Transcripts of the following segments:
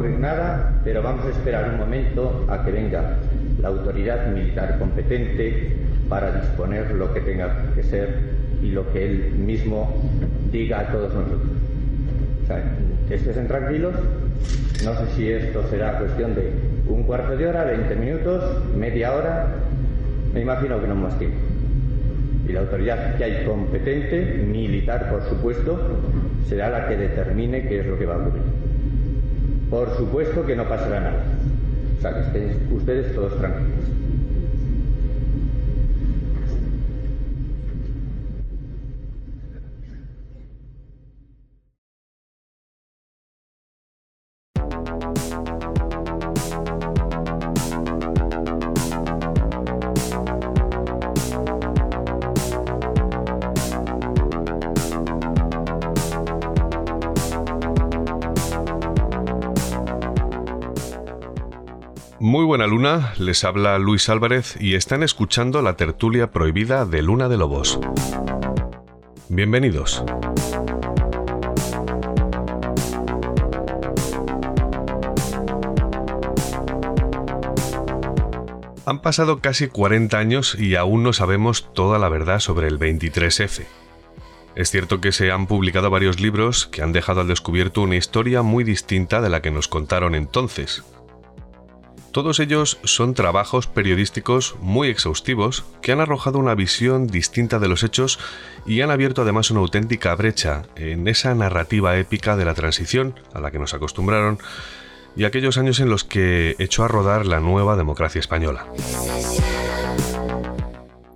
ocurrir nada, pero vamos a esperar un momento a que venga la autoridad militar competente para disponer lo que tenga que ser y lo que él mismo diga a todos nosotros. O sea, estén tranquilos, no sé si esto será cuestión de un cuarto de hora, 20 minutos, media hora, me imagino que no más tiempo. Y la autoridad que hay competente, militar por supuesto, será la que determine qué es lo que va a ocurrir. Por supuesto que no pasará nada. O sea, que estén ustedes todos tranquilos. Luna, les habla Luis Álvarez y están escuchando la tertulia prohibida de Luna de Lobos. Bienvenidos. Han pasado casi 40 años y aún no sabemos toda la verdad sobre el 23F. Es cierto que se han publicado varios libros que han dejado al descubierto una historia muy distinta de la que nos contaron entonces, todos ellos son trabajos periodísticos muy exhaustivos que han arrojado una visión distinta de los hechos y han abierto además una auténtica brecha en esa narrativa épica de la transición a la que nos acostumbraron y aquellos años en los que echó a rodar la nueva democracia española.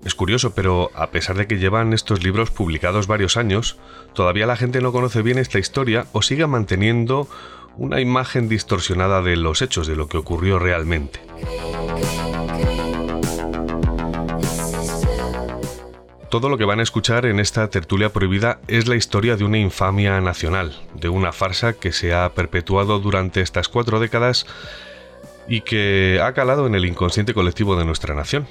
Es curioso, pero a pesar de que llevan estos libros publicados varios años, todavía la gente no conoce bien esta historia o sigue manteniendo una imagen distorsionada de los hechos, de lo que ocurrió realmente. Todo lo que van a escuchar en esta tertulia prohibida es la historia de una infamia nacional, de una farsa que se ha perpetuado durante estas cuatro décadas y que ha calado en el inconsciente colectivo de nuestra nación.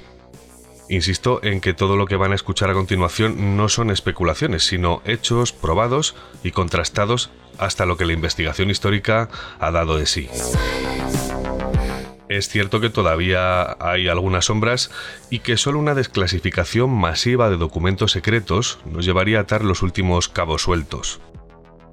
Insisto en que todo lo que van a escuchar a continuación no son especulaciones, sino hechos probados y contrastados hasta lo que la investigación histórica ha dado de sí. Es cierto que todavía hay algunas sombras y que solo una desclasificación masiva de documentos secretos nos llevaría a atar los últimos cabos sueltos.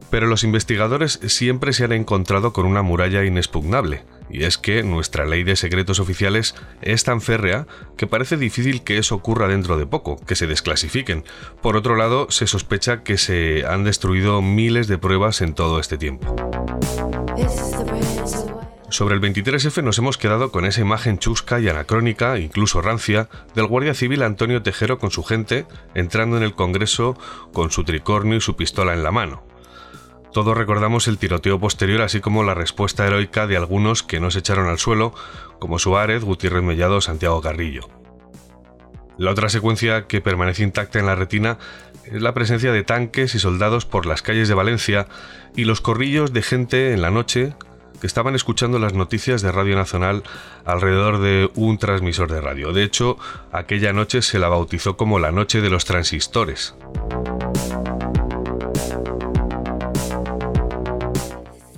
Pero los investigadores siempre se han encontrado con una muralla inexpugnable, y es que nuestra ley de secretos oficiales es tan férrea que parece difícil que eso ocurra dentro de poco, que se desclasifiquen. Por otro lado, se sospecha que se han destruido miles de pruebas en todo este tiempo. Sobre el 23F nos hemos quedado con esa imagen chusca y anacrónica, incluso rancia, del guardia civil Antonio Tejero con su gente entrando en el Congreso con su tricornio y su pistola en la mano. Todos recordamos el tiroteo posterior, así como la respuesta heroica de algunos que no se echaron al suelo, como Suárez, Gutiérrez Mellado o Santiago Carrillo. La otra secuencia que permanece intacta en la retina es la presencia de tanques y soldados por las calles de Valencia y los corrillos de gente en la noche que estaban escuchando las noticias de Radio Nacional alrededor de un transmisor de radio. De hecho, aquella noche se la bautizó como la Noche de los Transistores.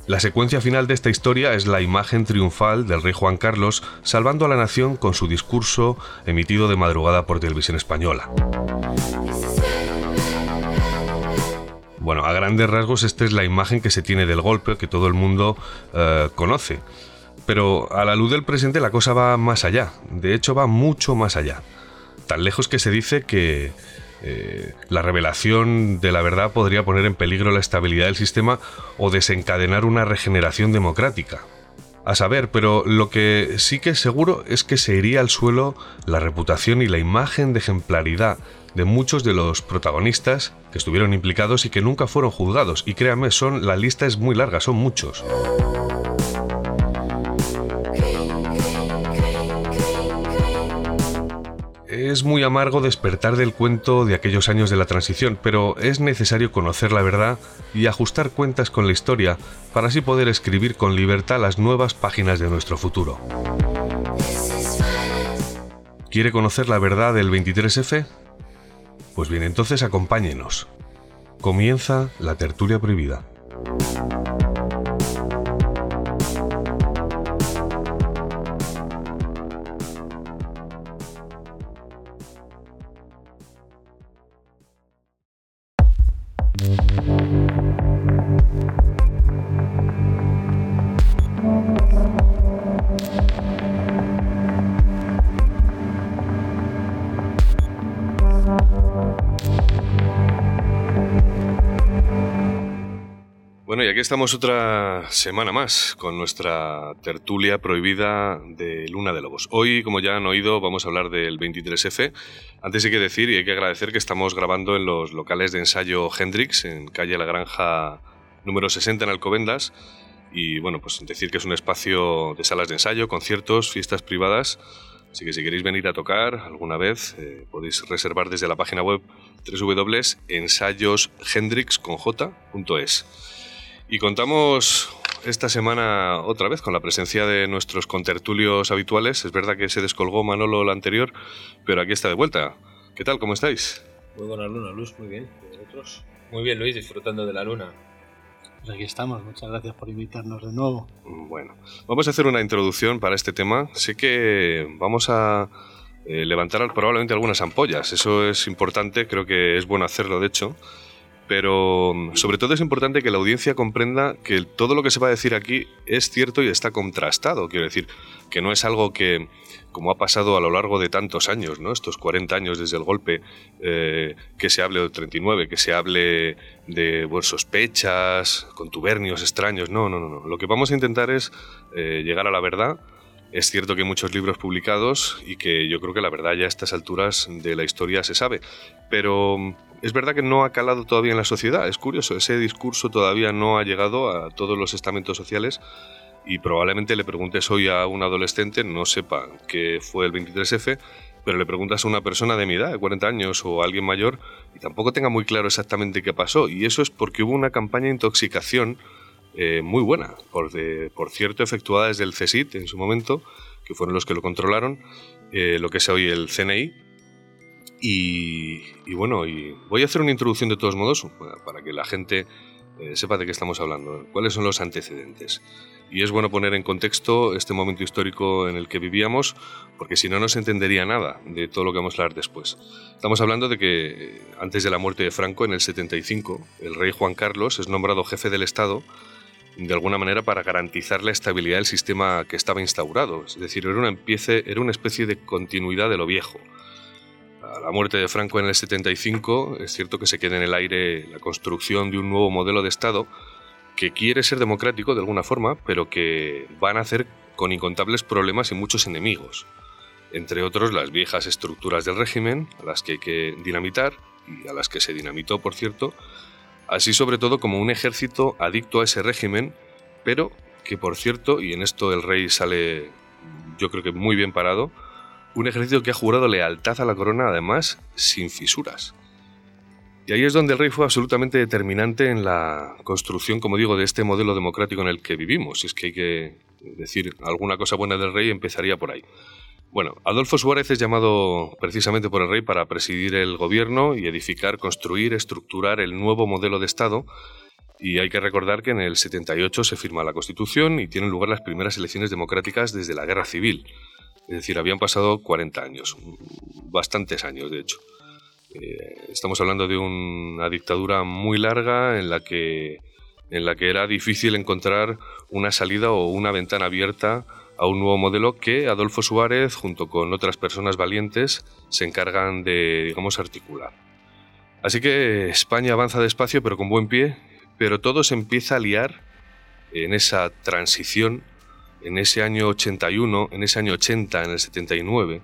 La secuencia final de esta historia es la imagen triunfal del rey Juan Carlos salvando a la nación con su discurso emitido de madrugada por televisión española. Bueno, a grandes rasgos esta es la imagen que se tiene del golpe que todo el mundo eh, conoce. Pero a la luz del presente la cosa va más allá, de hecho va mucho más allá. Tan lejos que se dice que eh, la revelación de la verdad podría poner en peligro la estabilidad del sistema o desencadenar una regeneración democrática. A saber, pero lo que sí que es seguro es que se iría al suelo la reputación y la imagen de ejemplaridad de muchos de los protagonistas que estuvieron implicados y que nunca fueron juzgados. Y créanme, son, la lista es muy larga, son muchos. Es muy amargo despertar del cuento de aquellos años de la transición, pero es necesario conocer la verdad y ajustar cuentas con la historia para así poder escribir con libertad las nuevas páginas de nuestro futuro. ¿Quiere conocer la verdad del 23F? Pues bien, entonces acompáñenos. Comienza la tertulia prohibida. Estamos otra semana más con nuestra tertulia prohibida de Luna de Lobos. Hoy, como ya han oído, vamos a hablar del 23F. Antes hay que decir y hay que agradecer que estamos grabando en los locales de ensayo Hendrix, en calle La Granja número 60 en Alcobendas. Y bueno, pues decir que es un espacio de salas de ensayo, conciertos, fiestas privadas. Así que si queréis venir a tocar alguna vez, eh, podéis reservar desde la página web www.ensayoshendrix.es. Y contamos esta semana otra vez con la presencia de nuestros contertulios habituales. Es verdad que se descolgó Manolo la anterior, pero aquí está de vuelta. ¿Qué tal? ¿Cómo estáis? Muy buena luna, Luz, muy bien. ¿Vosotros? Muy bien, Luis, disfrutando de la luna. Pues aquí estamos, muchas gracias por invitarnos de nuevo. Bueno, vamos a hacer una introducción para este tema. Sé que vamos a eh, levantar probablemente algunas ampollas, eso es importante, creo que es bueno hacerlo de hecho pero mm, sobre todo es importante que la audiencia comprenda que todo lo que se va a decir aquí es cierto y está contrastado. Quiero decir, que no es algo que, como ha pasado a lo largo de tantos años, ¿no? estos 40 años desde el golpe, eh, que se hable de 39, que se hable de sospechas, contubernios extraños. No, no, no, Lo que vamos a intentar es eh, llegar a la verdad. Es cierto que hay muchos libros publicados y que yo creo que la verdad ya a estas alturas de la historia se sabe, pero mm, es verdad que no ha calado todavía en la sociedad, es curioso, ese discurso todavía no ha llegado a todos los estamentos sociales y probablemente le preguntes hoy a un adolescente, no sepa qué fue el 23F, pero le preguntas a una persona de mi edad, de 40 años o a alguien mayor, y tampoco tenga muy claro exactamente qué pasó. Y eso es porque hubo una campaña de intoxicación eh, muy buena, por, cierto, efectuada desde el CSIT en su momento, que fueron los que lo controlaron, eh, lo que es hoy el CNI, y, bueno, y voy a hacer una introducción de todos modos para que la gente eh, sepa de qué estamos hablando, cuáles son los antecedentes. Y es bueno poner en contexto este momento histórico en el que vivíamos, porque si no, no se entendería nada de todo lo que vamos a hablar después. Estamos hablando de que eh, antes de la muerte de Franco, en el 75, el rey Juan Carlos es nombrado jefe del Estado de alguna manera para garantizar la estabilidad del sistema que estaba instaurado. Es decir, era una, empiece, era una especie de continuidad de lo viejo la muerte de Franco en el 75, es cierto que se queda en el aire la construcción de un nuevo modelo de Estado que quiere ser democrático de alguna forma, pero que van a hacer con incontables problemas y muchos enemigos. Entre otros, las viejas estructuras del régimen, a las que hay que dinamitar, y a las que se dinamitó, por cierto, así sobre todo como un ejército adicto a ese régimen, pero que, por cierto, y en esto el rey sale yo creo que muy bien parado, un ejército que ha jurado lealtad a la corona, además, sin fisuras. Y ahí es donde el rey fue absolutamente determinante en la construcción, como digo, de este modelo democrático en el que vivimos. Es que hay que decir alguna cosa buena del rey, empezaría por ahí. Bueno, Adolfo Suárez es llamado precisamente por el rey para presidir el gobierno y edificar, construir, estructurar el nuevo modelo de Estado. Y hay que recordar que en el 78 se firma la Constitución y tienen lugar las primeras elecciones democráticas desde la Guerra Civil. Es decir, habían pasado 40 años, bastantes años de hecho. Eh, estamos hablando de una dictadura muy larga en la que en la que era difícil encontrar una salida o una ventana abierta a un nuevo modelo que Adolfo Suárez, junto con otras personas valientes, se encargan de, digamos, articular. Así que España avanza despacio pero con buen pie, pero todo se empieza a liar en esa transición en ese año 81, en ese año 80, en el 79.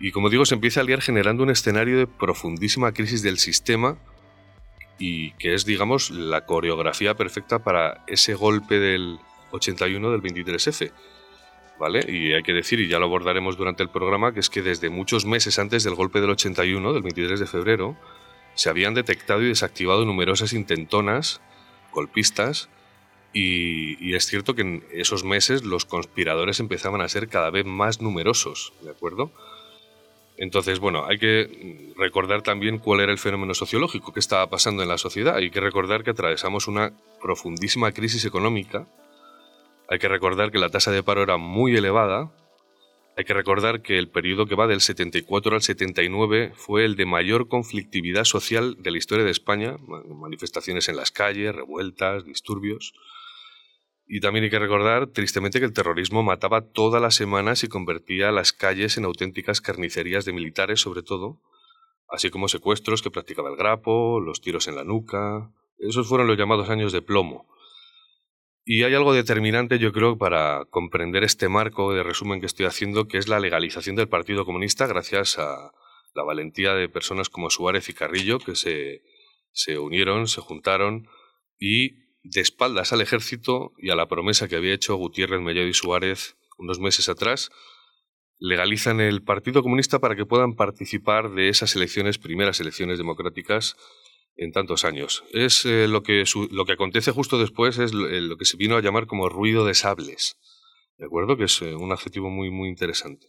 Y como digo, se empieza a liar generando un escenario de profundísima crisis del sistema y que es, digamos, la coreografía perfecta para ese golpe del 81 del 23F. ¿Vale? Y hay que decir, y ya lo abordaremos durante el programa, que es que desde muchos meses antes del golpe del 81, del 23 de febrero, se habían detectado y desactivado numerosas intentonas golpistas y, es cierto que en esos meses los conspiradores empezaban a ser cada vez más numerosos, ¿de acuerdo? Entonces, bueno, hay que recordar también cuál era el fenómeno sociológico que estaba pasando en la sociedad. Hay que recordar que atravesamos una profundísima crisis económica. Hay que recordar que la tasa de paro era muy elevada, Hay que recordar que el periodo que va del 74 al 79 fue el de mayor conflictividad social de la historia de España, manifestaciones en las calles, revueltas, disturbios. Y también hay que recordar, tristemente, que el terrorismo mataba todas las semanas y convertía las calles en auténticas carnicerías de militares, sobre todo, así como secuestros que practicaba el grapo, los tiros en la nuca. Esos fueron los llamados años de plomo. Y hay algo determinante, yo creo, para comprender este marco de resumen que estoy haciendo, que es la legalización del Partido Comunista gracias a la valentía de personas como Suárez y Carrillo, que se, se unieron, se juntaron y de espaldas al ejército y a la promesa que había hecho Gutiérrez, Mellado y Suárez unos meses atrás, legalizan el Partido Comunista para que puedan participar de esas elecciones, primeras elecciones democráticas en tantos años. Es eh, lo, que lo que acontece justo después es lo, que se vino a llamar como ruido de sables. ¿De acuerdo? Que es eh, un adjetivo muy, muy interesante.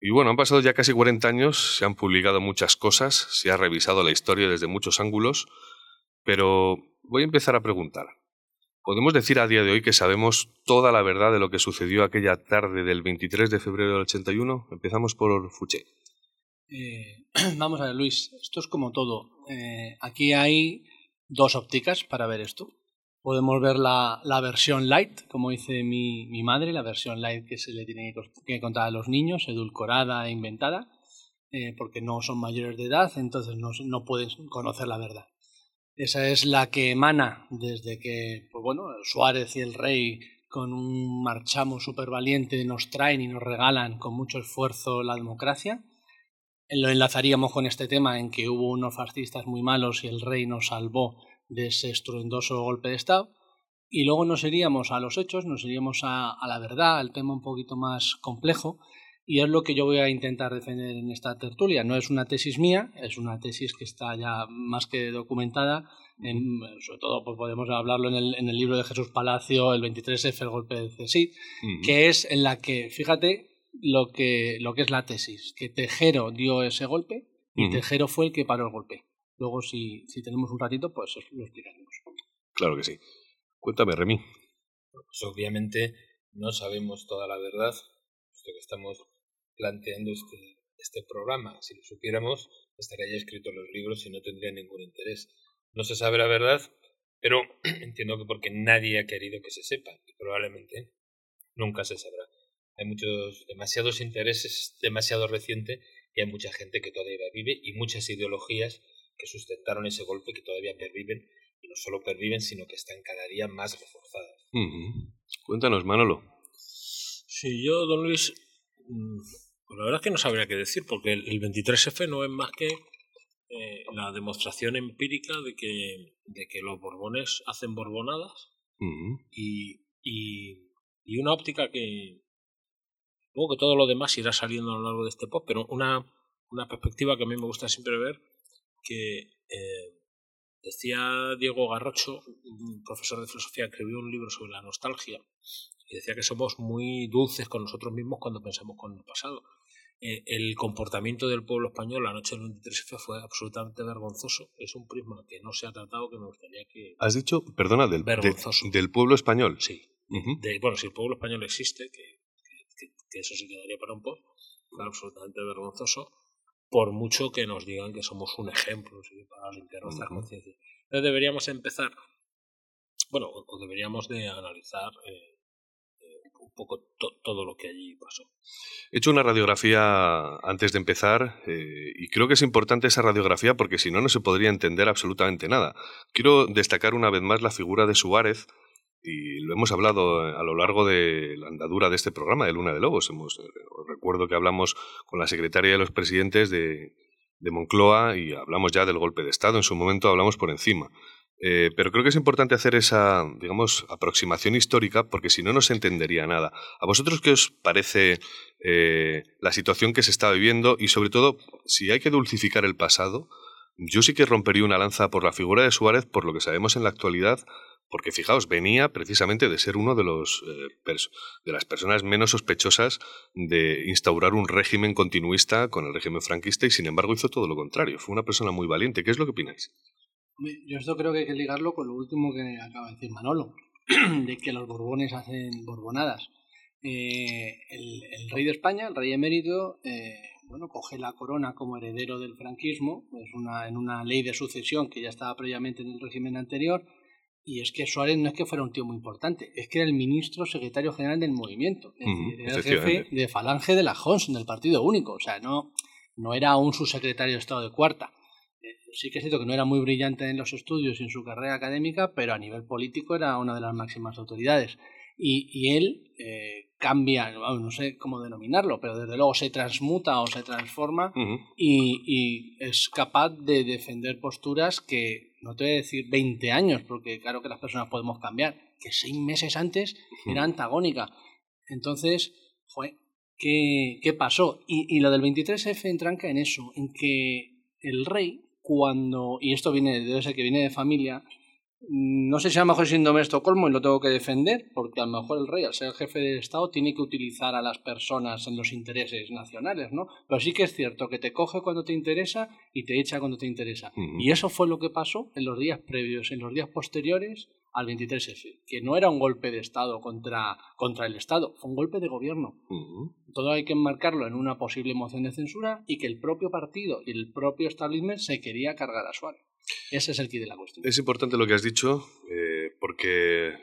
Y bueno, han pasado ya casi 40 años, se han publicado muchas cosas, se ha revisado la historia desde muchos ángulos, pero voy a empezar a preguntar. ¿Podemos decir a día de hoy que sabemos toda la verdad de lo que sucedió aquella tarde del 23 de febrero del 81? Empezamos por Fuché. Eh, vamos a ver, Luis, esto es como todo. Eh, aquí hay dos ópticas para ver esto. Podemos ver la, versión light, como dice mi, madre, la versión light que se le tiene que contar a los niños, edulcorada e inventada, eh, porque no son mayores de edad, entonces no pueden conocer la verdad. Esa es la que emana desde que, pues bueno, Suárez y el rey con un marchamo súper valiente nos traen y nos regalan con mucho esfuerzo la democracia lo enlazaríamos con este tema en que hubo unos fascistas muy malos y el rey nos salvó de ese estruendoso golpe de Estado. Y luego nos iríamos a los hechos, nos iríamos a, la verdad, al tema un poquito más complejo, y es lo que yo voy a intentar defender en esta tertulia. No es una tesis mía, es una tesis que está ya más que documentada, sobre todo pues podemos hablarlo en el, en el, libro de Jesús Palacio, el 23F, el golpe de CSI, que es en la que, fíjate, lo que, lo que es la tesis, que Tejero dio ese golpe y Tejero fue el que paró el golpe. Luego, si, si tenemos un ratito, pues lo explicaremos. Claro que sí. Cuéntame, Remy. Pues obviamente no sabemos toda la verdad, puesto que estamos planteando este, este programa. Si lo supiéramos, estaría ya escrito en los libros y no tendría ningún interés. No se sabe la verdad, pero entiendo que porque nadie ha querido que se sepa y probablemente nunca se sabrá hay muchos, demasiados intereses, demasiado reciente y hay mucha gente que todavía vive y muchas ideologías que sustentaron ese golpe que todavía perviven y no solo perviven sino que están cada día más reforzadas. Cuéntanos, Manolo. Sí, yo, don Luis, mm, pues la verdad es que no sabría qué decir porque el, 23F no es más que eh, la demostración empírica de que, de que los borbones hacen borbonadas y, y, y, una óptica que, Supongo que todo lo demás irá saliendo a lo largo de este post, pero una, una perspectiva que a mí me gusta siempre ver, que eh, decía Diego Garrocho, un profesor de filosofía, escribió un libro sobre la nostalgia, y decía que somos muy dulces con nosotros mismos cuando pensamos con el pasado. Eh, el comportamiento del pueblo español la noche del 23F fue absolutamente vergonzoso. Es un prisma que no se ha tratado que me gustaría que... ¿Has dicho, perdona, del, del pueblo español? Sí. bueno, si el pueblo español existe, que que eso sí quedaría para un post, absolutamente vergonzoso, por mucho que nos digan que somos un ejemplo para limpiar nuestra conciencia. Entonces deberíamos empezar, bueno, o deberíamos de analizar eh, eh, todo lo que allí pasó. He hecho una radiografía antes de empezar eh, y creo que es importante esa radiografía porque si no, no se podría entender absolutamente nada. Quiero destacar una vez más la figura de Suárez, y lo hemos hablado a lo largo de la andadura de este programa de Luna de Lobos. Hemos, eh, recuerdo que hablamos con la secretaria de los presidentes de, de, Moncloa y hablamos ya del golpe de Estado. En su momento hablamos por encima. Eh, pero creo que es importante hacer esa, digamos, aproximación histórica porque si no, no se entendería nada. ¿A vosotros qué os parece eh, la situación que se está viviendo y sobre todo, si hay que dulcificar el pasado, yo sí que rompería una lanza por la figura de Suárez, por lo que sabemos en la actualidad, porque fijaos, venía precisamente de ser uno de los eh, de las personas menos sospechosas de instaurar un régimen continuista con el régimen franquista y sin embargo hizo todo lo contrario. Fue una persona muy valiente. ¿Qué es lo que opináis? Yo esto creo que hay que ligarlo con lo último que acaba de decir Manolo, de que los borbones hacen borbonadas. eh, el, rey de España, el rey emérito, eh, bueno, coge la corona como heredero del franquismo, es una, en una ley de sucesión que ya estaba previamente en el régimen anterior, y es que Suárez no es que fuera un tío muy importante, es que era el ministro secretario general del movimiento, era el jefe de Falange de la Jons, del Partido Único, o sea, no, no era un subsecretario de Estado de cuarta. Eh, sí que es cierto que no era muy brillante en los estudios y en su carrera académica, pero a nivel político era una de las máximas autoridades. Y, él eh, cambia, no sé cómo denominarlo, pero desde luego se transmuta o se transforma y, es capaz de defender posturas que, no te voy a decir 20 años, porque claro que las personas podemos cambiar, que seis meses antes era antagónica. Entonces, fue ¿qué, qué pasó? Y, y lo del 23F entranca en eso, en que el rey, cuando, y esto viene, debe ser que viene de familia, no sé si a lo mejor es síndrome de Estocolmo y lo tengo que defender, porque a lo mejor el rey, al ser el jefe del Estado, tiene que utilizar a las personas en los intereses nacionales, ¿no? Pero sí que es cierto que te coge cuando te interesa y te echa cuando te interesa. Y eso fue lo que pasó en los días previos, en los días posteriores al 23F, que no era un golpe de Estado contra, contra el Estado, fue un golpe de gobierno. Todo hay que enmarcarlo en una posible moción de censura y que el propio partido y el propio establishment se quería cargar a Suárez. Ese es el kit de la cuestión. Es importante lo que has dicho, eh, porque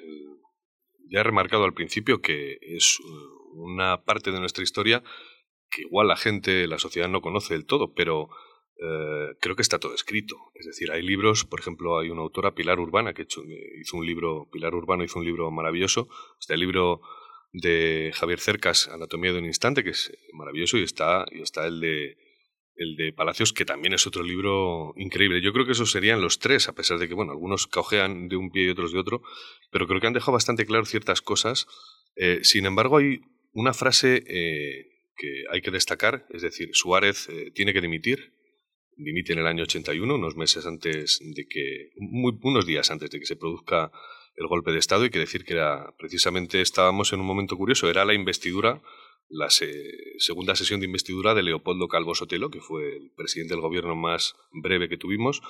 ya he remarcado al principio que es una parte de nuestra historia que igual la gente, la sociedad no conoce del todo, pero eh, creo que está todo escrito. Es decir, hay libros, por ejemplo, hay una autora, Pilar Urbana, que hizo un libro, Pilar Urbano hizo un libro maravilloso. Está el libro de Javier Cercas, Anatomía de un instante, que es maravilloso, y está, y está el de el de Palacios, que también es otro libro increíble. Yo creo que esos serían los tres, a pesar de que, bueno, algunos cojean de un pie y otros de otro, pero creo que han dejado bastante claro ciertas cosas. Eh, sin embargo, hay una frase eh, que hay que destacar, es decir, Suárez tiene que dimitir, dimite en el año 81, unos meses antes de que, unos días antes de que se produzca el golpe de Estado, y que decir que era, precisamente estábamos en un momento curioso, era la investidura la segunda sesión de investidura de Leopoldo Calvo Sotelo, que fue el presidente del gobierno más breve que tuvimos,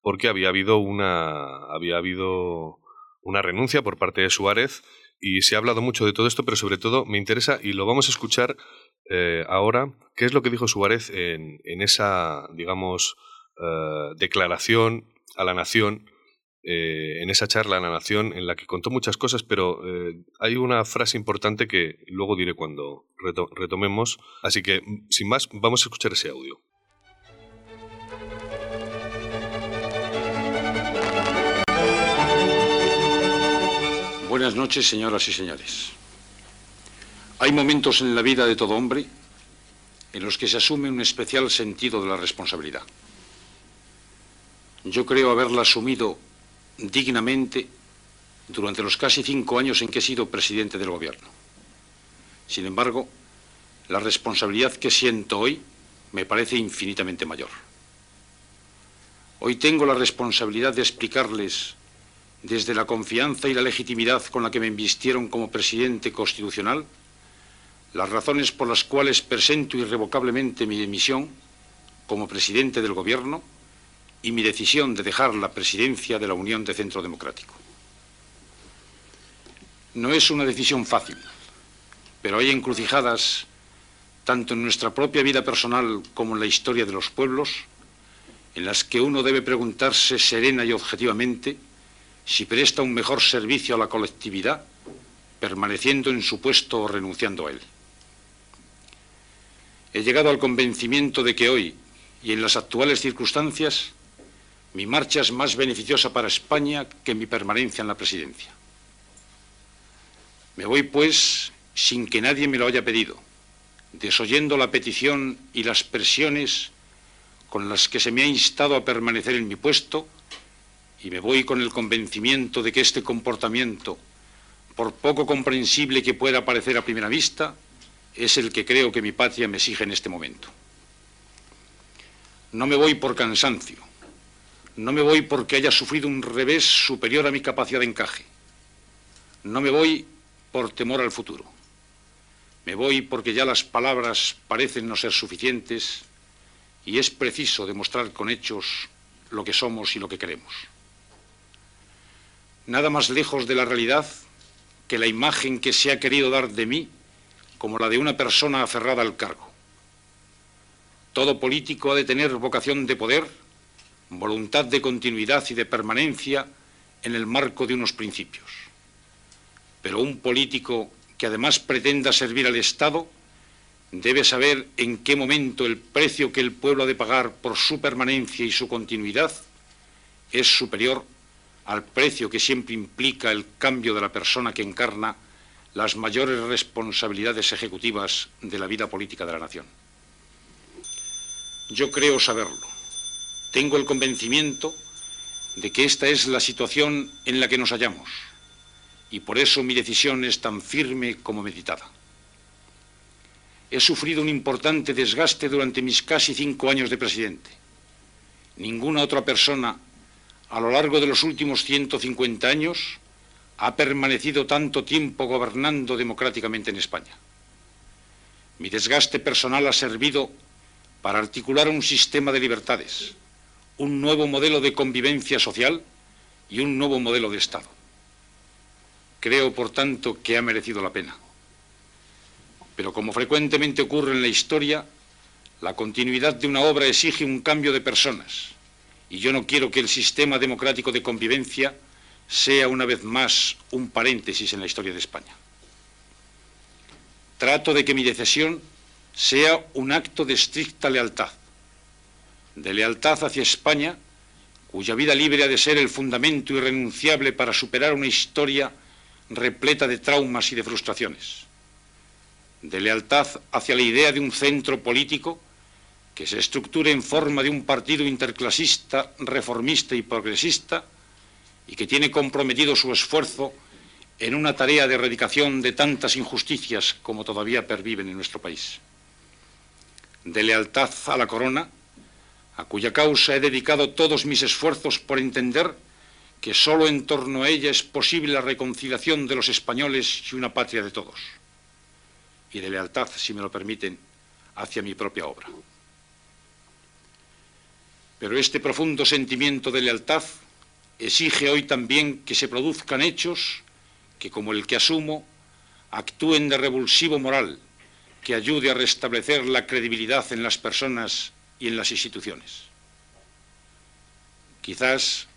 porque había habido una, había habido una renuncia por parte de Suárez y se ha hablado mucho de todo esto, pero sobre todo me interesa, y lo vamos a escuchar eh, ahora, qué es lo que dijo Suárez en, en esa, digamos, eh, declaración a la nación eh, en esa charla en la Nación en la que contó muchas cosas, pero hay una frase importante que luego diré cuando retomemos. Así que, sin más, vamos a escuchar ese audio. Buenas noches, señoras y señores. Hay momentos en la vida de todo hombre en los que se asume un especial sentido de la responsabilidad. Yo creo haberla asumido dignamente durante los casi cinco años en que he sido presidente del gobierno. Sin embargo, la responsabilidad que siento hoy me parece infinitamente mayor. Hoy tengo la responsabilidad de explicarles, desde la confianza y la legitimidad con la que me invistieron como presidente constitucional, las razones por las cuales presento irrevocablemente mi dimisión como presidente del gobierno y mi decisión de dejar la presidencia de la Unión de Centro Democrático. No es una decisión fácil, pero hay encrucijadas, tanto en nuestra propia vida personal como en la historia de los pueblos, en las que uno debe preguntarse serena y objetivamente si presta un mejor servicio a la colectividad permaneciendo en su puesto o renunciando a él. He llegado al convencimiento de que hoy y en las actuales circunstancias mi marcha es más beneficiosa para España que mi permanencia en la presidencia. Me voy, pues, sin que nadie me lo haya pedido, desoyendo la petición y las presiones con las que se me ha instado a permanecer en mi puesto, y me voy con el convencimiento de que este comportamiento, por poco comprensible que pueda parecer a primera vista, es el que creo que mi patria me exige en este momento. No me voy por cansancio, no me voy porque haya sufrido un revés superior a mi capacidad de encaje. No me voy por temor al futuro. Me voy porque ya las palabras parecen no ser suficientes y es preciso demostrar con hechos lo que somos y lo que queremos. Nada más lejos de la realidad que la imagen que se ha querido dar de mí como la de una persona aferrada al cargo. Todo político ha de tener vocación de poder, voluntad de continuidad y de permanencia en el marco de unos principios. Pero un político que además pretenda servir al Estado debe saber en qué momento el precio que el pueblo ha de pagar por su permanencia y su continuidad es superior al precio que siempre implica el cambio de la persona que encarna las mayores responsabilidades ejecutivas de la vida política de la nación. Yo creo saberlo. Tengo el convencimiento de que esta es la situación en la que nos hallamos y por eso mi decisión es tan firme como meditada. He sufrido un importante desgaste durante mis casi cinco años de presidente. Ninguna otra persona a lo largo de los últimos 150 años ha permanecido tanto tiempo gobernando democráticamente en España. Mi desgaste personal ha servido para articular un sistema de libertades, un nuevo modelo de convivencia social y un nuevo modelo de Estado. Creo, por tanto, que ha merecido la pena. Pero como frecuentemente ocurre en la historia, la continuidad de una obra exige un cambio de personas. Y yo no quiero que el sistema democrático de convivencia sea una vez más un paréntesis en la historia de España. Trato de que mi decisión sea un acto de estricta lealtad, de lealtad hacia España, cuya vida libre ha de ser el fundamento irrenunciable para superar una historia repleta de traumas y de frustraciones de lealtad hacia la idea de un centro político que se estructure en forma de un partido interclasista, reformista y progresista y que tiene comprometido su esfuerzo en una tarea de erradicación de tantas injusticias como todavía perviven en nuestro país. De lealtad a la corona, a cuya causa he dedicado todos mis esfuerzos por entender que sólo en torno a ella es posible la reconciliación de los españoles y una patria de todos y de lealtad, si me lo permiten, hacia mi propia obra. Pero este profundo sentimiento de lealtad exige hoy también que se produzcan hechos que, como el que asumo, actúen de revulsivo moral, que ayude a restablecer la credibilidad en las personas y en las instituciones. Quizás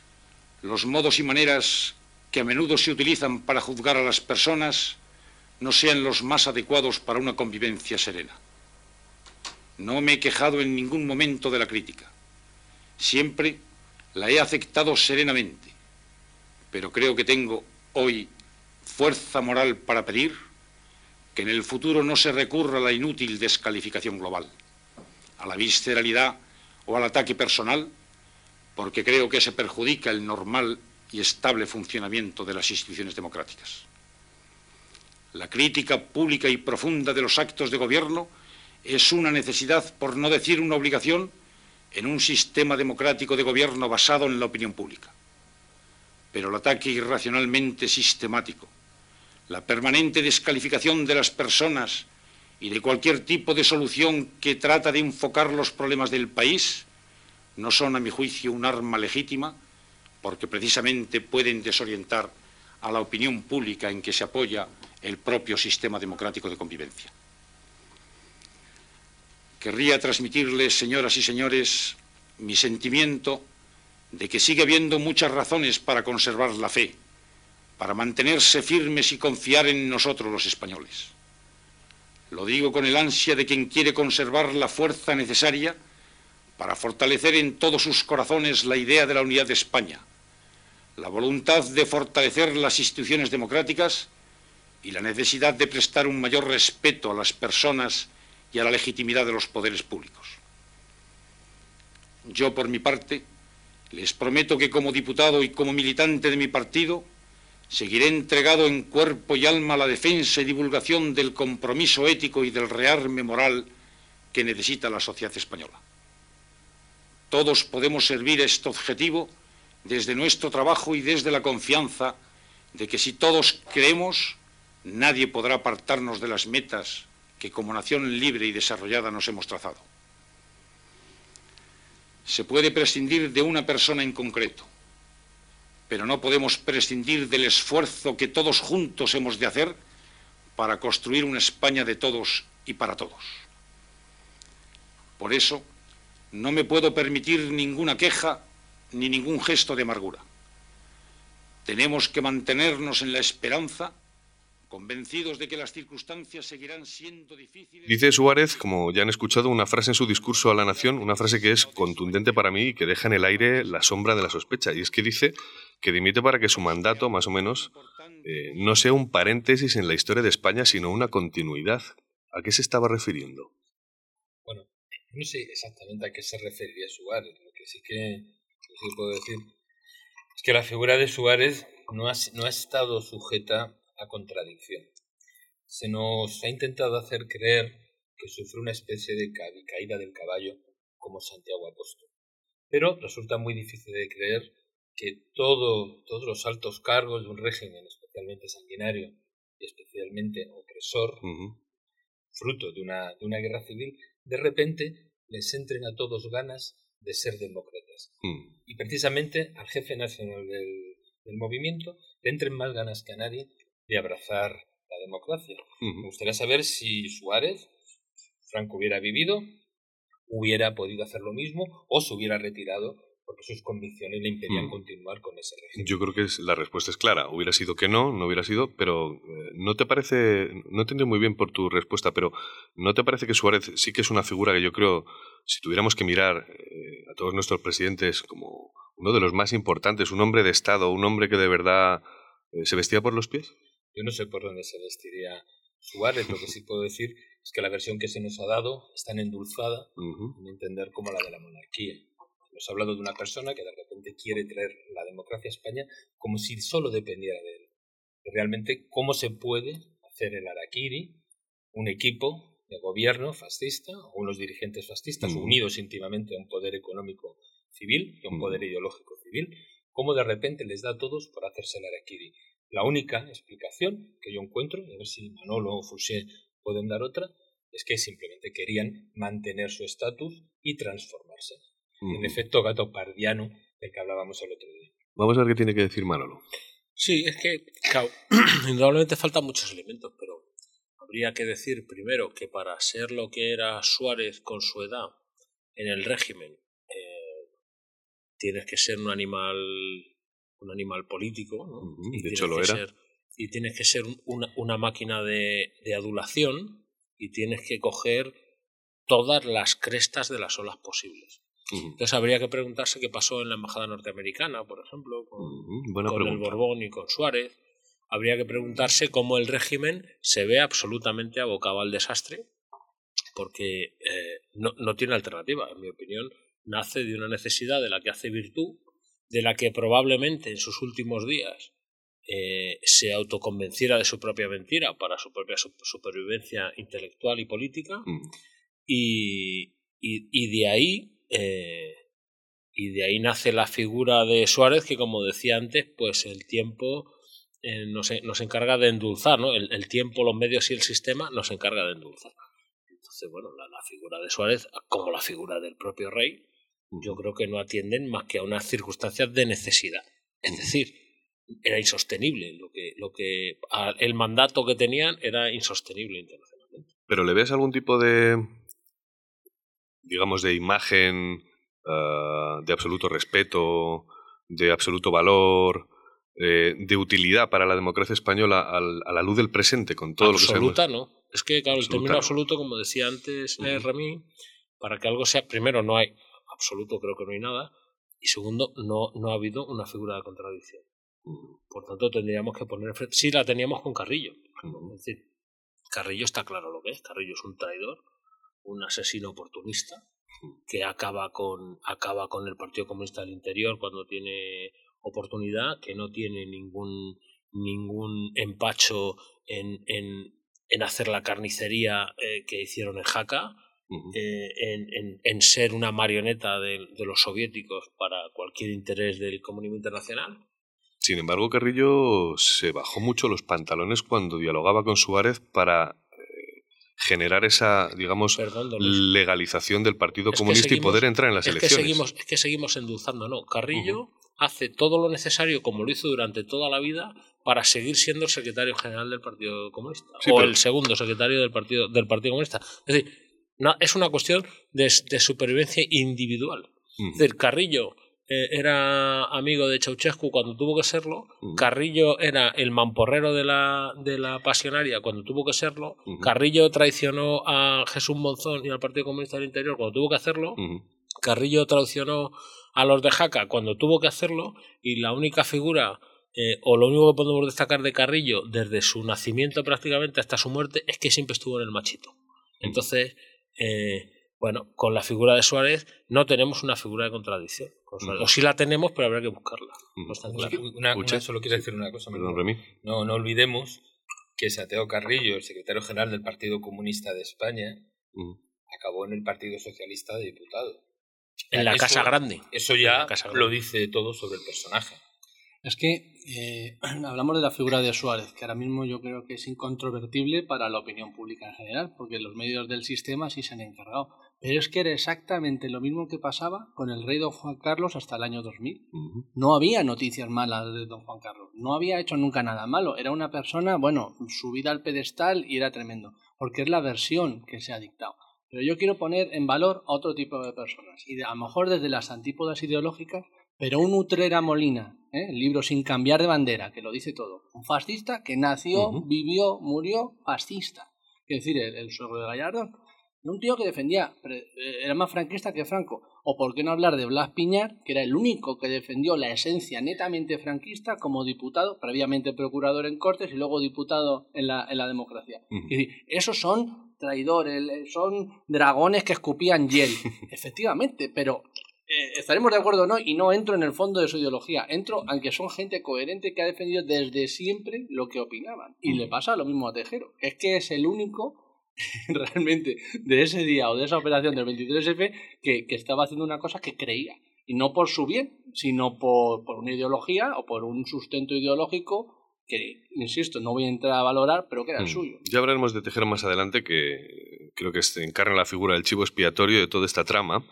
los modos y maneras que a menudo se utilizan para juzgar a las personas no sean los más adecuados para una convivencia serena. No me he quejado en ningún momento de la crítica. Siempre la he aceptado serenamente, pero creo que tengo hoy fuerza moral para pedir que en el futuro no se recurra a la inútil descalificación global, a la visceralidad o al ataque personal, porque creo que se perjudica el normal y estable funcionamiento de las instituciones democráticas. La crítica pública y profunda de los actos de gobierno es una necesidad, por no decir una obligación, en un sistema democrático de gobierno basado en la opinión pública. Pero el ataque irracionalmente sistemático, la permanente descalificación de las personas y de cualquier tipo de solución que trata de enfocar los problemas del país, no son, a mi juicio, un arma legítima, porque precisamente pueden desorientar a la opinión pública en que se apoya el propio sistema democrático de convivencia. Querría transmitirles, señoras y señores, mi sentimiento de que sigue habiendo muchas razones para conservar la fe, para mantenerse firmes y confiar en nosotros los españoles. Lo digo con el ansia de quien quiere conservar la fuerza necesaria para fortalecer en todos sus corazones la idea de la unidad de España, la voluntad de fortalecer las instituciones democráticas y la necesidad de prestar un mayor respeto a las personas y a la legitimidad de los poderes públicos. Yo, por mi parte, les prometo que como diputado y como militante de mi partido, seguiré entregado en cuerpo y alma a la defensa y divulgación del compromiso ético y del rearme moral que necesita la sociedad española. Todos podemos servir a este objetivo desde nuestro trabajo y desde la confianza de que si todos creemos, nadie podrá apartarnos de las metas que como nación libre y desarrollada nos hemos trazado. Se puede prescindir de una persona en concreto, pero no podemos prescindir del esfuerzo que todos juntos hemos de hacer para construir una España de todos y para todos. Por eso, no me puedo permitir ninguna queja ni ningún gesto de amargura. Tenemos que mantenernos en la esperanza, convencidos de que las circunstancias seguirán siendo difíciles. Dice Suárez, como ya han escuchado, una frase en su discurso a la nación, una frase que es contundente para mí y que deja en el aire la sombra de la sospecha. Y es que dice que dimite para que su mandato, más o menos, eh, no sea un paréntesis en la historia de España, sino una continuidad. ¿A qué se estaba refiriendo? Bueno, no sé exactamente a qué se referiría Suárez. Lo que sí que, sí puedo decir es que la figura de Suárez no ha, no ha estado sujeta a contradicción. Se nos ha intentado hacer creer que sufre una especie de caída del caballo como Santiago Apóstol. Pero resulta muy difícil de creer que todo, todos los altos cargos de un régimen especialmente sanguinario y especialmente opresor, fruto de una, de una guerra civil, de repente les entren a todos ganas de ser demócratas. Mm. Y precisamente al jefe nacional del, movimiento le entren más ganas que a nadie de abrazar la democracia. Me gustaría saber si Suárez, Franco hubiera vivido, hubiera podido hacer lo mismo o se hubiera retirado porque sus convicciones le impedían mm. continuar con ese régimen. Yo creo que la respuesta es clara. Hubiera sido que no, no hubiera sido, pero eh, ¿no te parece, no entiendo muy bien por tu respuesta, pero ¿no te parece que Suárez sí que es una figura que yo creo, si tuviéramos que mirar eh, a todos nuestros presidentes como uno de los más importantes, un hombre de Estado, un hombre que de verdad eh, se vestía por los pies? Yo no sé por dónde se vestiría Suárez, lo que sí puedo decir es que la versión que se nos ha dado es tan endulzada en entender como la de la monarquía nos ha hablado de una persona que de repente quiere traer la democracia a España como si solo dependiera de él. realmente, ¿cómo se puede hacer el Araquiri un equipo de gobierno fascista o unos dirigentes fascistas unidos íntimamente a un poder económico civil y a un poder ideológico civil? ¿Cómo de repente les da a todos por hacerse el Araquiri? La única explicación que yo encuentro, y a ver si Manolo o Fouché pueden dar otra, es que simplemente querían mantener su estatus y transformarse en efecto gato pardiano del que hablábamos el otro día. Vamos a ver qué tiene que decir Manolo. Sí, es que, indudablemente faltan muchos elementos, pero habría que decir primero que para ser lo que era Suárez con su edad en el régimen, eh, tienes que ser un animal, un animal político, ¿no? de hecho lo era. y tienes que ser una, una máquina de, de adulación y tienes que coger todas las crestas de las olas posibles. Entonces habría que preguntarse qué pasó en la embajada norteamericana, por ejemplo, con, el Borbón y con Suárez. Habría que preguntarse cómo el régimen se ve absolutamente abocado al desastre, porque eh, no, no tiene alternativa, en mi opinión. Nace de una necesidad de la que hace virtud, de la que probablemente en sus últimos días eh, se autoconvenciera de su propia mentira para su propia supervivencia intelectual y política. y, y, de ahí eh, y de ahí nace la figura de Suárez, que como decía antes, pues el tiempo eh, nos, nos, encarga de endulzar, ¿no? El, tiempo, los medios y el sistema nos encarga de endulzar. Entonces, bueno, la, figura de Suárez, como la figura del propio rey, yo creo que no atienden más que a unas circunstancias de necesidad. Es decir, era insostenible. Lo que, lo que, el mandato que tenían era insostenible internacionalmente. ¿Pero le ves algún tipo de, digamos, de imagen ah, de absoluto respeto, de absoluto valor, eh, de utilidad para la democracia española a la luz del presente, con todo lo que Absoluta no. Es que, claro, el término absoluto, como decía antes uh Ramí, para que algo sea, primero, no hay absoluto, creo que no hay nada, y segundo, no, no ha habido una figura de contradicción. Por tanto, tendríamos que poner. Sí, la teníamos con Carrillo. Es decir, Carrillo está claro lo que es. Carrillo es un traidor, un asesino oportunista que acaba con, acaba con el Partido Comunista del Interior cuando tiene oportunidad, que no tiene ningún, ningún empacho en, en, en hacer la carnicería eh, que hicieron en Jaca, eh, en, en, ser una marioneta de, de, los soviéticos para cualquier interés del comunismo internacional. Sin embargo, Carrillo se bajó mucho los pantalones cuando dialogaba con Suárez para generar esa, digamos, legalización del Partido Comunista y poder entrar en las elecciones. Que seguimos, es que seguimos endulzando, ¿no? Carrillo hace todo lo necesario, como lo hizo durante toda la vida, para seguir siendo el secretario general del Partido Comunista o el segundo secretario del Partido del Partido Comunista. Es decir, no, es una cuestión de, supervivencia individual. Es decir, Carrillo eh, era amigo de Ceausescu cuando tuvo que serlo, Carrillo era el mamporrero de la, de la pasionaria cuando tuvo que serlo, Carrillo traicionó a Jesús Monzón y al Partido Comunista del Interior cuando tuvo que hacerlo, Carrillo traicionó a los de Jaca cuando tuvo que hacerlo. Y la única figura eh, o lo único que podemos destacar de Carrillo desde su nacimiento prácticamente hasta su muerte es que siempre estuvo en el machito. Entonces, eh, bueno, con la figura de Suárez no tenemos una figura de contradicción. O sí la tenemos, pero habrá que buscarla. una, solo quiero decir una cosa. No, no olvidemos que Santiago Carrillo, el secretario general del Partido Comunista de España, acabó en el Partido Socialista de diputado. En la Casa Grande. Eso ya lo dice todo sobre el personaje. Es que eh, hablamos de la figura de Suárez, que ahora mismo yo creo que es incontrovertible para la opinión pública en general, porque los medios del sistema sí se han encargado. Pero es que era exactamente lo mismo que pasaba con el rey don Juan Carlos hasta el año 2000. No había noticias malas de don Juan Carlos, no había hecho nunca nada malo. Era una persona, bueno, subida al pedestal y era tremendo, porque es la versión que se ha dictado. Pero yo quiero poner en valor a otro tipo de personas, y a lo mejor desde las antípodas ideológicas pero un Utrera Molina, ¿eh? el libro Sin cambiar de bandera, que lo dice todo. Un fascista que nació, vivió, murió fascista. Es decir, el, suegro de Gallardo. Un tío que defendía, eh, era más franquista que Franco. O por qué no hablar de Blas Piñar, que era el único que defendió la esencia netamente franquista como diputado, previamente procurador en Cortes y luego diputado en la, en la democracia. esos son traidores, son dragones que escupían hiel. Efectivamente, pero estaremos de acuerdo o no, y no entro en el fondo de su ideología, entro aunque son gente coherente que ha defendido desde siempre lo que opinaban. Y le pasa lo mismo a Tejero, que es que es el único realmente de ese día o de esa operación del 23F que, estaba haciendo una cosa que creía. Y no por su bien, sino por, por una ideología o por un sustento ideológico que, insisto, no voy a entrar a valorar, pero que era el mm. suyo. Ya hablaremos de Tejero más adelante, que creo que encarna la figura del chivo expiatorio de toda esta trama.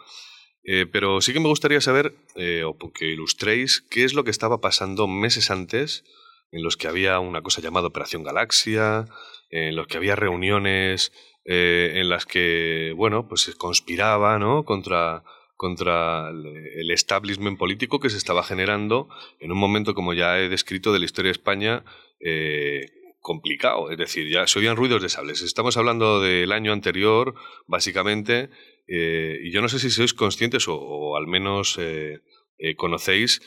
Eh, pero sí que me gustaría saber, eh, o que ilustréis, qué es lo que estaba pasando meses antes, en los que había una cosa llamada Operación Galaxia, en los que había reuniones eh, en las que, bueno, pues se conspiraba, ¿no? Contra, contra el establishment político que se estaba generando en un momento, como ya he descrito, de la historia de España complicado. Es decir, ya se oían ruidos de sables. Estamos hablando del año anterior, básicamente, eh, y yo no sé si sois conscientes o, al menos eh, eh, conocéis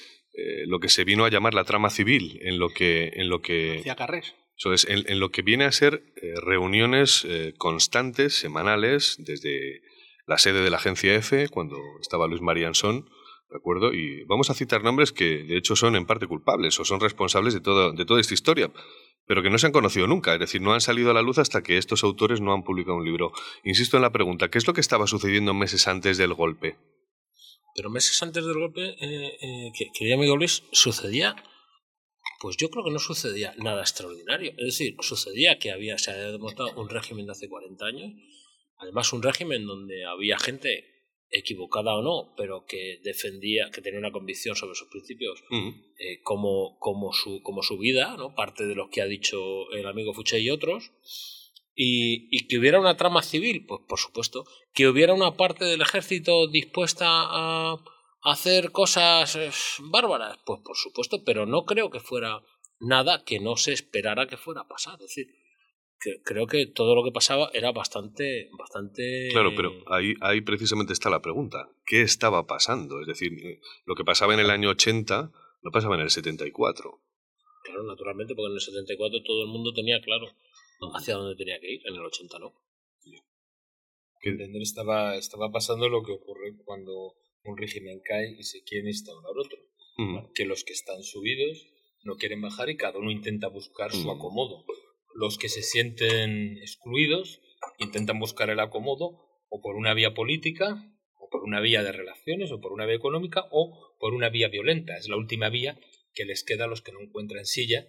lo que se vino a llamar la trama civil, en lo que... En lo que eso es, en, lo que viene a ser reuniones constantes, semanales, desde la sede de la agencia F, cuando estaba Luis Marianson, ¿de acuerdo? Y vamos a citar nombres que de hecho son en parte culpables o son responsables de, todo, de toda esta historia pero que no se han conocido nunca, es decir, no han salido a la luz hasta que estos autores no han publicado un libro. Insisto en la pregunta, ¿qué es lo que estaba sucediendo meses antes del golpe? Pero meses antes del golpe, eh, eh, quería amigo Luis, sucedía, pues yo creo que no sucedía nada extraordinario. Es decir, sucedía que había, se había demostrado un régimen de hace 40 años, además un régimen donde había gente equivocada o no, pero que defendía, que tenía una convicción sobre sus principios eh, como, como, su, como su vida, ¿no? parte de lo que ha dicho el amigo Fuché y otros, y, y, que hubiera una trama civil, pues por supuesto, que hubiera una parte del ejército dispuesta a hacer cosas eh, bárbaras, pues por supuesto, pero no creo que fuera nada que no se esperara que fuera a pasar. Es decir, creo que todo lo que pasaba era bastante, bastante... Claro, pero ahí, ahí precisamente está la pregunta. ¿Qué estaba pasando? Es decir, eh, lo que pasaba en el año 80 no pasaba en el 74. Claro, naturalmente, porque en el 74 todo el mundo tenía claro hacia dónde tenía que ir, en el 80 no. Entender estaba, estaba pasando lo que ocurre cuando un régimen cae y se quiere instaurar otro. Que los que están subidos no quieren bajar y cada uno intenta buscar su acomodo los que se sienten excluidos intentan buscar el acomodo o por una vía política, o por una vía de relaciones, o por una vía económica, o por una vía violenta. Es la última vía que les queda a los que no encuentran silla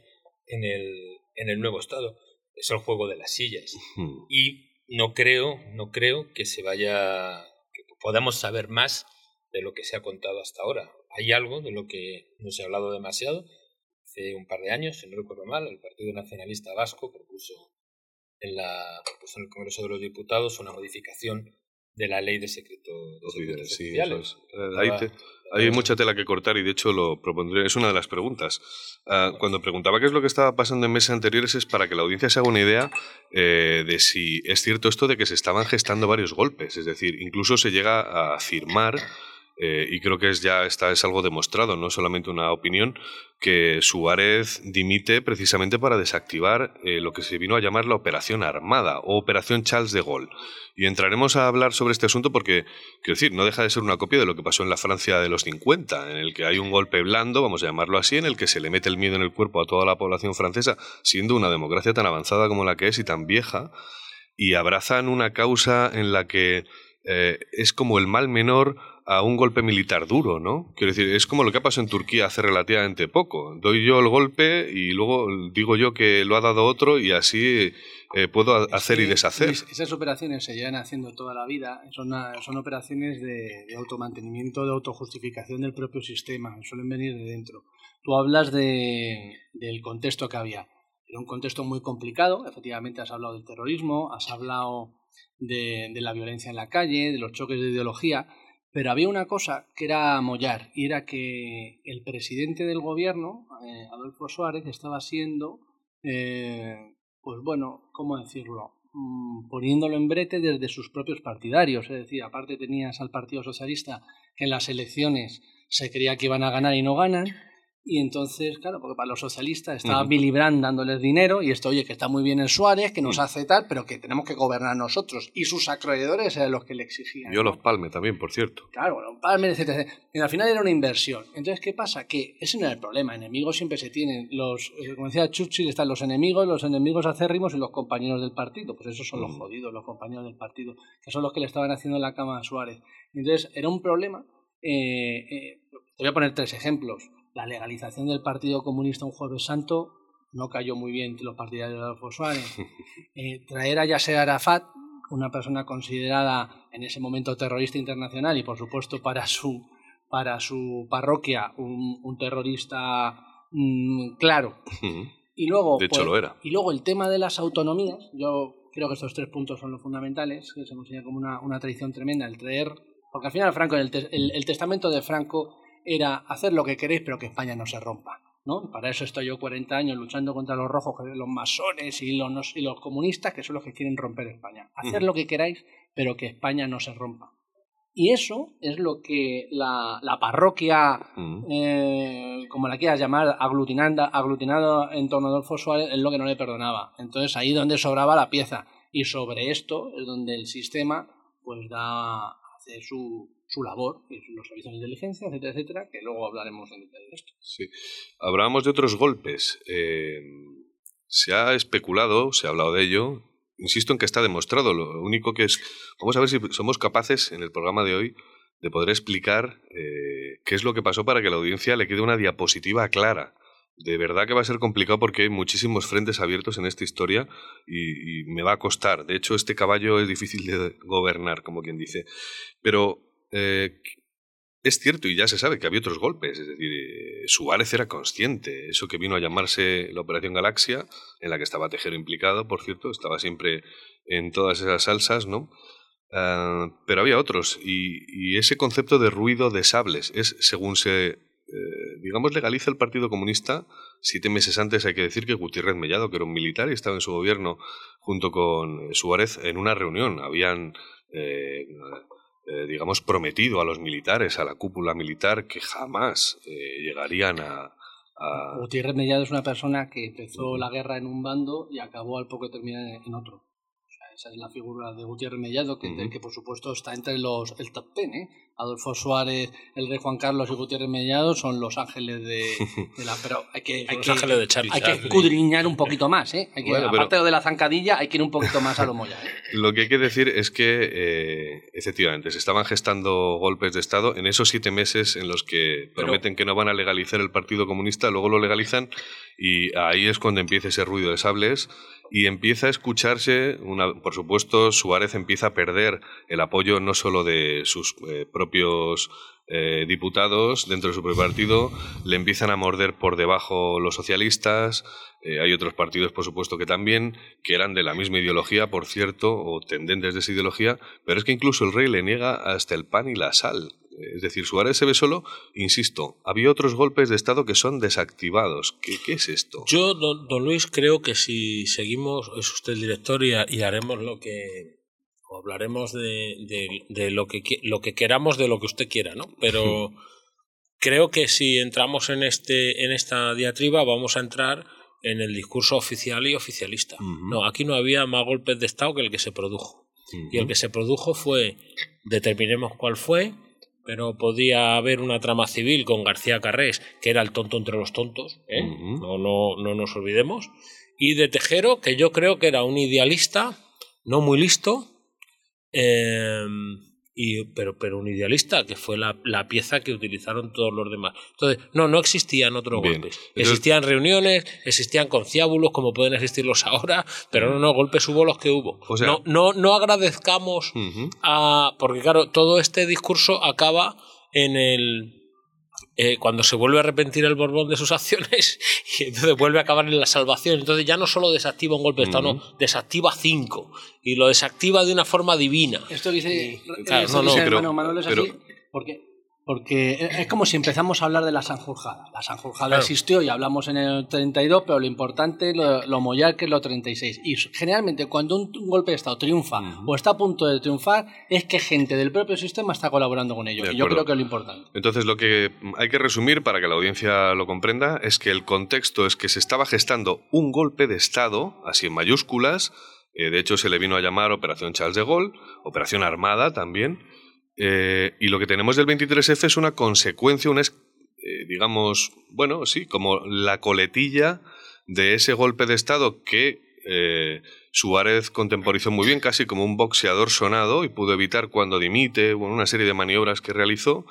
en el, en el nuevo Estado. Es el juego de las sillas. Y no creo, no creo que se vaya, que podamos saber más de lo que se ha contado hasta ahora. Hay algo de lo que no se ha hablado demasiado. Hace un par de años, si no recuerdo mal, el Partido Nacionalista Vasco propuso en, la, propuso en el Congreso de los Diputados una modificación de la ley de secreto de sí, hay mucha tela que cortar y de hecho lo propondré, es una de las preguntas. Ah, cuando preguntaba qué es lo que estaba pasando en meses anteriores es para que la audiencia se haga una idea eh, de si es cierto esto de que se estaban gestando varios golpes, es decir, incluso se llega a afirmar eh, y creo que es ya está, es algo demostrado, no solamente una opinión, que Suárez dimite precisamente para desactivar eh, lo que se vino a llamar la Operación Armada o Operación Charles de Gaulle. Y entraremos a hablar sobre este asunto porque, quiero decir, no deja de ser una copia de lo que pasó en la Francia de los 50, en el que hay un golpe blando, vamos a llamarlo así, en el que se le mete el miedo en el cuerpo a toda la población francesa, siendo una democracia tan avanzada como la que es y tan vieja, y abrazan una causa en la que eh, es como el mal menor a un golpe militar duro, ¿no? Quiero decir, es como lo que ha pasado en Turquía hace relativamente poco. Doy yo el golpe y luego digo yo que lo ha dado otro y así eh, puedo hacer y deshacer. Esas operaciones se llevan haciendo toda la vida, son, son operaciones de, automantenimiento, de autojustificación del propio sistema, suelen venir de dentro. Tú hablas de, del contexto que había. Era un contexto muy complicado, efectivamente has hablado del terrorismo, has hablado de, la violencia en la calle, de los choques de ideología, pero había una cosa que era mollar, y era que el presidente del gobierno, eh, Adolfo Suárez, estaba siendo, eh, pues bueno, ¿cómo decirlo? Mm, poniéndolo en brete desde sus propios partidarios. Es decir, aparte tenías al Partido Socialista que en las elecciones se creía que iban a ganar y no ganan, y entonces, claro, porque para los socialistas estaba Billy Brandt dándoles dinero y esto, oye, que está muy bien el Suárez, que nos hace tal, pero que tenemos que gobernar nosotros. Y sus acreedores eran los que le exigían. Yo los Palme también, por cierto. Claro, los Palme, etc. Y al final era una inversión. Entonces, ¿qué pasa? Que ese no era el problema. Enemigos siempre se tienen. Los, eh, como decía Churchill, están los enemigos, los enemigos acérrimos y los compañeros del partido. Pues esos son los jodidos, los compañeros del partido, que son los que le estaban haciendo la cama a Suárez. Entonces, era un problema. Eh, eh, te voy a poner tres ejemplos la legalización del Partido Comunista un jueves santo no cayó muy bien entre los partidarios de Adolfo Suárez. Eh, traer a Yasser Arafat, una persona considerada en ese momento terrorista internacional y por supuesto para su, para su parroquia un, terrorista mm, claro. Y luego, de hecho pues, lo era. Y luego el tema de las autonomías, yo creo que estos tres puntos son los fundamentales, que se considera como una, una tradición tremenda, el traer, porque al final Franco, el, el testamento de Franco era hacer lo que queréis, pero que España no se rompa. ¿no? Para eso estoy yo 40 años luchando contra los rojos, los masones y los, y los comunistas, que son los que quieren romper España. Hacer lo que queráis, pero que España no se rompa. Y eso es lo que la, la parroquia, eh, como la quieras llamar, aglutinando, aglutinado en torno a Adolfo Suárez, es lo que no le perdonaba. Entonces ahí donde sobraba la pieza. Y sobre esto es donde el sistema pues da, hace su, su labor, los servicios de inteligencia, etcétera, etcétera, que luego hablaremos en detalle de esto. Sí. Hablábamos de otros golpes. Eh, se ha especulado, se ha hablado de ello. Insisto en que está demostrado. Lo único que es. Vamos a ver si somos capaces en el programa de hoy de poder explicar eh, qué es lo que pasó para que la audiencia le quede una diapositiva clara. De verdad que va a ser complicado porque hay muchísimos frentes abiertos en esta historia y, y me va a costar. De hecho, este caballo es difícil de gobernar, como quien dice. Pero eh, es cierto y ya se sabe que había otros golpes, es decir, eh, Suárez era consciente, eso que vino a llamarse la Operación Galaxia, en la que estaba Tejero implicado, por cierto, estaba siempre en todas esas salsas, ¿no? Ah, pero había otros, y, ese concepto de ruido de sables es según se, eh, digamos, legaliza el Partido Comunista, siete meses antes hay que decir que Gutiérrez Mellado, que era un militar y estaba en su gobierno junto con Suárez en una reunión, habían... digamos, prometido a los militares, a la cúpula militar, que jamás eh, llegarían a, a... Gutiérrez Mellado es una persona que empezó la guerra en un bando y acabó al poco de terminar en otro. esa es la figura de Gutiérrez Mellado, que, que por supuesto está entre los el top ten, ¿eh? Adolfo Suárez, el rey Juan Carlos y Gutiérrez Mellado son los ángeles de, la... Pero hay que, hay que, hay que escudriñar un poquito más, ¿eh? Hay que, aparte de la zancadilla, hay que ir un poquito más a lo moya. ¿eh? Lo que hay que decir es que, eh, efectivamente, se estaban gestando golpes de Estado en esos siete meses en los que prometen que no van a legalizar el Partido Comunista, luego lo legalizan y ahí es cuando empieza ese ruido de sables y empieza a escucharse, una, por supuesto, Suárez empieza a perder el apoyo no solo de sus eh, propios propios eh, diputados dentro de su propio partido le empiezan a morder por debajo los socialistas. Eh, hay otros partidos, por supuesto, que también, que eran de la misma ideología, por cierto, o tendentes de esa ideología, pero es que incluso el rey le niega hasta el pan y la sal. Es decir, Suárez se ve solo, insisto, había otros golpes de Estado que son desactivados. ¿Qué, qué es esto? Yo, don, don, Luis, creo que si seguimos, es usted el director y, y haremos lo que, o hablaremos de, de, de, lo, que, lo que queramos de lo que usted quiera, ¿no? Pero creo que si entramos en, este, en esta diatriba vamos a entrar en el discurso oficial y oficialista. Uh -huh. No, aquí no había más golpes de Estado que el que se produjo. Uh -huh. Y el que se produjo fue, determinemos cuál fue, pero podía haber una trama civil con García Carrés, que era el tonto entre los tontos, ¿eh? uh -huh. no, no, no nos olvidemos, y de Tejero, que yo creo que era un idealista, no muy listo, eh, y, pero, pero un idealista, que fue la, la, pieza que utilizaron todos los demás. Entonces, no, no existían otros Bien. golpes. Entonces, existían reuniones, existían conciliábulos, como pueden existirlos ahora, pero no, no, golpes hubo los que hubo. O sea, no, no, no agradezcamos uh -huh. a. Porque, claro, todo este discurso acaba en el eh, cuando se vuelve a arrepentir el Borbón de sus acciones y entonces vuelve a acabar en la salvación. Entonces ya no solo desactiva un golpe de Estado, uh -huh. no, desactiva cinco y lo desactiva de una forma divina. Esto dice, y, claro, no, no, pero, Manuel es pero, así porque porque es como si empezamos a hablar de la Sanjurjada. La Sanjurjada claro. existió y hablamos en el 32, pero lo importante, lo, lo mollar que es lo 36. Y generalmente cuando un, un golpe de Estado triunfa uh -huh. o está a punto de triunfar, es que gente del propio sistema está colaborando con ello. Y yo creo que es lo importante. Entonces lo que hay que resumir para que la audiencia lo comprenda es que el contexto es que se estaba gestando un golpe de Estado, así en mayúsculas, eh, de hecho se le vino a llamar Operación Charles de Gaulle, Operación Armada también, eh, y lo que tenemos del 23F es una consecuencia, una, eh, digamos, bueno, sí, como la coletilla de ese golpe de Estado que eh, Suárez contemporizó muy bien, casi como un boxeador sonado, y pudo evitar cuando dimite, una serie de maniobras que realizó,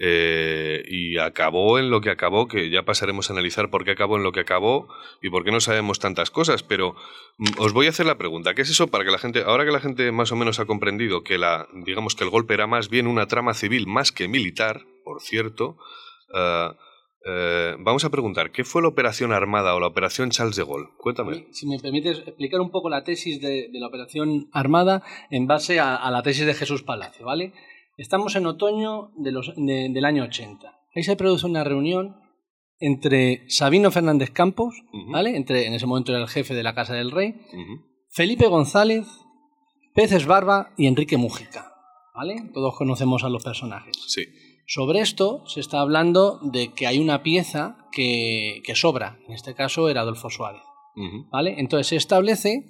eh, y acabó en lo que acabó, que ya pasaremos a analizar por qué acabó en lo que acabó y por qué no sabemos tantas cosas, pero mm, os voy a hacer la pregunta, ¿qué es eso para que la gente, ahora que la gente más o menos ha comprendido que la, digamos que el golpe era más bien una trama civil más que militar, por cierto, uh, uh, vamos a preguntar, ¿qué fue la operación armada o la operación Charles de Gaulle? Cuéntame. Si me permites explicar un poco la tesis de, la operación armada en base a la tesis de Jesús Palacio, ¿vale? Estamos en otoño de los, de, del año 80. Ahí se produce una reunión entre Sabino Fernández Campos, uh -huh. ¿vale? Entre, en ese momento era el jefe de la Casa del Rey, uh -huh. Felipe González, Peces Barba y Enrique Mújica, ¿vale? Todos conocemos a los personajes. Sí. Sobre esto se está hablando de que hay una pieza que, que sobra, en este caso era Adolfo Suárez, uh -huh. ¿vale? Entonces se establece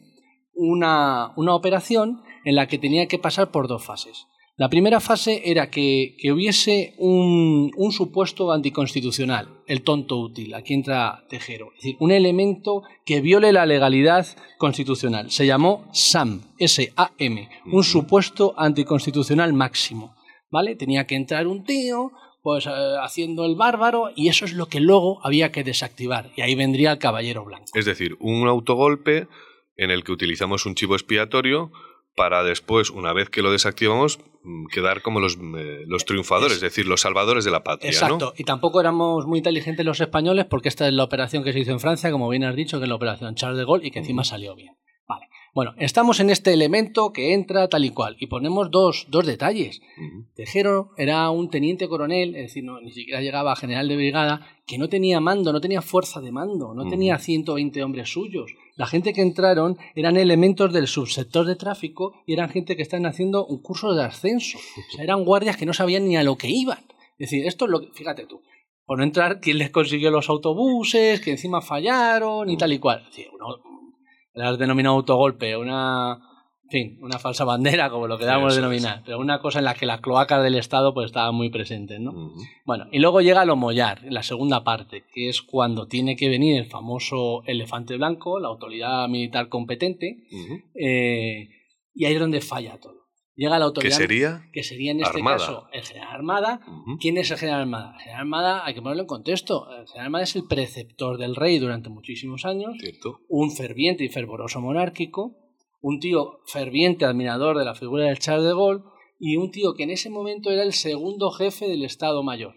una, una operación en la que tenía que pasar por dos fases. La primera fase era que, que hubiese un, un, supuesto anticonstitucional, el tonto útil, aquí entra Tejero, es decir, un elemento que viole la legalidad constitucional. Se llamó SAM, S-A-M, un supuesto anticonstitucional máximo. ¿Vale? Tenía que entrar un tío, pues eh, haciendo el bárbaro, y eso es lo que luego había que desactivar, y ahí vendría el caballero blanco. Es decir, un autogolpe en el que utilizamos un chivo expiatorio para después, una vez que lo desactivamos, mm, quedar como los, eh, los triunfadores, es, es, decir, los salvadores de la patria. Exacto, ¿no? y tampoco éramos muy inteligentes los españoles porque esta es la operación que se hizo en Francia, como bien has dicho, que es la operación Charles de Gaulle y que encima salió bien. Vale. Bueno, estamos en este elemento que entra tal y cual y ponemos dos, dos detalles. Uh -huh. Tejero era un teniente coronel, es decir, no, ni siquiera llegaba a general de brigada, que no tenía mando, no tenía fuerza de mando, no uh -huh. tenía 120 hombres suyos. La gente que entraron eran elementos del subsector de tráfico y eran gente que estaban haciendo un curso de ascenso. O sea, eran guardias que no sabían ni a lo que iban. Es decir, esto es lo que, fíjate tú, por no entrar, quién les consiguió los autobuses, que encima fallaron y tal y cual. Es decir, uno, le has denominado autogolpe, una, en fin, una falsa bandera, como lo queramos sí, denominar, pero una cosa en la que las cloacas del Estado pues estaban muy presentes, ¿no? Uh -huh. Bueno, y luego llega lo mollar, la segunda parte, que es cuando tiene que venir el famoso elefante blanco, la autoridad militar competente, uh -huh. eh, y ahí es donde falla todo. Llega la autoridad. ¿Qué sería? Que sería en este Armada. caso el general Armada. Uh -huh. ¿Quién es el general Armada? El general Armada, hay que ponerlo en contexto. El general Armada es el preceptor del rey durante muchísimos años. Cierto. Un ferviente y fervoroso monárquico. Un tío ferviente admirador de la figura del Charles de Gaulle. y un tío que en ese momento era el segundo jefe del Estado Mayor.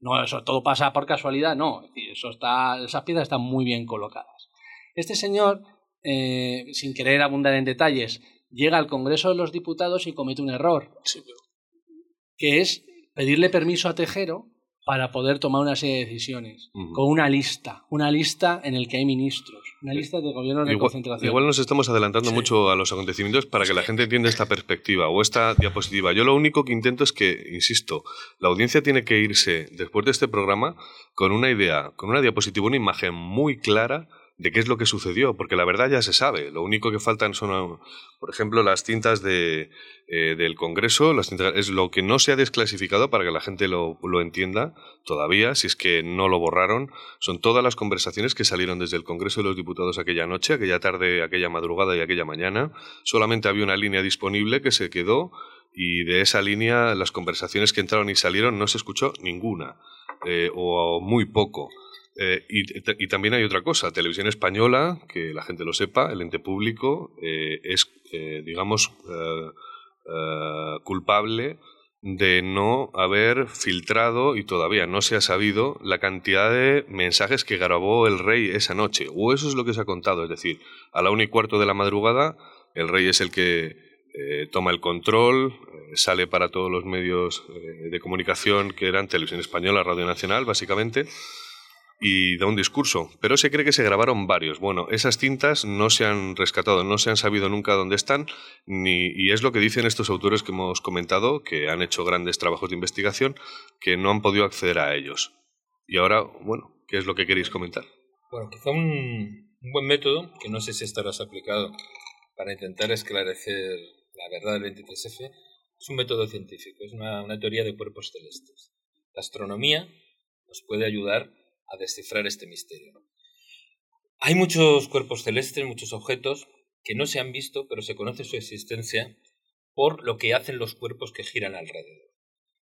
No, eso todo pasa por casualidad, no. Eso está, esas piezas están muy bien colocadas. Este señor, eh, sin querer abundar en detalles, llega al Congreso de los Diputados y comete un error. Que es pedirle permiso a Tejero para poder tomar una serie de decisiones, con una lista, una lista en el que hay ministros, una lista de gobiernos de concentración. Igual nos estamos adelantando mucho a los acontecimientos para que la gente entienda esta perspectiva o esta diapositiva. Yo lo único que intento es que, insisto, la audiencia tiene que irse después de este programa con una idea, con una diapositiva, una imagen muy clara de qué es lo que sucedió, porque la verdad ya se sabe. Lo único que faltan son, por ejemplo, las cintas de, eh, del Congreso, las es lo que no se ha desclasificado para que la gente lo, lo, entienda todavía, si es que no lo borraron. Son todas las conversaciones que salieron desde el Congreso de los Diputados aquella noche, aquella tarde, aquella madrugada y aquella mañana. Solamente había una línea disponible que se quedó y de esa línea las conversaciones que entraron y salieron no se escuchó ninguna eh, o muy poco. Eh, y, también hay otra cosa, Televisión Española, que la gente lo sepa, el ente público eh, es, eh, digamos, culpable de no haber filtrado y todavía no se ha sabido la cantidad de mensajes que grabó el rey esa noche. O eso es lo que se ha contado, es decir, a la una y cuarto de la madrugada el rey es el que toma el control, sale para todos los medios de comunicación que eran Televisión Española, Radio Nacional, básicamente y da un discurso, pero se cree que se grabaron varios. Bueno, esas cintas no se han rescatado, no se han sabido nunca dónde están, ni, y es lo que dicen estos autores que hemos comentado, que han hecho grandes trabajos de investigación, que no han podido acceder a ellos. Y ahora, bueno, ¿qué es lo que queréis comentar? Bueno, quizá un, un buen método, que no sé si estarás aplicado para intentar esclarecer la verdad del 23F, es un método científico, es una, una teoría de cuerpos celestes. La astronomía nos puede ayudar a descifrar este misterio. Hay muchos cuerpos celestes, muchos objetos que no se han visto, pero se conoce su existencia por lo que hacen los cuerpos que giran alrededor.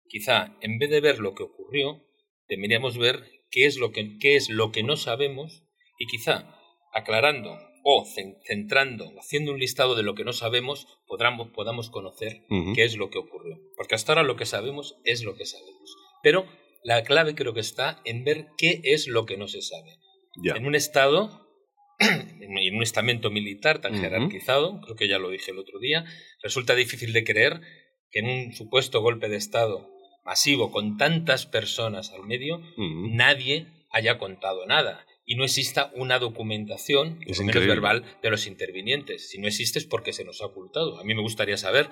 Quizá, en vez de ver lo que ocurrió, deberíamos ver qué es lo que, qué es lo que no sabemos y quizá, aclarando o centrando, haciendo un listado de lo que no sabemos, podamos, podamos conocer qué es lo que ocurrió. Porque hasta ahora lo que sabemos es lo que sabemos. Pero la clave creo que está en ver qué es lo que no se sabe. En un Estado, en un estamento militar tan jerarquizado, creo que ya lo dije el otro día, resulta difícil de creer que en un supuesto golpe de Estado masivo con tantas personas al medio, nadie haya contado nada y no exista una documentación es verbal de los intervinientes. Si no existe es porque se nos ha ocultado. A mí me gustaría saber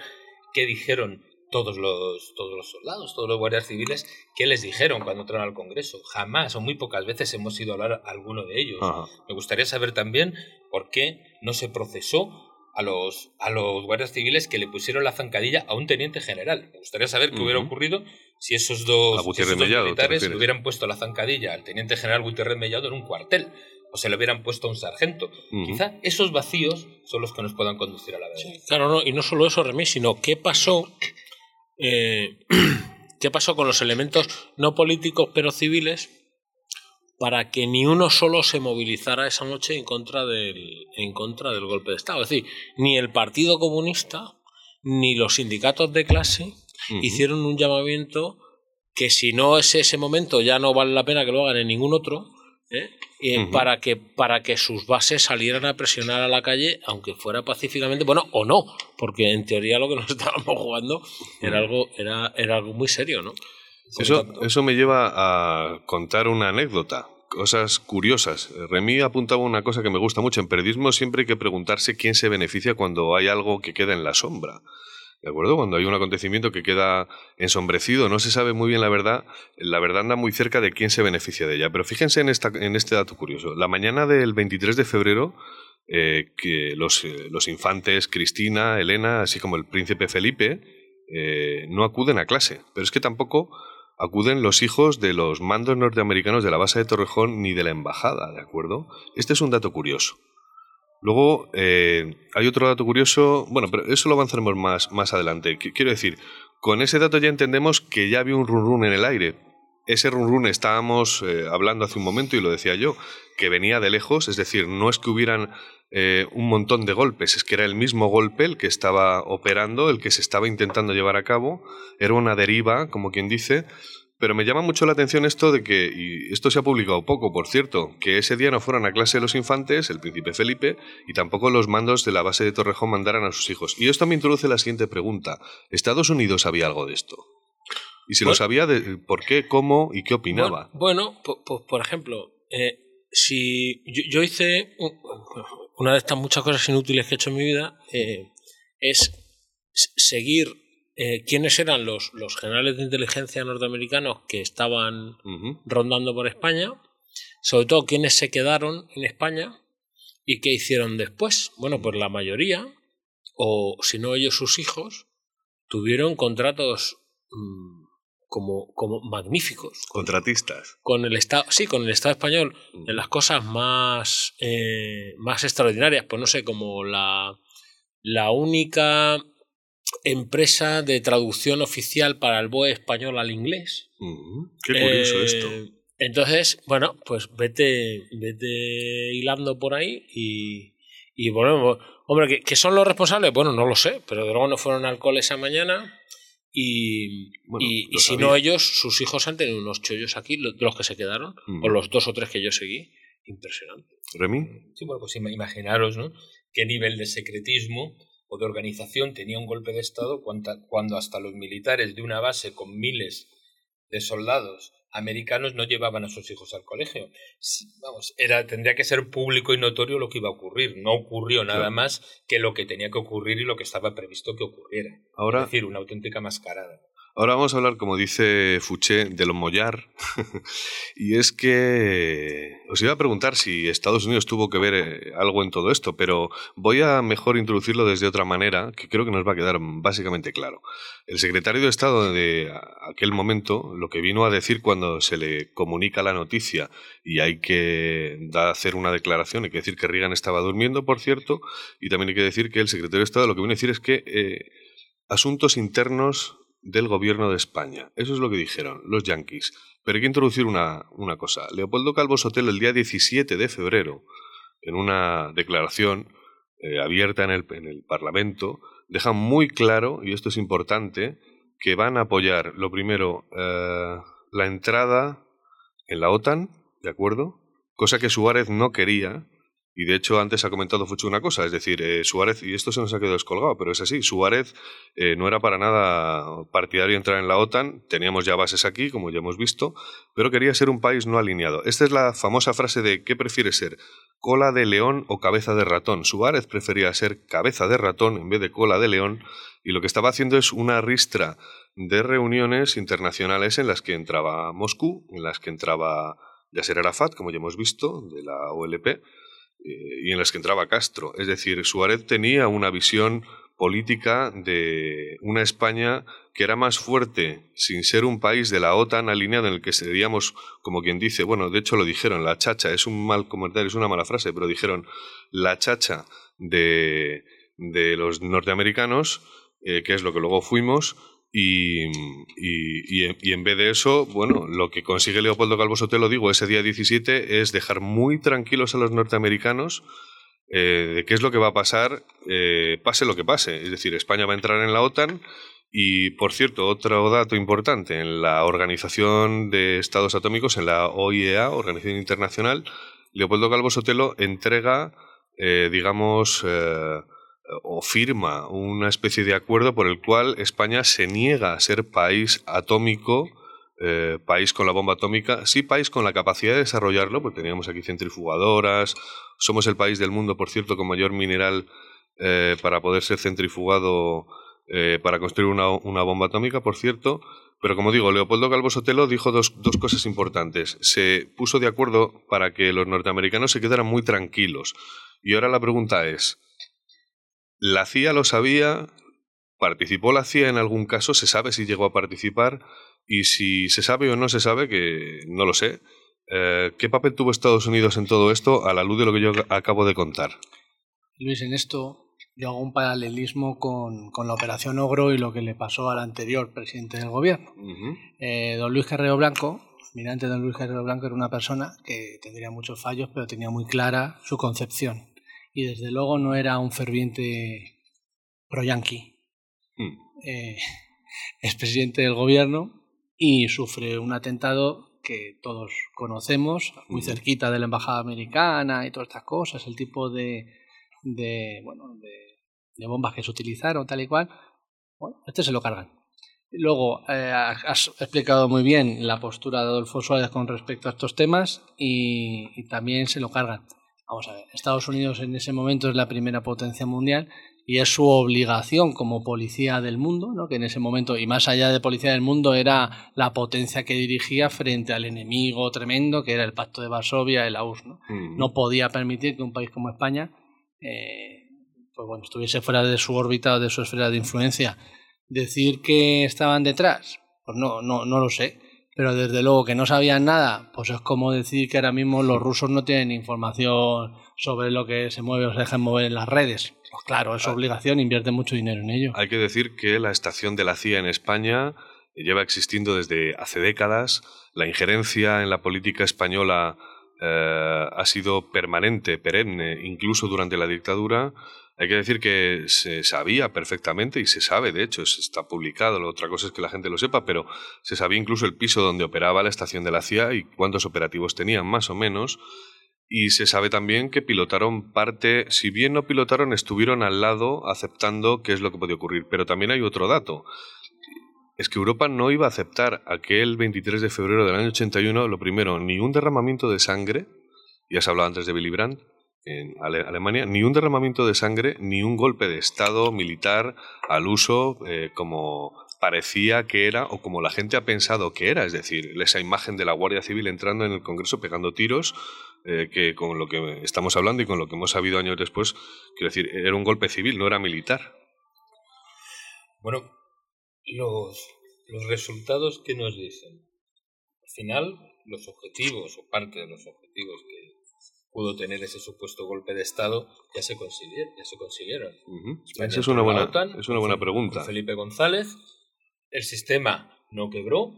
qué dijeron todos los, todos los soldados, todos los guardias civiles, ¿qué les dijeron cuando entraron al Congreso? Jamás o muy pocas veces hemos ido a hablar a alguno de ellos. Me gustaría saber también por qué no se procesó a los, a los guardias civiles que le pusieron la zancadilla a un teniente general. Me gustaría saber qué hubiera ocurrido si esos dos, militares le hubieran puesto la zancadilla al teniente general Gutiérrez Mellado en un cuartel o se le hubieran puesto a un sargento. Quizá esos vacíos son los que nos puedan conducir a la verdad. claro, no, y no solo eso, Remí, sino qué pasó eh, qué pasó con los elementos no políticos pero civiles para que ni uno solo se movilizara esa noche en contra del, en contra del golpe de Estado. Es decir, ni el Partido Comunista ni los sindicatos de clase hicieron un llamamiento que si no es ese momento ya no vale la pena que lo hagan en ningún otro, ¿eh? para, que, para que sus bases salieran a presionar a la calle, aunque fuera pacíficamente, bueno, o no, porque en teoría lo que nos estábamos jugando era algo, era, era algo muy serio, ¿no? Eso, eso me lleva a contar una anécdota cosas curiosas. Remy apuntaba una cosa que me gusta mucho. En periodismo siempre hay que preguntarse quién se beneficia cuando hay algo que queda en la sombra. ¿De acuerdo? Cuando hay un acontecimiento que queda ensombrecido, no se sabe muy bien la verdad, la verdad anda muy cerca de quién se beneficia de ella. Pero fíjense en, esta, en este dato curioso. La mañana del 23 de febrero, eh, que los, eh, los, infantes Cristina, Elena, así como el príncipe Felipe, eh, no acuden a clase. Pero es que tampoco acuden los hijos de los mandos norteamericanos de la base de Torrejón ni de la embajada, ¿de acuerdo? Este es un dato curioso. Luego, eh, hay otro dato curioso, bueno, pero eso lo avanzaremos más, más adelante. Quiero decir, con ese dato ya entendemos que ya había un run run en el aire, ese run run estábamos eh, hablando hace un momento y lo decía yo, que venía de lejos, es decir, no es que hubieran eh, un montón de golpes, es que era el mismo golpe el que estaba operando, el que se estaba intentando llevar a cabo, era una deriva, como quien dice, pero me llama mucho la atención esto de que, y esto se ha publicado poco, por cierto, que ese día no fueran a clase los infantes, el príncipe Felipe, y tampoco los mandos de la base de Torrejón mandaran a sus hijos. Y esto me introduce la siguiente pregunta. ¿Estados Unidos sabía algo de esto? Y si lo sabía, de, ¿por qué, cómo y qué opinaba? Bueno, pues por ejemplo, eh, si yo, hice una de estas muchas cosas inútiles que he hecho en mi vida, eh, es seguir eh, quiénes eran los, los generales de inteligencia norteamericanos que estaban rondando por España, sobre todo quiénes se quedaron en España y qué hicieron después. Bueno, pues la mayoría, o si no ellos sus hijos, tuvieron contratos mm, como, como magníficos. Contratistas. Con el Estado, sí, con el Estado español, en las cosas más, eh, más extraordinarias, pues no sé, como la, la única empresa de traducción oficial para el BOE español al inglés. qué curioso eh, esto. Entonces, bueno, pues vete, vete hilando por ahí y, y volvemos. Hombre, ¿que, son los responsables? Bueno, no lo sé, pero de luego no fueron alcohol esa mañana. Y, y, si no ellos, sus hijos han tenido unos chollos aquí, de los que se quedaron, o los dos o tres que yo seguí. Impresionante. ¿Remy? Sí, bueno, pues imaginaros, ¿no? Qué nivel de secretismo de organización tenía un golpe de Estado cuando hasta los militares de una base con miles de soldados americanos no llevaban a sus hijos al colegio. Vamos, era, tendría que ser público y notorio lo que iba a ocurrir. No ocurrió nada más que lo que tenía que ocurrir y lo que estaba previsto que ocurriera. Ahora, es decir, una auténtica mascarada. Ahora vamos a hablar, como dice Fouché, de los Mollar. y es que os iba a preguntar si Estados Unidos tuvo que ver eh, algo en todo esto, pero voy a mejor introducirlo desde otra manera, que creo que nos va a quedar básicamente claro. El secretario de Estado de aquel momento, lo que vino a decir cuando se le comunica la noticia y hay que hacer una declaración, hay que decir que Reagan estaba durmiendo, por cierto, y también hay que decir que el secretario de Estado lo que vino a decir es que eh, asuntos internos del gobierno de España. Eso es lo que dijeron los yanquis. Pero hay que introducir una, una cosa. Leopoldo Calvo Sotelo el día 17 de febrero, en una declaración eh, abierta en el, en el Parlamento, deja muy claro, y esto es importante, que van a apoyar, lo primero, eh, la entrada en la OTAN, ¿de acuerdo? Cosa que Suárez no quería, y de hecho, antes ha comentado Fucho una cosa, es decir, eh, Suárez, y esto se nos ha quedado descolgado, pero es así, Suárez eh, no era para nada partidario entrar en la OTAN, teníamos ya bases aquí, como ya hemos visto, pero quería ser un país no alineado. Esta es la famosa frase de ¿qué prefiere ser? ¿Cola de león o cabeza de ratón? Suárez prefería ser cabeza de ratón en vez de cola de león, y lo que estaba haciendo es una ristra de reuniones internacionales en las que entraba Moscú, en las que entraba Yasser Arafat, como ya hemos visto, de la OLP, y en las que entraba Castro. Es decir, Suárez tenía una visión política de una España que era más fuerte sin ser un país de la OTAN alineado en el que seríamos, como quien dice, bueno, de hecho lo dijeron, la chacha, es un mal comentario, es una mala frase, pero dijeron la chacha de, de los norteamericanos, eh, que es lo que luego fuimos, y, y, en vez de eso, bueno, lo que consigue Leopoldo Calvo Sotelo, digo, ese día 17 es dejar muy tranquilos a los norteamericanos eh, de qué es lo que va a pasar, eh, pase lo que pase. Es decir, España va a entrar en la OTAN y, por cierto, otro dato importante, en la Organización de Estados Atómicos, en la OIEA, Organización Internacional, Leopoldo Calvo Sotelo entrega, eh, digamos, o firma una especie de acuerdo por el cual España se niega a ser país atómico, eh, país con la bomba atómica, sí país con la capacidad de desarrollarlo, porque teníamos aquí centrifugadoras, somos el país del mundo, por cierto, con mayor mineral eh, para poder ser centrifugado eh, para construir una, una, bomba atómica, por cierto. Pero como digo, Leopoldo Calvo Sotelo dijo dos, dos cosas importantes. Se puso de acuerdo para que los norteamericanos se quedaran muy tranquilos. Y ahora la pregunta es, la CIA lo sabía, participó la CIA en algún caso, se sabe si llegó a participar y si se sabe o no se sabe, que no lo sé. Eh, ¿Qué papel tuvo Estados Unidos en todo esto a la luz de lo que yo acabo de contar? Luis, en esto yo hago un paralelismo con, la operación Ogro y lo que le pasó al anterior presidente del gobierno. Eh, don Luis Carrero Blanco almirante don Luis Guerrero Blanco era una persona que tendría muchos fallos, pero tenía muy clara su concepción. Y desde luego no era un ferviente pro-yanqui. Mm. Eh, es presidente del gobierno y sufre un atentado que todos conocemos, muy Ujú. cerquita de la embajada americana y todas estas cosas, el tipo de, de, bueno, de, de bombas que se utilizaron, tal y cual. Bueno, este se lo cargan. Luego, eh, has explicado muy bien la postura de Adolfo Suárez con respecto a estos temas y, y también se lo cargan. Vamos a ver, Estados Unidos en ese momento es la primera potencia mundial y es su obligación como policía del mundo, ¿no? que en ese momento, y más allá de policía del mundo, era la potencia que dirigía frente al enemigo tremendo que era el Pacto de Varsovia y la URSS. ¿no? Mm. no podía permitir que un país como España eh, pues bueno, estuviese fuera de su órbita o de su esfera de influencia. Decir que estaban detrás, pues no, no, no lo sé. Pero desde luego que no sabían nada, pues es como decir que ahora mismo los rusos no tienen información sobre lo que se mueve o se dejan mover en las redes. Pues claro, es su obligación, invierte mucho dinero en ello. Hay que decir que la estación de la CIA en España lleva existiendo desde hace décadas. La injerencia en la política española eh, ha sido permanente, perenne, incluso durante la dictadura. Hay que decir que se sabía perfectamente, y se sabe, de hecho, es- está publicado, otra cosa es que la gente lo sepa, pero se sabía incluso el piso donde operaba la estación de la CIA y cuántos operativos tenían, más o menos. Y se sabe también que pilotaron parte, si bien no pilotaron, estuvieron al lado aceptando qué es lo que podía ocurrir. Pero también hay otro dato. Es que Europa no iba a aceptar aquel 23 de febrero del año 81, lo primero, ni un derramamiento de sangre, ya se hablaba antes de Willy Brandt, en Ale- Alemania, ni un derramamiento de sangre, ni un golpe de Estado militar al uso eh, como parecía que era o como la gente ha pensado que era, es decir, esa imagen de la Guardia Civil entrando en el Congreso pegando tiros, eh, que con lo que estamos hablando y con lo que hemos sabido años después, quiero decir, era un golpe civil, no era militar. Bueno, los, los resultados que nos dicen. Al final, los objetivos o parte de los objetivos que pudo tener ese supuesto golpe de Estado ya se consiguieron. Ya se consiguieron. Ujú. España Esa es una buena, OTAN, es una buena pregunta. con Felipe González, el sistema no quebró,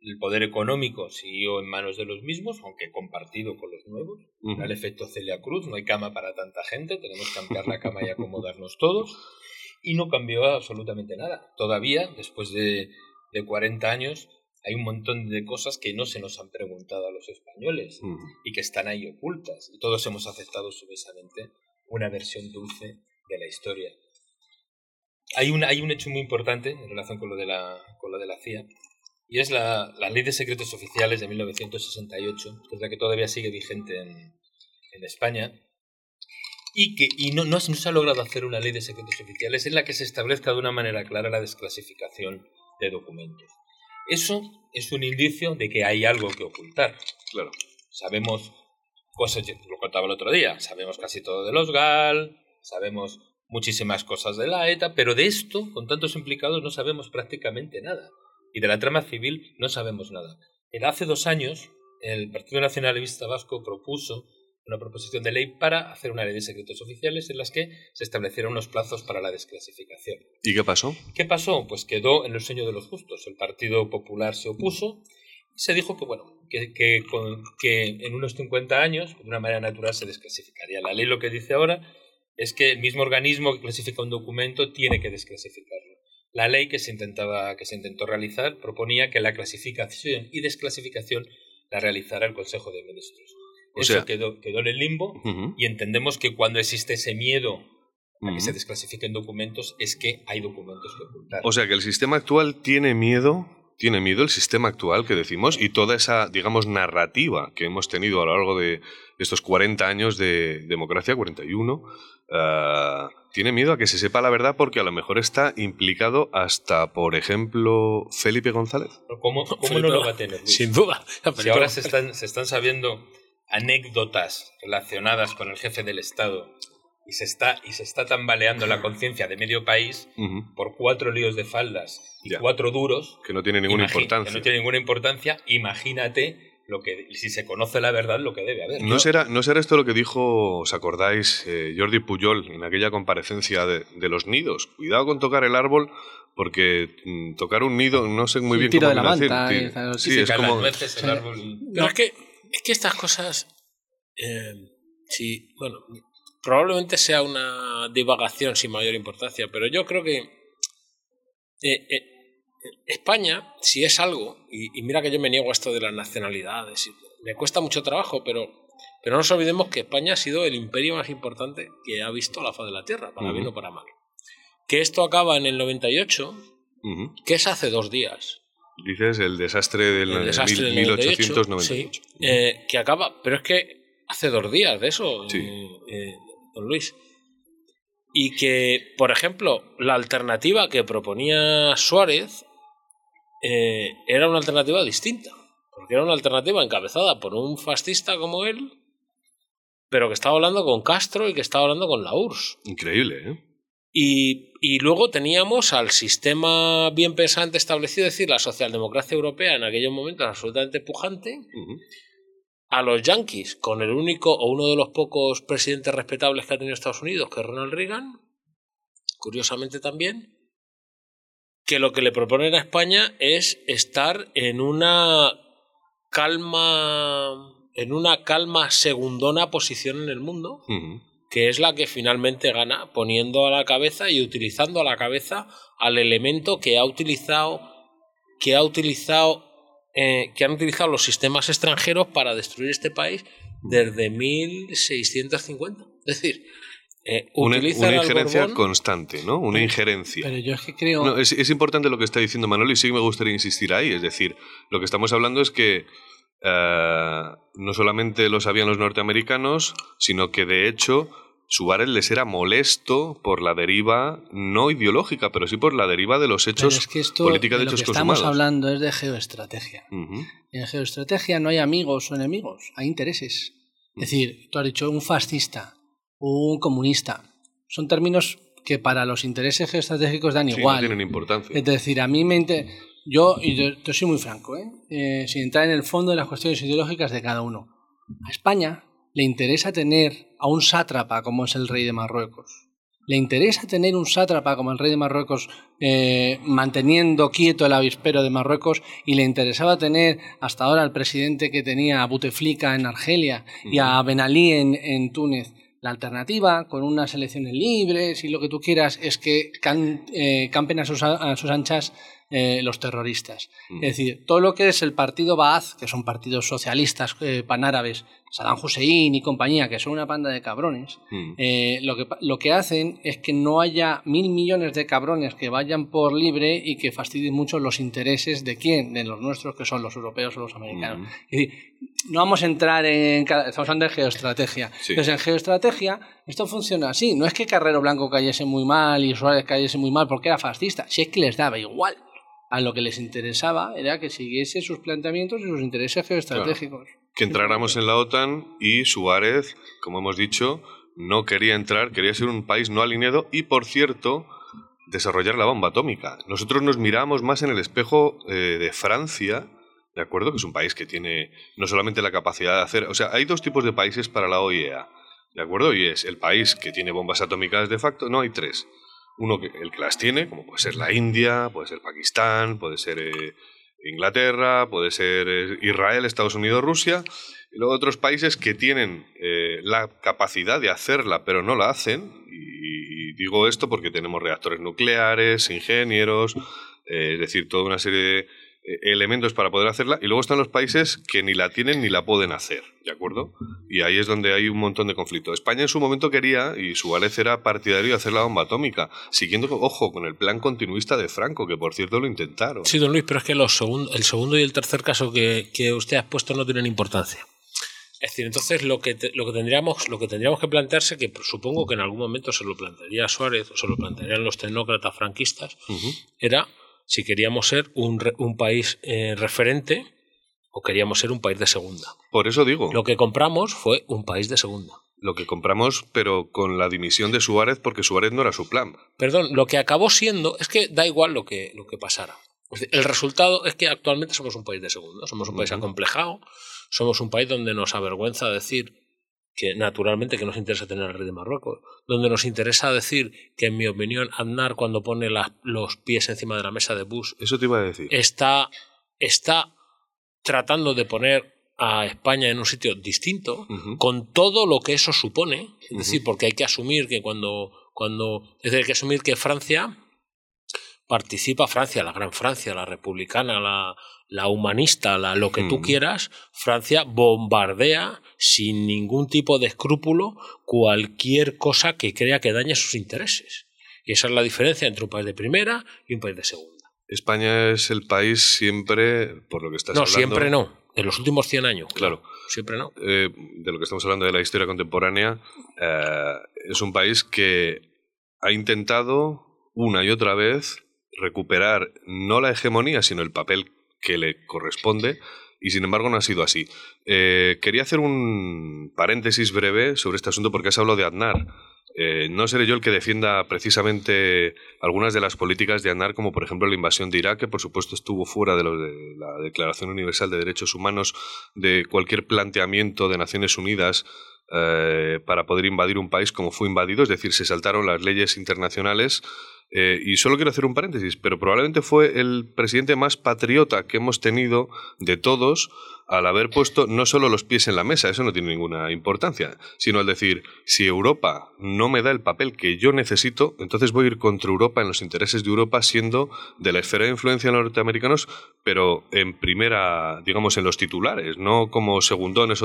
el poder económico siguió en manos de los mismos, aunque compartido con los nuevos. Ujú. El efecto Celia Cruz, no hay cama para tanta gente, tenemos que ampliar la cama y acomodarnos todos. Y no cambió absolutamente nada. Todavía, después de, de 40 años, hay un montón de cosas que no se nos han preguntado a los españoles Ujú. y que están ahí ocultas. Y todos hemos aceptado sumisamente una versión dulce de la historia. Hay un, hay un hecho muy importante en relación con lo de la, con lo de la CIA, y es la, la Ley de Secretos Oficiales de 1968, que es la que todavía sigue vigente en, en España, y que y no, no se ha logrado hacer una ley de secretos oficiales en la que se establezca de una manera clara la desclasificación de documentos. Eso es un indicio de que hay algo que ocultar. Claro. Sabemos cosas, lo contaba el otro día, sabemos casi todo de los GAL, sabemos muchísimas cosas de la ETA, pero de esto, con tantos implicados, no sabemos prácticamente nada. Y de la trama civil no sabemos nada. Hace dos años, el Partido Nacionalista Vasco propuso una proposición de ley para hacer una ley de secretos oficiales en las que se establecieran unos plazos para la desclasificación. ¿Y qué pasó? ¿Qué pasó? Pues quedó en el sueño de los justos. El Partido Popular se opuso y se dijo que, bueno, que, que, con- que en unos 50 años, de una manera natural, se desclasificaría. La ley lo que dice ahora es que el mismo organismo que clasifica un documento tiene que desclasificarlo. La ley que se, intentaba, que se intentó realizar proponía que la clasificación y desclasificación la realizara el Consejo de Ministros. O Eso sea- quedó, quedó en el limbo Ujú. y entendemos que cuando existe ese miedo a que Ujú. se desclasifiquen documentos es que hay documentos que ocultar. O sea que el sistema actual tiene miedo, tiene miedo el sistema actual que decimos y toda esa, digamos, narrativa que hemos tenido a lo largo de estos 40 años de democracia, 41, ah, tiene miedo a que se sepa la verdad porque a lo mejor está implicado hasta, por ejemplo, Felipe González. ¿Cómo, cómo no lo va a tener? Luis? Sin duda. Si ahora se están, se están sabiendo anécdotas relacionadas con el jefe del Estado y se está, y se está tambaleando la conciencia de medio país Ujú. por cuatro líos de faldas y Ya. cuatro duros, Que no tiene ninguna importancia. que no tiene ninguna importancia, imagínate lo que, si se conoce la verdad, lo que debe haber. ¿No, será, ¿No será esto lo que dijo, os acordáis, eh, Jordi Pujol en aquella comparecencia de, de, los nidos? Cuidado con tocar el árbol, porque mm, tocar un nido, no sé muy bien tiro cómo de la decir. manta, Ti- eh, claro, sí, Se es como... veces el árbol. Pero es, que, es que estas cosas, eh, sí, bueno, probablemente sea una divagación sin mayor importancia, pero yo creo que eh, eh, España, si es algo, y, y mira que yo me niego a esto de las nacionalidades, y me cuesta mucho trabajo, pero, pero no nos olvidemos que España ha sido el imperio más importante que ha visto la faz de la Tierra, para bien o para mal. Que esto acaba en el 98, Ujú. que es hace dos días. Dices el desastre del El desastre mil- del 98, 1898. sí, eh, que acaba, pero es que hace dos días de eso, Sí. eh, eh, don Luis. Y que, por ejemplo, la alternativa que proponía Suárez eh, era una alternativa distinta, porque era una alternativa encabezada por un fascista como él, pero que estaba hablando con Castro y que estaba hablando con la URSS. Increíble, ¿eh? Y, y luego teníamos al sistema bien pensante establecido, es decir, la socialdemocracia europea en aquellos momentos absolutamente pujante, a los yanquis con el único o uno de los pocos presidentes respetables que ha tenido Estados Unidos, que es Ronald Reagan, curiosamente también, que lo que le proponen a España es estar en una calma en una calma segundona posición en el mundo. Que es la que finalmente gana, poniendo a la cabeza y utilizando a la cabeza al elemento que ha utilizado, que ha utilizado, eh, que han utilizado los sistemas extranjeros para destruir este país desde 1650. Es decir, eh, Una, una injerencia Borbón- constante, ¿no? Una injerencia. Pero yo es que creo. No, es, es importante lo que está diciendo Manolo y sí me gustaría insistir ahí. Es decir, lo que estamos hablando es que eh, no solamente lo sabían los norteamericanos, sino que de hecho Suárez les era molesto por la deriva, no ideológica, pero sí por la deriva de los hechos es que esto, política de de lo hechos que estamos consumados. hablando es de geoestrategia. En geoestrategia no hay amigos o enemigos, hay intereses. Es decir, tú has dicho un fascista, un comunista. Son términos que para los intereses geoestratégicos dan Sí, no igual. tienen importancia. Es decir, a mí me inter- yo, y yo te soy muy franco, ¿eh? Eh, sin entrar en el fondo de las cuestiones ideológicas de cada uno. A España le interesa tener a un sátrapa como es el rey de Marruecos. Le interesa tener un sátrapa como el rey de Marruecos eh, manteniendo quieto el avispero de Marruecos y le interesaba tener hasta ahora al presidente que tenía a Bouteflika en Argelia y a Ben Ali en, en Túnez. La alternativa, con unas elecciones libres y lo que tú quieras, es que can- eh, campen a sus, a sus anchas eh, los terroristas. Mm. Es decir, todo lo que es el partido Baath, que son partidos socialistas eh, panárabes, Saddam Hussein y compañía, que son una panda de cabrones, Mm. eh, lo, que, lo que hacen es que no haya mil millones de cabrones que vayan por libre y que fastidien mucho los intereses de quién, de los nuestros, que son los europeos o los americanos. Mm. Es decir, no vamos a entrar en. Estamos hablando de geoestrategia. Sí. Entonces, en geoestrategia, esto funciona así. No es que Carrero Blanco cayese muy mal y Suárez cayese muy mal porque era fascista. Si es que les daba igual. A lo que les interesaba era que siguiese sus planteamientos y sus intereses geoestratégicos. que entráramos en la OTAN y Suárez, como hemos dicho, no quería entrar, quería ser un país no alineado y, por cierto, desarrollar la bomba atómica. Nosotros nos miramos más en el espejo eh, de Francia, ¿de acuerdo? Que es un país que tiene no solamente la capacidad de hacer... O sea, hay dos tipos de países para la OIEA, ¿de acuerdo? Y es el país que tiene bombas atómicas de facto, no, hay tres. Uno, que, el que las tiene, como puede ser la India, puede ser Pakistán, puede ser... eh, Inglaterra, puede ser eh, Israel, Estados Unidos, Rusia, y luego otros países que tienen eh, la capacidad de hacerla, pero no la hacen. Y, y digo esto porque tenemos reactores nucleares, ingenieros, es decir, toda una serie de elementos para poder hacerla. Y luego están los países que ni la tienen ni la pueden hacer, ¿de acuerdo? Y ahí es donde hay un montón de conflicto. España en su momento quería, y Suárez era partidario de hacer la bomba atómica, siguiendo, ojo, con el plan continuista de Franco, que por cierto lo intentaron. Sí, don Luis, pero es que los segun- el segundo y el tercer caso que, que usted ha expuesto no tienen importancia. Es decir, entonces lo que, te- lo que tendríamos lo que tendríamos que plantearse, que supongo que en algún momento se lo plantearía Suárez o se lo plantearían los tecnócratas franquistas, era si queríamos ser un, un país eh, referente o queríamos ser un país de segunda. Por eso digo. Lo que compramos fue un país de segunda. Lo que compramos, pero con la dimisión de Suárez, porque Suárez no era su plan. Perdón, lo que acabó siendo es que da igual lo que, lo que pasara. El resultado es que actualmente somos un país de segunda, somos un país acomplejado, somos un país donde nos avergüenza decir que naturalmente que nos interesa tener al rey de Marruecos, donde nos interesa decir que en mi opinión Aznar cuando pone los pies encima de la mesa de Bush eso te iba a decir. está está tratando de poner a España en un sitio distinto con todo lo que eso supone. Es decir porque hay que asumir que cuando cuando es decir, hay que asumir que Francia participa Francia, la gran Francia, la republicana, la, la humanista, la, lo que tú quieras, Francia bombardea sin ningún tipo de escrúpulo cualquier cosa que crea que dañe sus intereses. Y esa es la diferencia entre un país de primera y un país de segunda. España es el país siempre, por lo que estás no, hablando. No, siempre no. En los últimos 100 años. Claro. Siempre no. Eh, de lo que estamos hablando de la historia contemporánea, eh, es un país que ha intentado una y otra vez recuperar no la hegemonía, sino el papel que le corresponde, y sin embargo no ha sido así. Eh, quería hacer un paréntesis breve sobre este asunto porque has hablado de Aznar. Eh, no seré yo el que defienda precisamente algunas de las políticas de Aznar, como por ejemplo la invasión de Irak, que por supuesto estuvo fuera de, la Declaración Universal de Derechos Humanos, de cualquier planteamiento de Naciones Unidas eh, para poder invadir un país como fue invadido, es decir, se saltaron las leyes internacionales eh, y solo quiero hacer un paréntesis, pero probablemente fue el presidente más patriota que hemos tenido de todos al haber puesto no solo los pies en la mesa, eso no tiene ninguna importancia, sino al decir, si Europa no me da el papel que yo necesito, entonces voy a ir contra Europa en los intereses de Europa, siendo de la esfera de influencia de los norteamericanos, pero en primera, digamos, en los titulares, no como segundones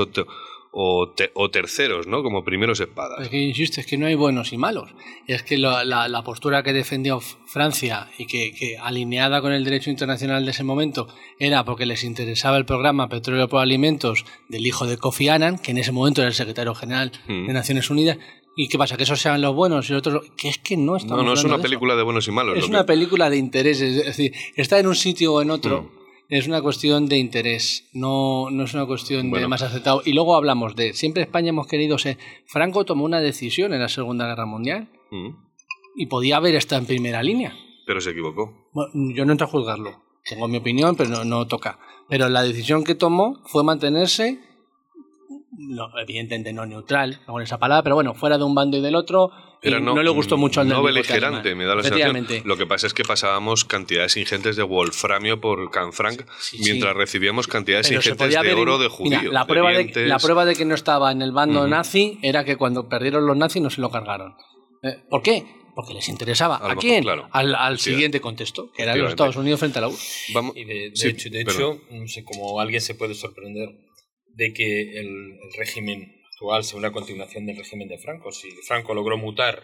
o, terceros, ¿no? Como primeros espadas. Es que insisto, es que no hay buenos y malos. Es que la, la, postura que defendió Francia y que, que, alineada con el derecho internacional de ese momento era porque les interesaba el programa Petróleo por Alimentos del hijo de Kofi Annan, que en ese momento era el secretario general de mm. Naciones Unidas. ¿Y qué pasa? ¿Que esos sean los buenos y los otros? Que es que no estamos No, no es una película de buenos y malos. Es una película de intereses. Es decir, está en un sitio o en otro. Mm es una cuestión de interés, no, no es una cuestión de más aceptado. Y luego hablamos de, siempre España hemos querido ser, Franco tomó una decisión en la Segunda Guerra Mundial mm. y podía haber estado en primera línea. Pero se equivocó. yo no entro a juzgarlo, tengo mi opinión, pero no, no toca. Pero la decisión que tomó fue mantenerse no, evidentemente no neutral con esa palabra, pero bueno, fuera de un bando y del otro. no, le gustó mucho al No beligerante, me da la sensación. Lo que pasa es que pasábamos cantidades ingentes de wolframio por Canfranc mientras recibíamos cantidades ingentes de oro de judío. la, prueba de, la prueba de que no estaba en el bando nazi era que cuando perdieron los nazis no se lo cargaron. Eh, ¿Por qué? Porque les interesaba. ¿A, quién? al, siguiente contexto, que era los Estados Unidos frente a la URSS. de, hecho, de hecho no sé cómo alguien se puede sorprender de que el, régimen actual sea una continuación del régimen de Franco. Si Franco logró mutar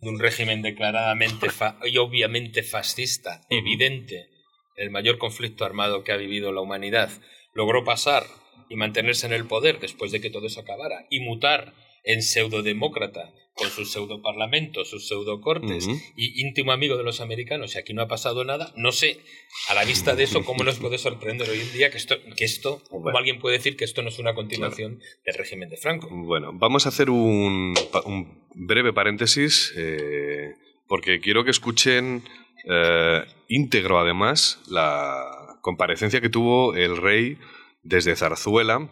de un régimen declaradamente y obviamente fascista, evidente, el mayor conflicto armado que ha vivido la humanidad, logró pasar y mantenerse en el poder después de que todo eso acabara y mutar en pseudodemócrata con sus pseudoparlamentos, sus pseudocortes y íntimo amigo de los americanos y aquí no ha pasado nada, no sé, a la vista de eso, cómo nos puede sorprender hoy en día que esto, que esto como alguien puede decir que esto no es una continuación del régimen de Franco. Bueno, vamos a hacer un, un breve paréntesis eh, porque quiero que escuchen eh, íntegro además la comparecencia que tuvo el rey desde Zarzuela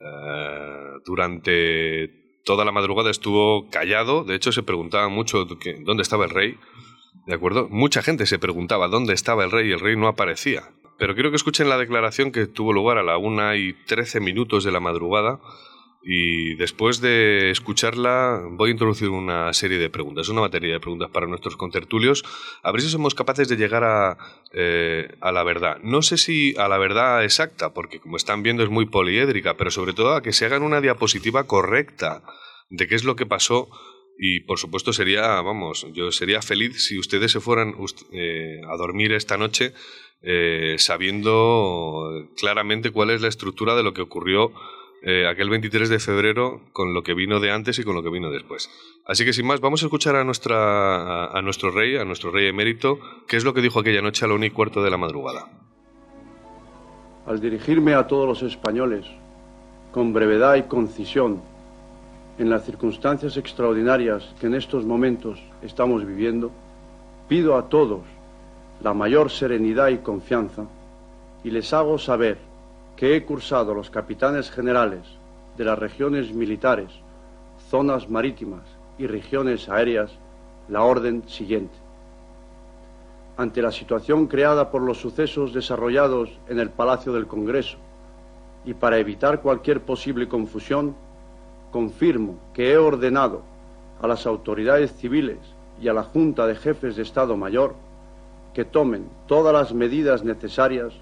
eh, durante toda la madrugada estuvo callado. De hecho, se preguntaba mucho dónde estaba el rey. ¿De acuerdo? Mucha gente se preguntaba dónde estaba el rey y el rey no aparecía. Pero quiero que escuchen la declaración que tuvo lugar a la una y trece minutos de la madrugada y después de escucharla, voy a introducir una serie de preguntas, una materia de preguntas para nuestros contertulios, a ver si somos capaces de llegar a, eh, a la verdad. No sé si a la verdad exacta, porque como están viendo es muy poliédrica, pero sobre todo a que se hagan una diapositiva correcta de qué es lo que pasó. Y por supuesto sería, vamos, yo sería feliz si ustedes se fueran eh, a dormir esta noche eh, sabiendo claramente cuál es la estructura de lo que ocurrió eh, aquel 23 de febrero con lo que vino de antes y con lo que vino después. Así que sin más, vamos a escuchar a, nuestro rey, a nuestro rey emérito, qué es lo que dijo aquella noche a la una cuarto de la madrugada. Al dirigirme a todos los españoles, con brevedad y concisión, en las circunstancias extraordinarias que en estos momentos estamos viviendo, pido a todos la mayor serenidad y confianza y les hago saber que he cursado los capitanes generales de las regiones militares, zonas marítimas y regiones aéreas la orden siguiente. Ante la situación creada por los sucesos desarrollados en el Palacio del Congreso y para evitar cualquier posible confusión, confirmo que he ordenado a las autoridades civiles y a la Junta de Jefes de Estado Mayor que tomen todas las medidas necesarias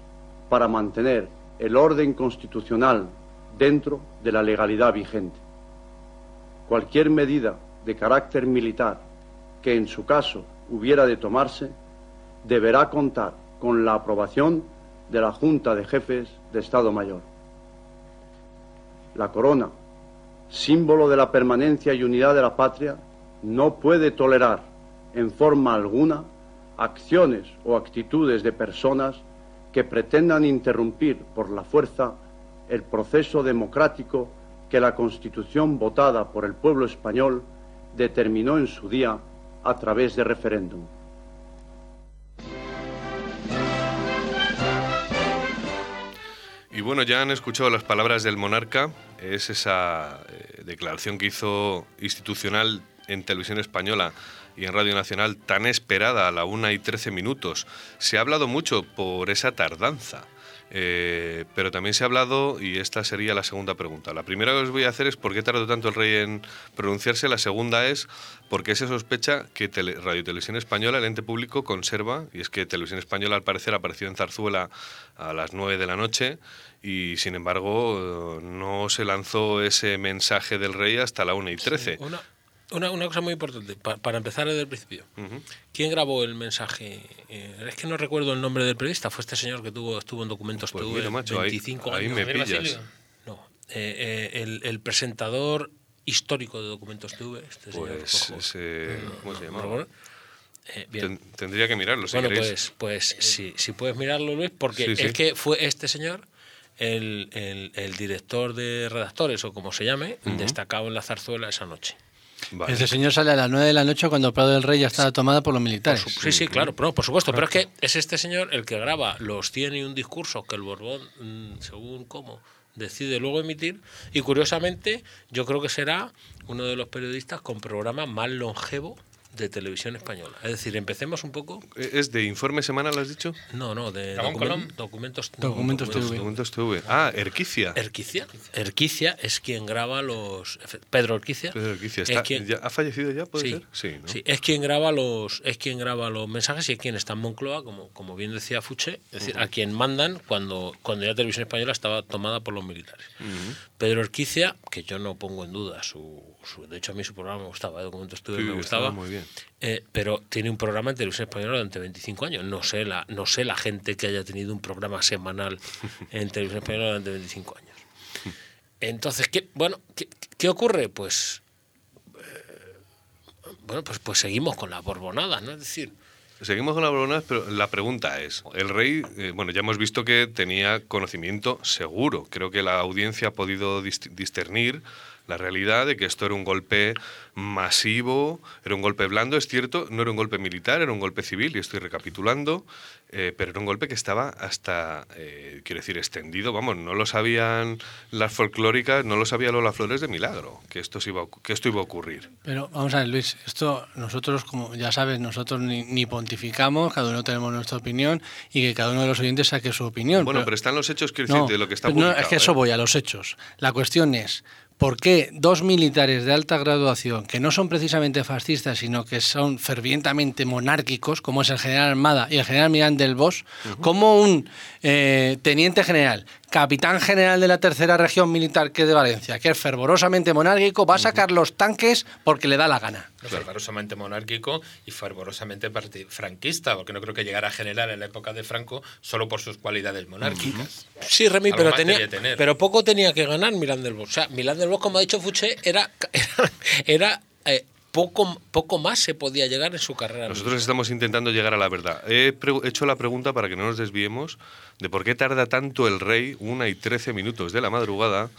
para mantener el orden constitucional dentro de la legalidad vigente. Cualquier medida de carácter militar que en su caso hubiera de tomarse deberá contar con la aprobación de la Junta de Jefes de Estado Mayor. La corona, símbolo de la permanencia y unidad de la patria, no puede tolerar en forma alguna acciones o actitudes de personas que pretendan interrumpir por la fuerza el proceso democrático que la Constitución votada por el pueblo español determinó en su día a través de referéndum. Y bueno, ya han escuchado las palabras del monarca, es esa eh, declaración que hizo institucional en televisión española y en Radio Nacional tan esperada a la una y trece minutos. Se ha hablado mucho por esa tardanza. Eh, pero también se ha hablado, y esta sería la segunda pregunta. La primera que os voy a hacer es por qué tardó tanto el rey en pronunciarse. La segunda es por qué se sospecha que Radio Televisión Española, el ente público, conserva, y es que Televisión Española al parecer apareció en Zarzuela a las 9 de la noche y sin embargo no se lanzó ese mensaje del rey hasta la 1 y 13. Una, una, cosa muy importante, para empezar desde el principio. ¿Quién grabó el mensaje? Eh, es que no recuerdo el nombre del periodista, fue este señor que tuvo, estuvo en documentos pues tuve 25 ahí, años. Ahí me pillas. No, eh, eh, el, el, presentador histórico de documentos tuve, este pues ese, ¿cómo se llamaba? bien. tendría que mirarlo, si Bueno, pues, pues si, si puedes mirarlo, Luis, porque es que fue este señor el, el, el, director de redactores, o como se llame, destacado en la zarzuela esa noche. Ese señor sale a las 9 de la noche cuando Prado del Rey ya estaba tomada por los militares. sí, sí, claro, por supuesto. Pero es que es este señor el que graba los 100 y un discurso que el Borbón, mm, según cómo, decide luego emitir. Y curiosamente, yo creo que será uno de los periodistas con programa más longevo de televisión española. Es decir, empecemos un poco. ¿Es de informe semanal, has dicho? No, no, de documentos, documentos, documentos TV. Ah, Erquicia. Erquicia. Erquicia es quien graba los. Pedro Erquicia. Pedro Erquicia. ¿Ha fallecido ya? ¿Puede ser? Sí, sí, es quien graba los es quien graba los mensajes y es quien está en Moncloa, como, como bien decía Fuche, es decir, a quien mandan cuando, cuando ya Televisión Española estaba tomada por los militares. Pedro Erquicia, que yo no pongo en duda su, de hecho a mí su programa me gustaba, de documentos TV me gustaba. Muy bien. Eh, pero tiene un programa en televisión española durante 25 años. No sé, la, no sé la gente que haya tenido un programa semanal en televisión española durante 25 años. Entonces, ¿qué, bueno, ¿qué, ocurre? Pues, eh, bueno, pues, pues seguimos con la borbonada, ¿no? Es decir, Seguimos con la borbonada, pero la pregunta es, el rey, eh, bueno, ya hemos visto que tenía conocimiento seguro. Creo que la audiencia ha podido discernir la realidad de que esto era un golpe masivo, era un golpe blando, es cierto, no era un golpe militar, era un golpe civil, y estoy recapitulando, eh, pero era un golpe que estaba hasta, eh, quiero decir, extendido, vamos, no lo sabían las folclóricas, no lo sabía Lola Flores de Milagro, que esto, iba, que esto iba a ocurrir. Pero vamos a ver, Luis, esto nosotros, como ya sabes, nosotros ni, pontificamos, cada uno tenemos nuestra opinión y que cada uno de los oyentes saque su opinión. Bueno, pero, están los hechos, quiero decir, de lo que está publicado. No, es que eso ¿eh? voy a los hechos. La cuestión es, ¿Por qué dos militares de alta graduación, que no son precisamente fascistas, sino que son fervientemente monárquicos, como es el general Armada y el general Mirán del Bosch, como un eh, teniente general capitán general de la tercera región militar que es de Valencia, que es fervorosamente monárquico, va a sacar los tanques porque le da la gana. Fervorosamente monárquico y fervorosamente franquista, porque no creo que llegara a general en la época de Franco solo por sus cualidades monárquicas. Sí, Remy, pero, tenía, pero poco tenía que ganar Milán del Bosch. O sea, Milán del Bosch, como ha dicho Fuché, era, era, eh, poco, poco más se podía llegar en su carrera. Nosotros estamos intentando llegar a la verdad. He hecho la pregunta para que no nos desviemos de por qué tarda tanto el rey, una y trece minutos de la madrugada,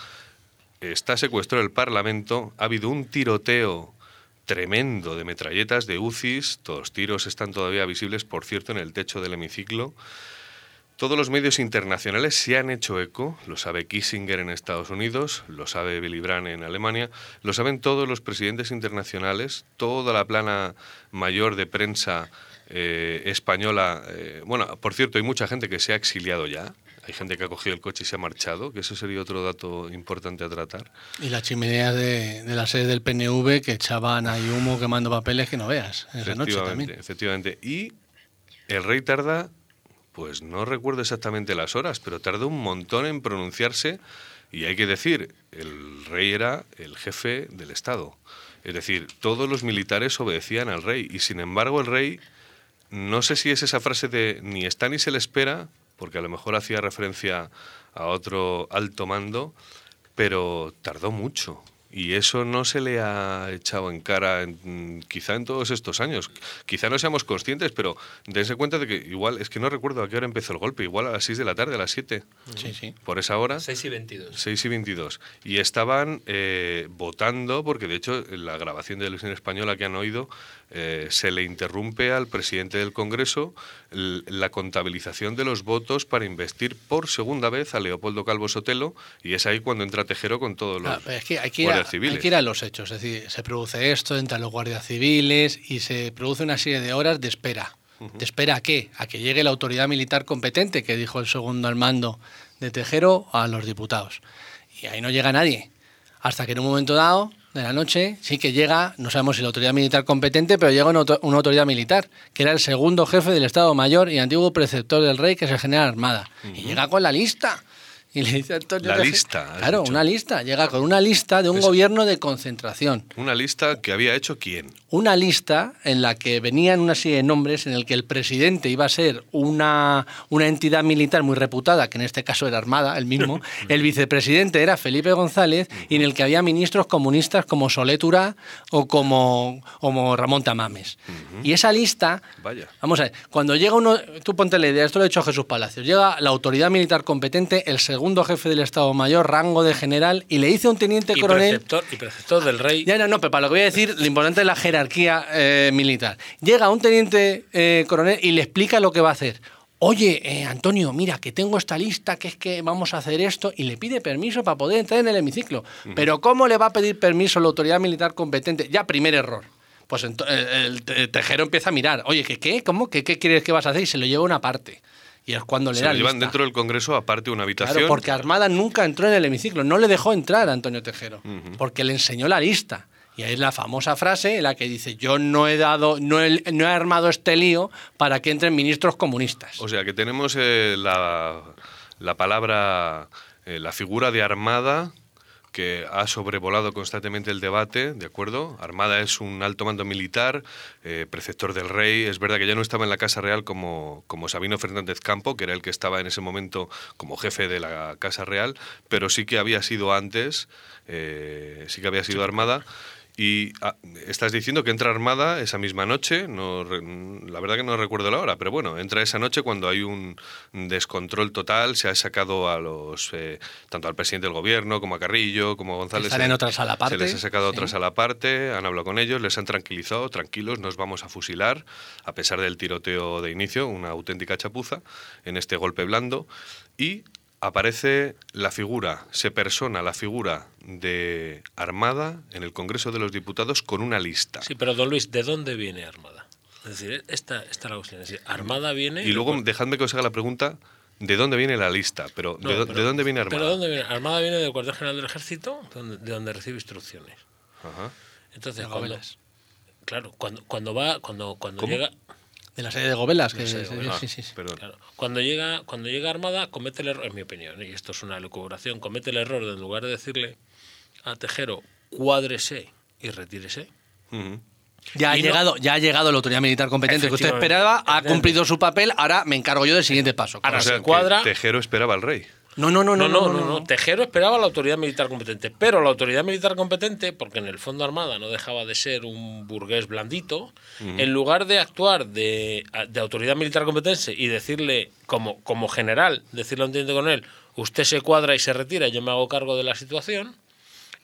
está secuestrado el Parlamento, ha habido un tiroteo tremendo de metralletas, de UCIs, todos los tiros están todavía visibles, por cierto, en el techo del hemiciclo Todos los medios internacionales se han hecho eco, lo sabe Kissinger en Estados Unidos, lo sabe Willy Brandt en Alemania, lo saben todos los presidentes internacionales, toda la plana mayor de prensa eh, española. eh, bueno, por cierto, hay mucha gente que se ha exiliado ya. Hay gente que ha cogido el coche y se ha marchado, que eso sería otro dato importante a tratar. Y las chimeneas de, de la sede del PNV que echaban ahí humo quemando papeles que no veas esa noche también. efectivamente. Y el rey tarda, pues no recuerdo exactamente las horas, pero tarda un montón en pronunciarse. Y hay que decir, el rey era el jefe del Estado. Es decir, todos los militares obedecían al rey. Y sin embargo, el rey, no sé si es esa frase de ni está ni se le espera, porque a lo mejor hacía referencia a otro alto mando, pero tardó mucho. Y eso no se le ha echado en cara en- quizá en todos estos años. Quizá no seamos conscientes, pero dense cuenta de que igual, es que no recuerdo a qué hora empezó el golpe, igual a las 6 de la tarde, a las 7, Sí, sí. por esa hora. 6 y 22. 6 y 22. Y estaban eh, votando, porque de hecho en la grabación de televisión española que han oído, eh, se le interrumpe al presidente del Congreso la contabilización de los votos para investir por segunda vez a Leopoldo Calvo Sotelo, y es ahí cuando entra Tejero con todos los Ah, es que hay que, ir a, guardias civiles. hay que ir a los hechos. Es decir, se produce esto, entran los guardias civiles y se produce una serie de horas de espera. ¿De espera a qué? A que llegue la autoridad militar competente, que dijo el segundo al mando de Tejero, a los diputados. Y ahí no llega nadie. Hasta que en un momento dado de la noche sí que llega, no sabemos si la autoridad militar competente, pero llega una, una autoridad militar, que era el segundo jefe del Estado Mayor y antiguo preceptor del rey, que es el general Armada. Y llega con la lista. Y le dice Antonio La lista, Claro, dicho. una lista. Llega con una lista de un Es- gobierno de concentración. Una lista que había hecho quién. Una lista en la que venían una serie de nombres en el que el presidente iba a ser una, una entidad militar muy reputada, que en este caso era Armada, el mismo. el vicepresidente era Felipe González y en el que había ministros comunistas como Soletura o como, como Ramón Tamames. Y esa lista Vaya. Vamos a ver, cuando llega uno, tú ponte la idea, esto lo ha hecho Jesús Palacios, llega la autoridad militar competente, el segundo jefe del Estado Mayor, rango de general, y le dice a un teniente Y coronel... preceptor, y preceptor del rey. Ya, no, no, pero para lo que voy a decir, lo importante es la jerarquía eh, militar. Llega un teniente eh, coronel y le explica lo que va a hacer. Oye, eh, Antonio, mira, que tengo esta lista, que es que vamos a hacer esto, y le pide permiso para poder entrar en el hemiciclo. Pero ¿cómo le va a pedir permiso la autoridad militar competente? Ya, primer error. Pues el, el te- tejero empieza a mirar. Oye, ¿qué qué? ¿Cómo? ¿Qué, qué quieres que vas a hacer? Y se lo lleva una parte. Y es cuando le Se da lo llevan lista. dentro del Congreso aparte una habitación. Claro, porque Armada nunca entró en el hemiciclo, no le dejó entrar a Antonio Tejero, porque le enseñó la lista. Y ahí es la famosa frase en la que dice, yo no he dado, no he, no he armado este lío para que entren ministros comunistas. O sea que tenemos eh, la, la palabra, eh, la figura de Armada que ha sobrevolado constantemente el debate, ¿de acuerdo? Armada es un alto mando militar, eh, preceptor del rey. Es verdad que ya no estaba en la Casa Real como, como Sabino Fernández Campo, que era el que estaba en ese momento como jefe de la Casa Real, pero sí que había sido antes, eh, sí que había sido Armada. Y ah, estás diciendo que entra Armada esa misma noche, no, la verdad que no recuerdo la hora, pero bueno, entra esa noche cuando hay un descontrol total, se ha sacado a los, eh, tanto al presidente del gobierno como a Carrillo, como a González. Están en otra sala aparte, Se les ha sacado a otra sí. sala aparte, han hablado con ellos, les han tranquilizado, tranquilos, nos vamos a fusilar, a pesar del tiroteo de inicio, una auténtica chapuza en este golpe blando, y aparece la figura, se persona la figura de Armada en el Congreso de los Diputados con una lista. Sí, pero don Luis, ¿de dónde viene Armada? Es decir, esta, esta es la cuestión. Es decir, Armada viene... Y luego dejadme que os haga la pregunta, ¿de dónde viene la lista? Pero, No, ¿de, dó- pero- ¿de dónde viene Armada? ¿Pero dónde viene? Armada viene del cuartel general del ejército, donde- de donde recibe instrucciones. Ajá. Entonces, cuando, claro, cuando, cuando va, cuando, cuando ¿Cómo? llega, De la serie de Gobelas. Que, serie de sí, Gobelas. sí, sí, sí. Perdón. claro, cuando llega, cuando llega Armada, comete el error, en mi opinión, y esto es una lucubración, comete el error de en lugar de decirle a Tejero, cuádrese y retírese. Ya ha, no- llegado, ya ha llegado la autoridad militar competente que usted esperaba, ha cumplido su papel, ahora me encargo yo del siguiente paso. Ahora O sea, se cuadra. Tejero esperaba al rey. No, no, no, No, no, no, no, Tejero esperaba a la autoridad militar competente, pero la autoridad militar competente, porque en el fondo Armada no dejaba de ser un burgués blandito, en lugar de actuar de, de autoridad militar competente y decirle, como, como general, decirle a un teniente con él, usted se cuadra y se retira, yo me hago cargo de la situación,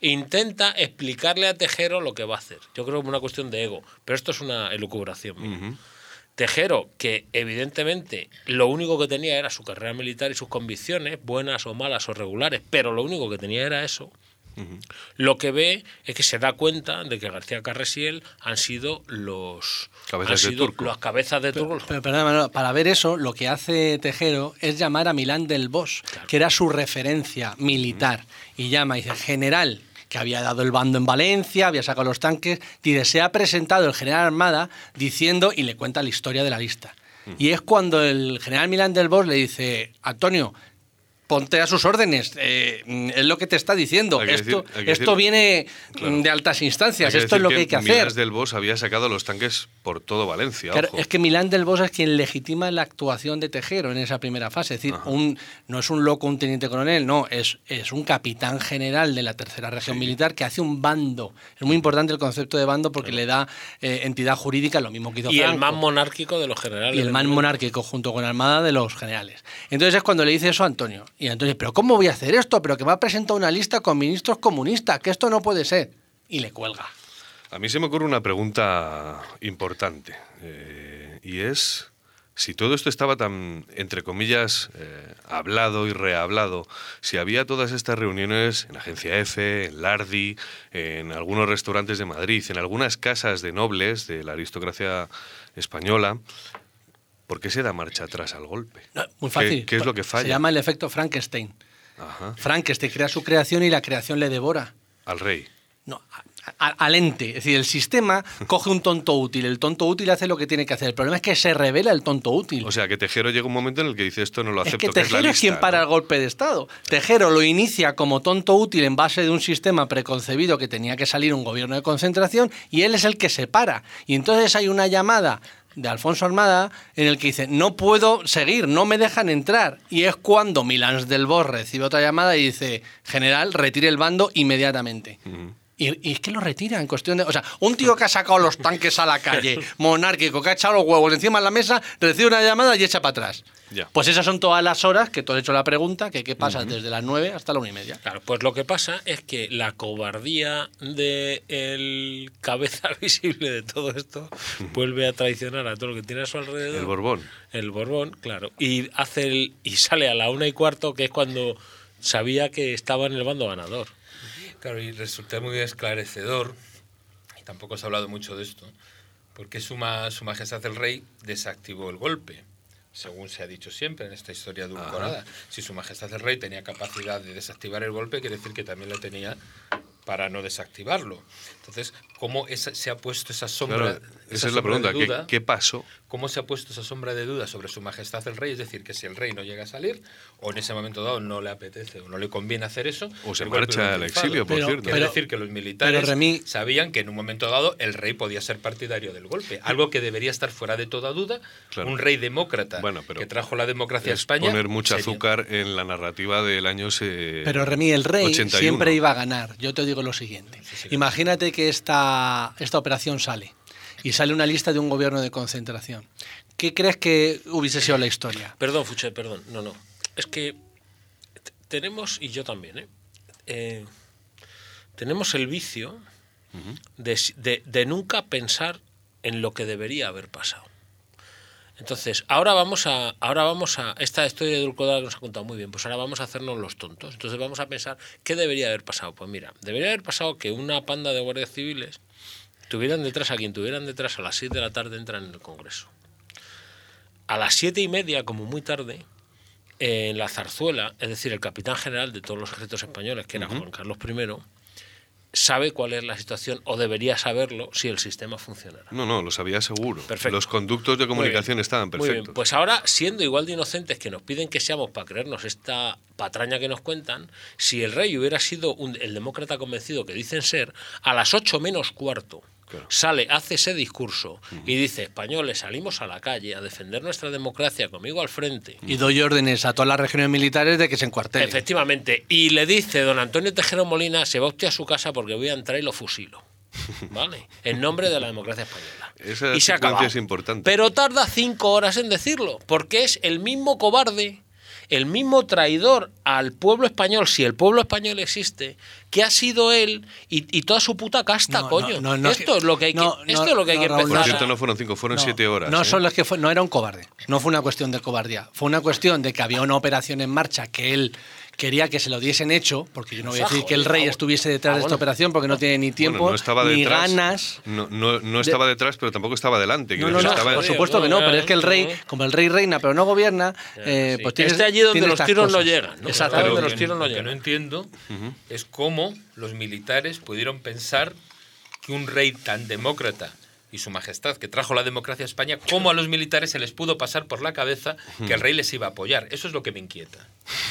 intenta explicarle a Tejero lo que va a hacer. Yo creo que es una cuestión de ego, pero esto es una elucubración mía. Tejero, que evidentemente lo único que tenía era su carrera militar y sus convicciones, buenas o malas o regulares, pero lo único que tenía era eso. Lo que ve es que se da cuenta de que García Carres y él han sido los Cabezas han de sido turco. las cabezas de turco. Pero, perdón, Manolo, para ver eso, lo que hace Tejero es llamar a Milán del Bosch, que era su referencia militar. Y llama y dice, general, que había dado el bando en Valencia, había sacado los tanques, dice, se ha presentado el general Armada diciendo, y le cuenta la historia de la lista. Y es cuando el general Milán del Bosch le dice, Antonio, ponte a sus órdenes, eh, es lo que te está diciendo. Hay Esto, decir- esto decir- viene Claro. de altas instancias, esto es lo que hay que hacer. Milás del Bosch había sacado los tanques por todo Valencia. Claro, ojo. es que Milán del Bosch es quien legitima la actuación de Tejero en esa primera fase. Es decir, un, no es un loco, un teniente coronel, no, es, es un capitán general de la tercera región militar que hace un bando. Es muy importante el concepto de bando porque le da eh, entidad jurídica, lo mismo que hizo y el más monárquico de los generales. y el más monárquico junto con la armada de los generales. Entonces es cuando le dice eso a Antonio. Y Antonio, ¿pero cómo voy a hacer esto? Pero que me ha presentado una lista con ministros comunistas, que esto no puede ser. Y le cuelga. A mí se me ocurre una pregunta importante. eh, y es si todo esto estaba tan, entre comillas, eh, hablado y rehablado, si había todas estas reuniones en Agencia F, en Lardi, en algunos restaurantes de Madrid, en algunas casas de nobles de la aristocracia española, ¿por qué se da marcha atrás al golpe? No, muy ¿Qué- fácil. ¿Qué, es lo que falla? Se llama el efecto Frankenstein. Ajá, Frankenstein crea su creación y la creación le devora. al rey. No, a- a- al ente. Es decir, el sistema coge un tonto útil. El tonto útil hace lo que tiene que hacer. El problema es que se revela el tonto útil. O sea, que Tejero llega un momento en el que dice esto no lo es acepto. que es la Tejero es, lista, quien para el golpe de Estado. Tejero lo inicia como tonto útil en base de un sistema preconcebido que tenía que salir un gobierno de concentración y él es el que se para. Y entonces hay una llamada de Alfonso Armada en el que dice, no puedo seguir, no me dejan entrar. Y es cuando Milán del Bosch recibe otra llamada y dice, general, retire el bando inmediatamente. Y, y es que lo retira en cuestión de. O sea, un tío que ha sacado los tanques a la calle, monárquico, que ha echado los huevos encima de la mesa, recibe una llamada y echa para atrás. Ya. Pues esas son todas las horas que tú has hecho la pregunta, que qué pasa desde las 9 hasta la una y media. Claro, pues lo que pasa es que la cobardía del cabeza visible de todo esto vuelve a traicionar a todo lo que tiene a su alrededor. El Borbón. El Borbón, claro. Y hace el, y sale a la una y cuarto, que es cuando sabía que estaba en el bando ganador. Claro, y resulta muy esclarecedor, y tampoco se ha hablado mucho de esto, porque su, ma- su Majestad el Rey desactivó el golpe, según se ha dicho siempre en esta historia edulcorada. Si su Majestad el Rey tenía capacidad de desactivar el golpe, quiere decir que también lo tenía para no desactivarlo. Entonces, ¿cómo esa- se ha puesto esa sombra? Claro, esa esa es la pregunta. ¿Qué, duda? qué pasó? ¿Cómo se ha puesto esa sombra de duda sobre su majestad el rey? Es decir, que si el rey no llega a salir, o en ese momento dado no le apetece o no le conviene hacer eso, O se marcha al exilio, por Pero- cierto. Quiere pero- decir que los militares pero, Remy- sabían que en un momento dado el rey podía ser partidario del golpe, algo que debería estar fuera de toda duda. Claro. Un rey demócrata Bueno, pero que trajo la democracia a Es España. poner mucho sería- azúcar en la narrativa del año se- Pero Remy, el rey 81. siempre iba a ganar. Yo te digo lo siguiente. Imagínate que esta, esta operación sale y sale una lista de un gobierno de concentración. ¿Qué crees que hubiese sido la historia? Perdón, Fuche, perdón. No, no. Es que tenemos, y yo también, ¿eh? Eh, tenemos el vicio de, s- de- de nunca pensar en lo que debería haber pasado. Entonces, ahora vamos a, ahora vamos a, esta historia de Dulcodar nos ha contado muy bien, pues ahora vamos a hacernos los tontos. Entonces vamos a pensar, ¿qué debería haber pasado? Pues mira, debería haber pasado que una panda de guardias civiles tuvieran detrás a quien tuvieran detrás a las 7 de la tarde entran en el Congreso. A las siete y media, como muy tarde, en la zarzuela, es decir, el capitán general de todos los ejércitos españoles, que era Juan Carlos I, sabe cuál es la situación, o debería saberlo, si el sistema funcionará. No, no, lo sabía seguro. Perfecto. Los conductos de comunicación bien. estaban Muy bien. perfectos. Pues ahora, siendo igual de inocentes que nos piden que seamos para creernos esta patraña que nos cuentan, si el rey hubiera sido un- el demócrata convencido que dicen ser, a las ocho menos cuarto Claro. sale, hace ese discurso y dice, españoles, salimos a la calle a defender nuestra democracia conmigo al frente. Y doy órdenes a todas las regiones militares de que se encuartelen. Efectivamente. Y le dice don Antonio Tejero Molina, se va usted a su casa porque voy a entrar y lo fusilo. ¿Vale? En nombre de la democracia española. Esa y se acaba. es importante. Pero tarda cinco horas en decirlo, porque es el mismo cobarde el mismo traidor al pueblo español, si el pueblo español existe, que ha sido él y, y toda su puta casta, No, coño. no, no, no, esto es lo que hay que, no, esto no, es lo que hay no, que Raúl, Por empezar. cierto, no fueron cinco, fueron No, siete horas. No ¿eh? solo es que fue, no era un cobarde, no fue una cuestión de cobardía, fue una cuestión de que había una operación en marcha que él quería que se lo diesen hecho, porque yo no voy a decir que el rey ah, estuviese detrás ah, de esta operación porque no tiene ni tiempo Bueno, no estaba ni detrás, ganas. No, no, no estaba detrás, pero tampoco estaba delante. No, quiero no, decir, no, estaba- por supuesto que no, pero es que el rey, como el rey reina pero no gobierna, eh, sí. pues tiene Esté allí donde los tiros no cosas. llegan, ¿no? Exacto. Claro, Lo de los tiros no lo que llegan. no entiendo es cómo los militares pudieron pensar que un rey tan demócrata y su majestad que trajo la democracia a España, cómo a los militares se les pudo pasar por la cabeza que el rey les iba a apoyar. Eso es lo que me inquieta.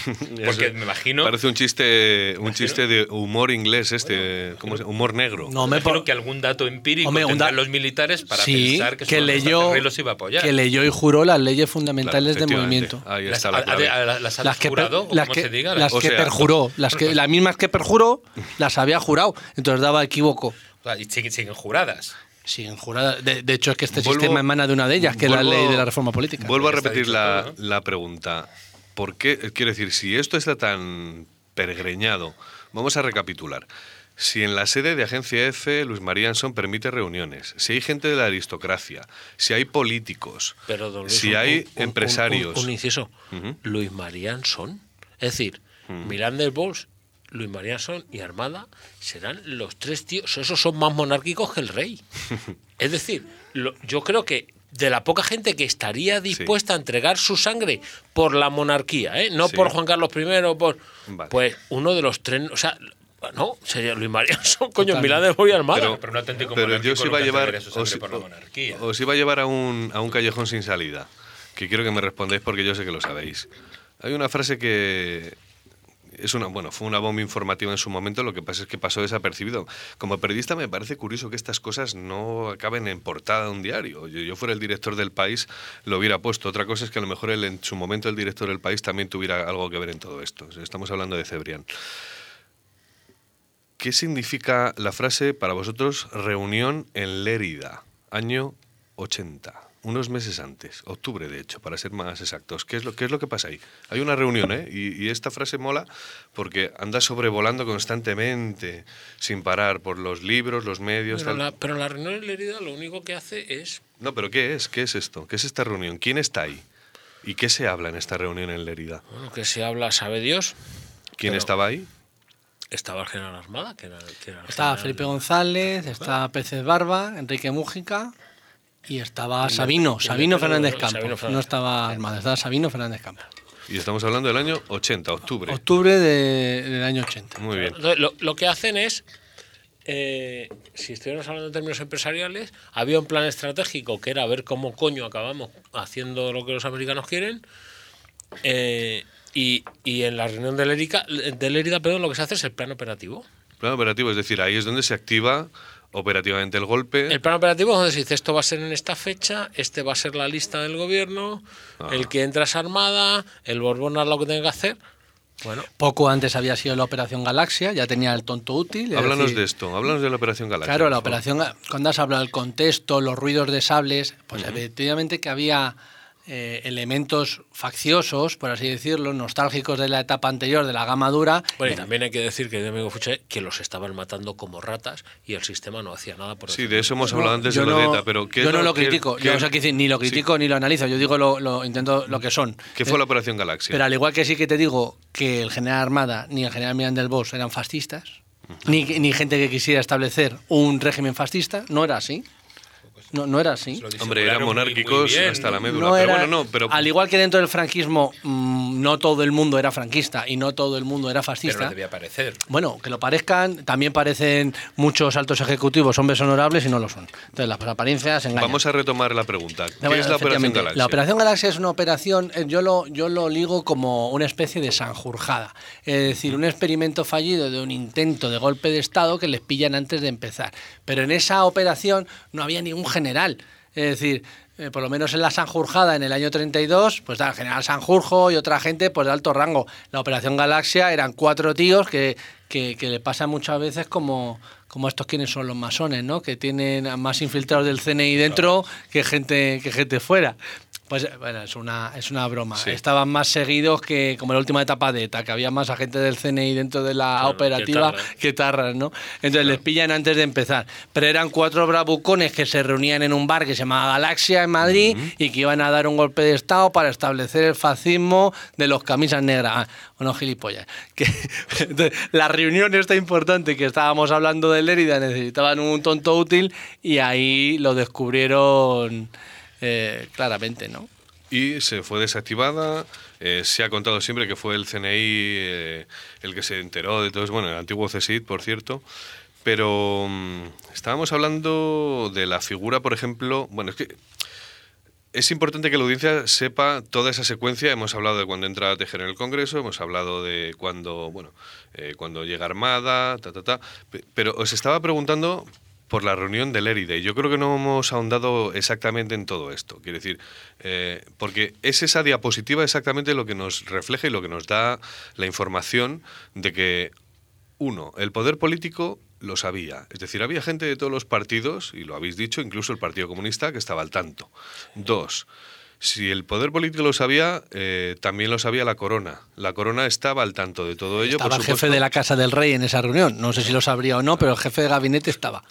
Porque me imagino, Parece un chiste, un chiste de humor inglés este, ¿cómo se humor negro. No me por- que algún dato empírico Hombre, tendrán da- los militares para sí, pensar que, que leyó el rey los iba a apoyar. que leyó y juró las leyes fundamentales Claro, de efectivamente. movimiento. Ahí las, está la a- clave. a- a- las las que, jurado, o las que, se diga, las O que sea, perjuró, las, que, las mismas que perjuró, las había jurado. Entonces daba equívoco. o sea, y siguen juradas. Siguen juradas. De, de hecho, es que este Vuelvo- sistema emana de una de ellas, que es la ley de la reforma política. Vuelvo a repetir la, todo, ¿no? la pregunta. ¿Por qué? Quiero decir, si esto está tan peregreñado, vamos a recapitular. Si en la sede de Agencia F Luis María Anson permite reuniones, si hay gente de la aristocracia, si hay políticos, Pero, don Luis, si un- hay un- empresarios, Un, un inciso. Luis Marianson. Es decir, Miranda Bols, Luis Marianson y Armada serán los tres tíos. Esos son más monárquicos que el rey. es decir, lo- yo creo que de la poca gente que estaría dispuesta a entregar su sangre por la monarquía, ¿eh? no Sí. por Juan Carlos I, por, Vale. pues uno de los tres. O sea, no, sería Luis Marianson, coño, Totalmente. Miranda Bols y Armada. pero, pero un auténtico pero yo os iba a llevar, os, por la monarquía. os iba a llevar a un, a un callejón sin salida, que quiero que me respondáis porque yo sé que lo sabéis. Hay una frase que es una, bueno, fue una bomba informativa en su momento, lo que pasa es que pasó desapercibido. Como periodista me parece curioso que estas cosas no acaben en portada de un diario. Yo, yo fuera el director del país, lo hubiera puesto. Otra cosa es que a lo mejor en su momento el director del país también tuviera algo que ver en todo esto. Estamos hablando de Cebrián. ¿Qué significa la frase para vosotros reunión en Lérida, año 80? Unos meses antes, octubre de hecho, para ser más exactos. ¿Qué es lo, qué es lo que pasa ahí? Hay una reunión, ¿eh? Y, y esta frase mola porque anda sobrevolando constantemente, sin parar, por los libros, los medios. pero, tal. la, pero la reunión en Lerida lo único que hace es No, pero ¿qué es? ¿Qué es esto? ¿Qué es esta reunión? ¿Quién está ahí? ¿Y qué se habla en esta reunión en Lérida? bueno, que se habla, sabe Dios. ¿Quién Pero- estaba ahí? Estaba el general Armada, que era, que era el Estaba general Felipe González, estaba Peces Barba, Enrique Mújica y estaba Sabino, el Sabino de- Fernández Campos. Fernández. No estaba Armada, estaba Sabino Fernández Campos. Y estamos hablando del año 80, octubre. Octubre de- del año 80. Muy bien. Entonces, lo, lo que hacen es, eh, si estuviéramos hablando en términos empresariales, había un plan estratégico que era ver cómo coño acabamos haciendo lo que los americanos quieren. eh, y, y en la reunión de Lérida, de Lérida perdón, lo que se hace es el plan operativo. Plan operativo, es decir, ahí es donde se activa operativamente el golpe. El plan operativo es donde se dice esto va a ser en esta fecha, este va a ser la lista del gobierno, Ah. el que entra es armada, el Borbón haz lo que tenga que hacer. Bueno, Poco antes había sido la Operación Galaxia, ya tenía el tonto útil. es Háblanos decir, de esto, háblanos de la Operación Galaxia. Claro, la operación, cuando has hablado del contexto, los ruidos de sables, pues efectivamente que había eh, elementos facciosos, por así decirlo, nostálgicos de la etapa anterior, de la gama dura. bueno, y también hay que decir que amigo Fuche que los estaban matando como ratas y el sistema no hacía nada por Sí, eso. de eso hemos No, hablado antes yo de lo no- de ETA, pero ¿qué yo no lo critico, qué- yo, o sea, quiero decir, ni lo Sí. critico ni lo analizo, yo digo lo, lo intento lo que son. ¿Qué fue la Operación Galaxia? Pero al igual que sí que te digo que el general Armada ni el general Miranda del Bosch eran fascistas, ni, ni gente que quisiera establecer un régimen fascista, no era así. No, no era así. Hombre, eran disimularon muy- muy monárquicos bien, hasta la médula. No pero era- bueno, no, pero Al igual que dentro del franquismo mm, no todo el mundo era franquista y no todo el mundo era Pero fascista. no debía parecer. Bueno, que lo parezcan, también parecen muchos altos ejecutivos hombres honorables y no lo son. Entonces las apariencias engañan. vamos a retomar la pregunta. ¿Qué No, bueno, es la Operación Galaxia? La Operación Galaxia es una operación, eh, yo lo, yo lo ligo como una especie de sanjurjada. Es decir, un experimento fallido de un intento de golpe de Estado que les pillan antes de empezar. Pero en esa operación no había ningún general. Es decir, eh, por lo menos en la Sanjurjada en el año 32, pues el general Sanjurjo y otra gente pues de alto rango. La Operación Galaxia eran cuatro tíos que, que, que le pasa muchas veces como, como estos quienes son los masones, ¿no? Que tienen a más infiltrados del CNI dentro que gente, que gente fuera. Pues bueno, es una, es una broma. Estaban más seguidos que como la última etapa de ETA, que había más agentes del CNI dentro de la operativa que tarras, ¿no? Entonces les pillan antes de empezar. Pero eran cuatro bravucones que se reunían en un bar que se llamaba Galaxia en Madrid y que iban a dar un golpe de Estado para establecer el fascismo de los camisas negras. Ah, bueno, gilipollas. Que, la reunión está importante que estábamos hablando de Lérida necesitaban un tonto útil y ahí lo descubrieron eh, claramente, ¿no? Y se fue desactivada. Eh, se ha contado siempre que fue el CNI eh, el que se enteró de todo eso. Bueno, el antiguo CSID, por cierto. Pero mm, estábamos hablando de la figura, por ejemplo. Bueno, es que es importante que la audiencia sepa toda esa secuencia. Hemos hablado de cuando entra a tejer en el Congreso, hemos hablado de cuando, bueno, cuando llega Armada, ta, ta, ta. Pero os estaba preguntando por la reunión del. Y yo creo que no hemos ahondado exactamente en todo esto. Quiero decir, eh, porque es esa diapositiva exactamente lo que nos refleja y lo que nos da la información de que, uno, el poder político lo sabía. Es decir, había gente de todos los partidos, y lo habéis dicho, incluso el Partido Comunista, que estaba al tanto. Dos, si el poder político lo sabía, eh, también lo sabía la corona. La corona estaba al tanto de todo ello. Estaba el jefe de la Casa del Rey en esa reunión. No sé si lo sabría o no, pero el jefe de gabinete estaba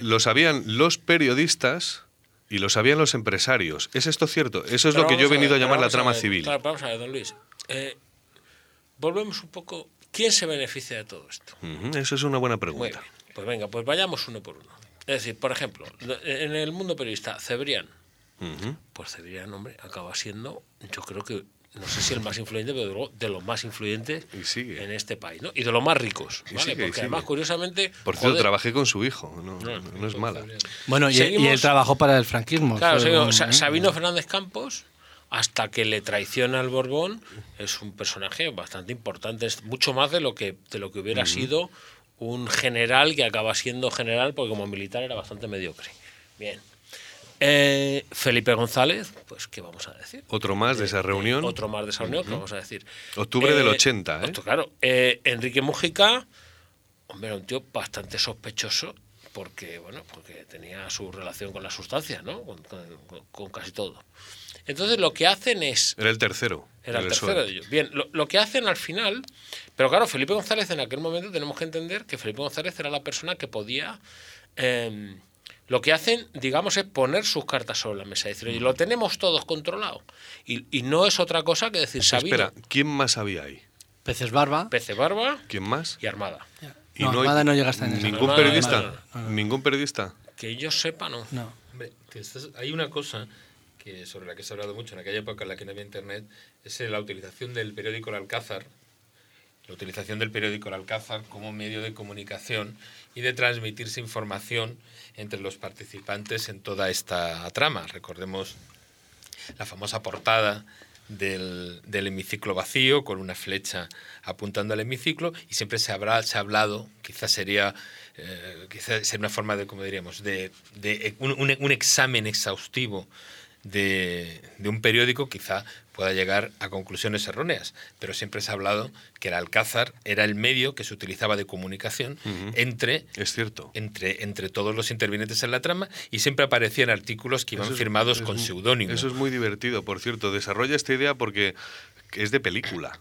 lo sabían los periodistas y lo sabían los empresarios. ¿Es esto cierto? Eso es lo que yo he venido a, llamar la trama civil. Claro, vamos a ver, don Luis. Eh, volvemos un poco. ¿Quién se beneficia de todo esto? eso es una buena pregunta. Pues venga, pues vayamos uno por uno. Es decir, por ejemplo, en el mundo periodista, Cebrián. Pues Cebrián, hombre, acaba siendo, yo creo que no sé si el más influyente, pero de, los más influyentes en este país, ¿no? Y de los más ricos, ¿vale? Porque además, curiosamente... Por cierto, trabajé con su hijo, no, es mala. Bueno, y, él trabajó para el franquismo. Claro, Sabino Fernández Campos, hasta que le traiciona al Borbón, es un personaje bastante importante, es mucho más de lo que, de lo que hubiera sido un general que acaba siendo general, porque como militar era bastante mediocre. Bien. Eh, Felipe González, pues, ¿qué vamos a decir? Otro más de esa reunión. otro más de esa reunión, ¿qué vamos a decir? Octubre del 80, ¿eh? Claro. Eh, Enrique Mujica, hombre, un tío bastante sospechoso porque, bueno, porque tenía su relación con la sustancia, ¿no? Con, casi todo. Entonces lo que hacen es... Era el tercero. Era el, tercero de ellos. Bien, lo, que hacen al final... Pero claro, Felipe González en aquel momento tenemos que entender que Felipe González era la persona que podía... Em, lo que hacen, digamos, es poner sus cartas sobre la mesa. y Decir, oye, lo tenemos todos controlado. Y, no es otra cosa que decir Sabino. Espera, ¿quién más había ahí? Peces Barba. Peces Barba. ¿Quién más? Y Armada. Y no, Armada no llega hasta en ¿Ningún periodista? ¿Ningún periodista? Que yo sepa, no. No. hay una cosa que sobre la que se ha hablado mucho en aquella época en la que no había internet, es la utilización del periódico El Alcázar, la utilización del periódico El Alcázar como medio de comunicación y de transmitirse información entre los participantes en toda esta trama. Recordemos la famosa portada del, hemiciclo vacío con una flecha apuntando al hemiciclo y siempre se habrá se ha hablado, quizás sería eh, quizás una forma de, como diríamos, de, un, examen exhaustivo de, de, un periódico, quizá pueda llegar a conclusiones erróneas, pero siempre se ha hablado que el Alcázar era el medio que se utilizaba de comunicación entre, es cierto. entre, entre todos los intervinientes en la trama y siempre aparecían artículos que iban firmados con seudónimo. Eso es muy divertido, por cierto. Desarrolla esta idea porque es de película.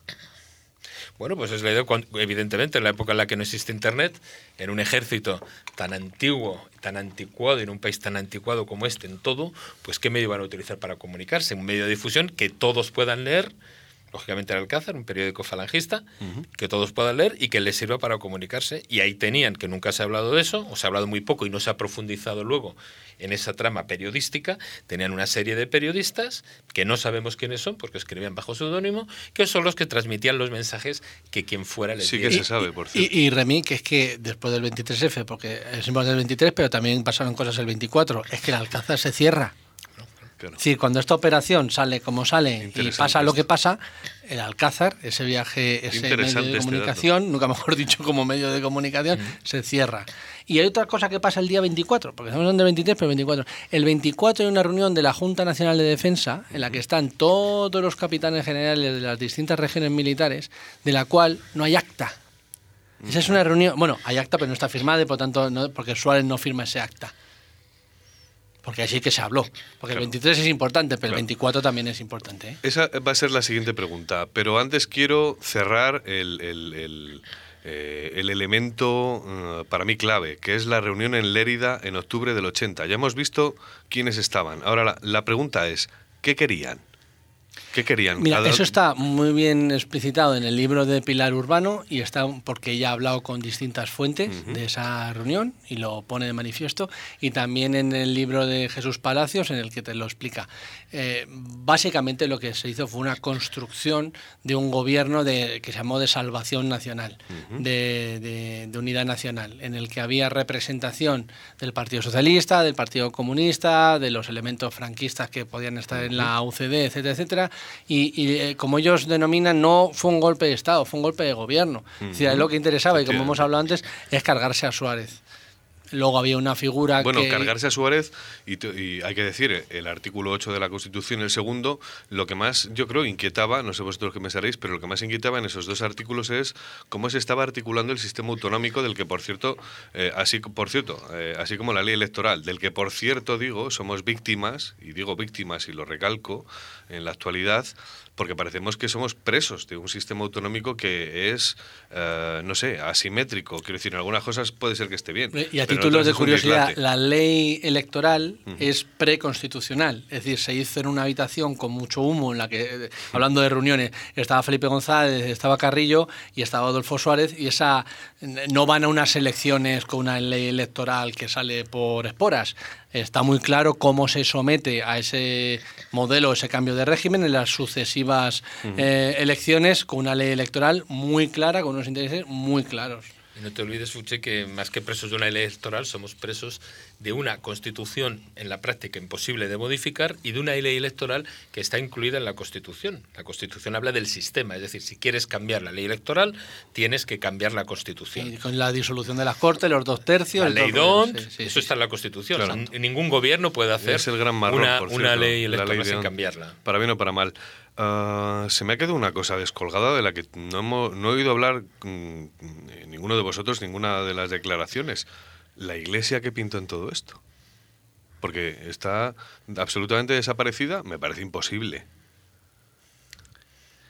Bueno, pues es la idea, evidentemente, en la época en la que no existe Internet, en un ejército tan antiguo, tan anticuado, en un país tan anticuado como este, en todo, pues ¿qué medio van a utilizar para comunicarse? Un medio de difusión que todos puedan leer, lógicamente el Alcázar, un periódico falangista, que todos puedan leer y que les sirva para comunicarse. Y ahí tenían, que nunca se ha hablado de eso, o se ha hablado muy poco y no se ha profundizado luego en esa trama periodística, tenían una serie de periodistas que no sabemos quiénes son porque escribían bajo seudónimo, que son los que transmitían los mensajes que quien fuera les Sí que se sabe, por cierto. Y, y, Remy, que es que después del 23F, porque es el 23, pero también pasaron cosas el 24, es que el Alcázar se cierra. Es decir, cuando esta operación sale como sale y pasa lo que pasa, el Alcázar, ese viaje, ese medio de este comunicación, nunca mejor dicho como medio de comunicación, se cierra. Y hay otra cosa que pasa el día 24, porque estamos hablando del 23, pero el 24. El 24 hay una reunión de la Junta Nacional de Defensa en la que están todos los capitanes generales de las distintas regiones militares, de la cual no hay acta. Esa es una reunión, bueno, hay acta, pero no está firmada, y por tanto, no, porque Suárez no firma ese acta. Porque así que se habló. Porque el 23 es importante, pero el 24 también es importante. ¿eh? Esa va a ser la siguiente pregunta, pero antes quiero cerrar el, el, el, eh, el elemento uh, para mí clave, que es la reunión en Lérida en octubre del 80. Ya hemos visto quiénes estaban. Ahora la, la pregunta es, ¿qué querían? ¿Qué querían? Mira, Cada- eso está muy bien explicitado en el libro de Pilar Urbano y está porque ella ha hablado con distintas fuentes de esa reunión y lo pone de manifiesto y también en el libro de Jesús Palacios en el que te lo explica. Eh, básicamente lo que se hizo fue una construcción de un gobierno de, que se llamó de salvación nacional, de, de- de unidad nacional, en el que había representación del Partido Socialista, del Partido Comunista, de los elementos franquistas que podían estar en la UCD, etcétera, etcétera. Y, y, eh, como ellos denominan, no fue un golpe de Estado, fue un golpe de gobierno. Es decir, lo que interesaba, y como hemos hablado antes, es cargarse a Suárez. Luego había una figura Bueno, que... cargarse a Suárez, y, hay que decir, el artículo 8 de la Constitución, el segundo, lo que más, yo creo, inquietaba, no sé vosotros qué me sabréis, pero lo que más inquietaba en esos dos artículos es cómo se estaba articulando el sistema autonómico, del que, por cierto, eh, así, por cierto, eh, así como la ley electoral, del que, por cierto, digo, somos víctimas, y digo víctimas y lo recalco en la actualidad, porque parecemos que somos presos de un sistema autonómico que es, eh, no sé, asimétrico. Quiero decir, en algunas cosas puede ser que esté bien. Y a título de curiosidad, la ley electoral es preconstitucional, es decir, se hizo en una habitación con mucho humo, en la que, eh, hablando de reuniones, estaba Felipe González, estaba Carrillo y estaba Adolfo Suárez, y esa no van a unas elecciones con una ley electoral que sale por esporas. Está muy claro cómo se somete a ese modelo, ese cambio de régimen en las sucesivas eh, elecciones con una ley electoral muy clara, con unos intereses muy claros. Y no te olvides, Fuche, que más que presos de una ley electoral, somos presos de una constitución en la práctica imposible de modificar y de una ley electoral que está incluida en la constitución. La constitución habla del sistema, es decir, si quieres cambiar la ley electoral, tienes que cambiar la constitución. Y con la disolución de las Cortes, los dos tercios. La ley DONT, sí, sí, eso sí. está en la Constitución. Claro. O sea, ningún gobierno puede hacer Es el gran marrón, una, por una ley la electoral ley sin cambiarla. Para bien o para mal. Ah, se me ha quedado una cosa descolgada de la que no, hemos- no he oído hablar mm, eh, ninguno de vosotros, ninguna de las declaraciones. ¿La iglesia qué pintó en todo esto? Porque está absolutamente desaparecida, me parece imposible.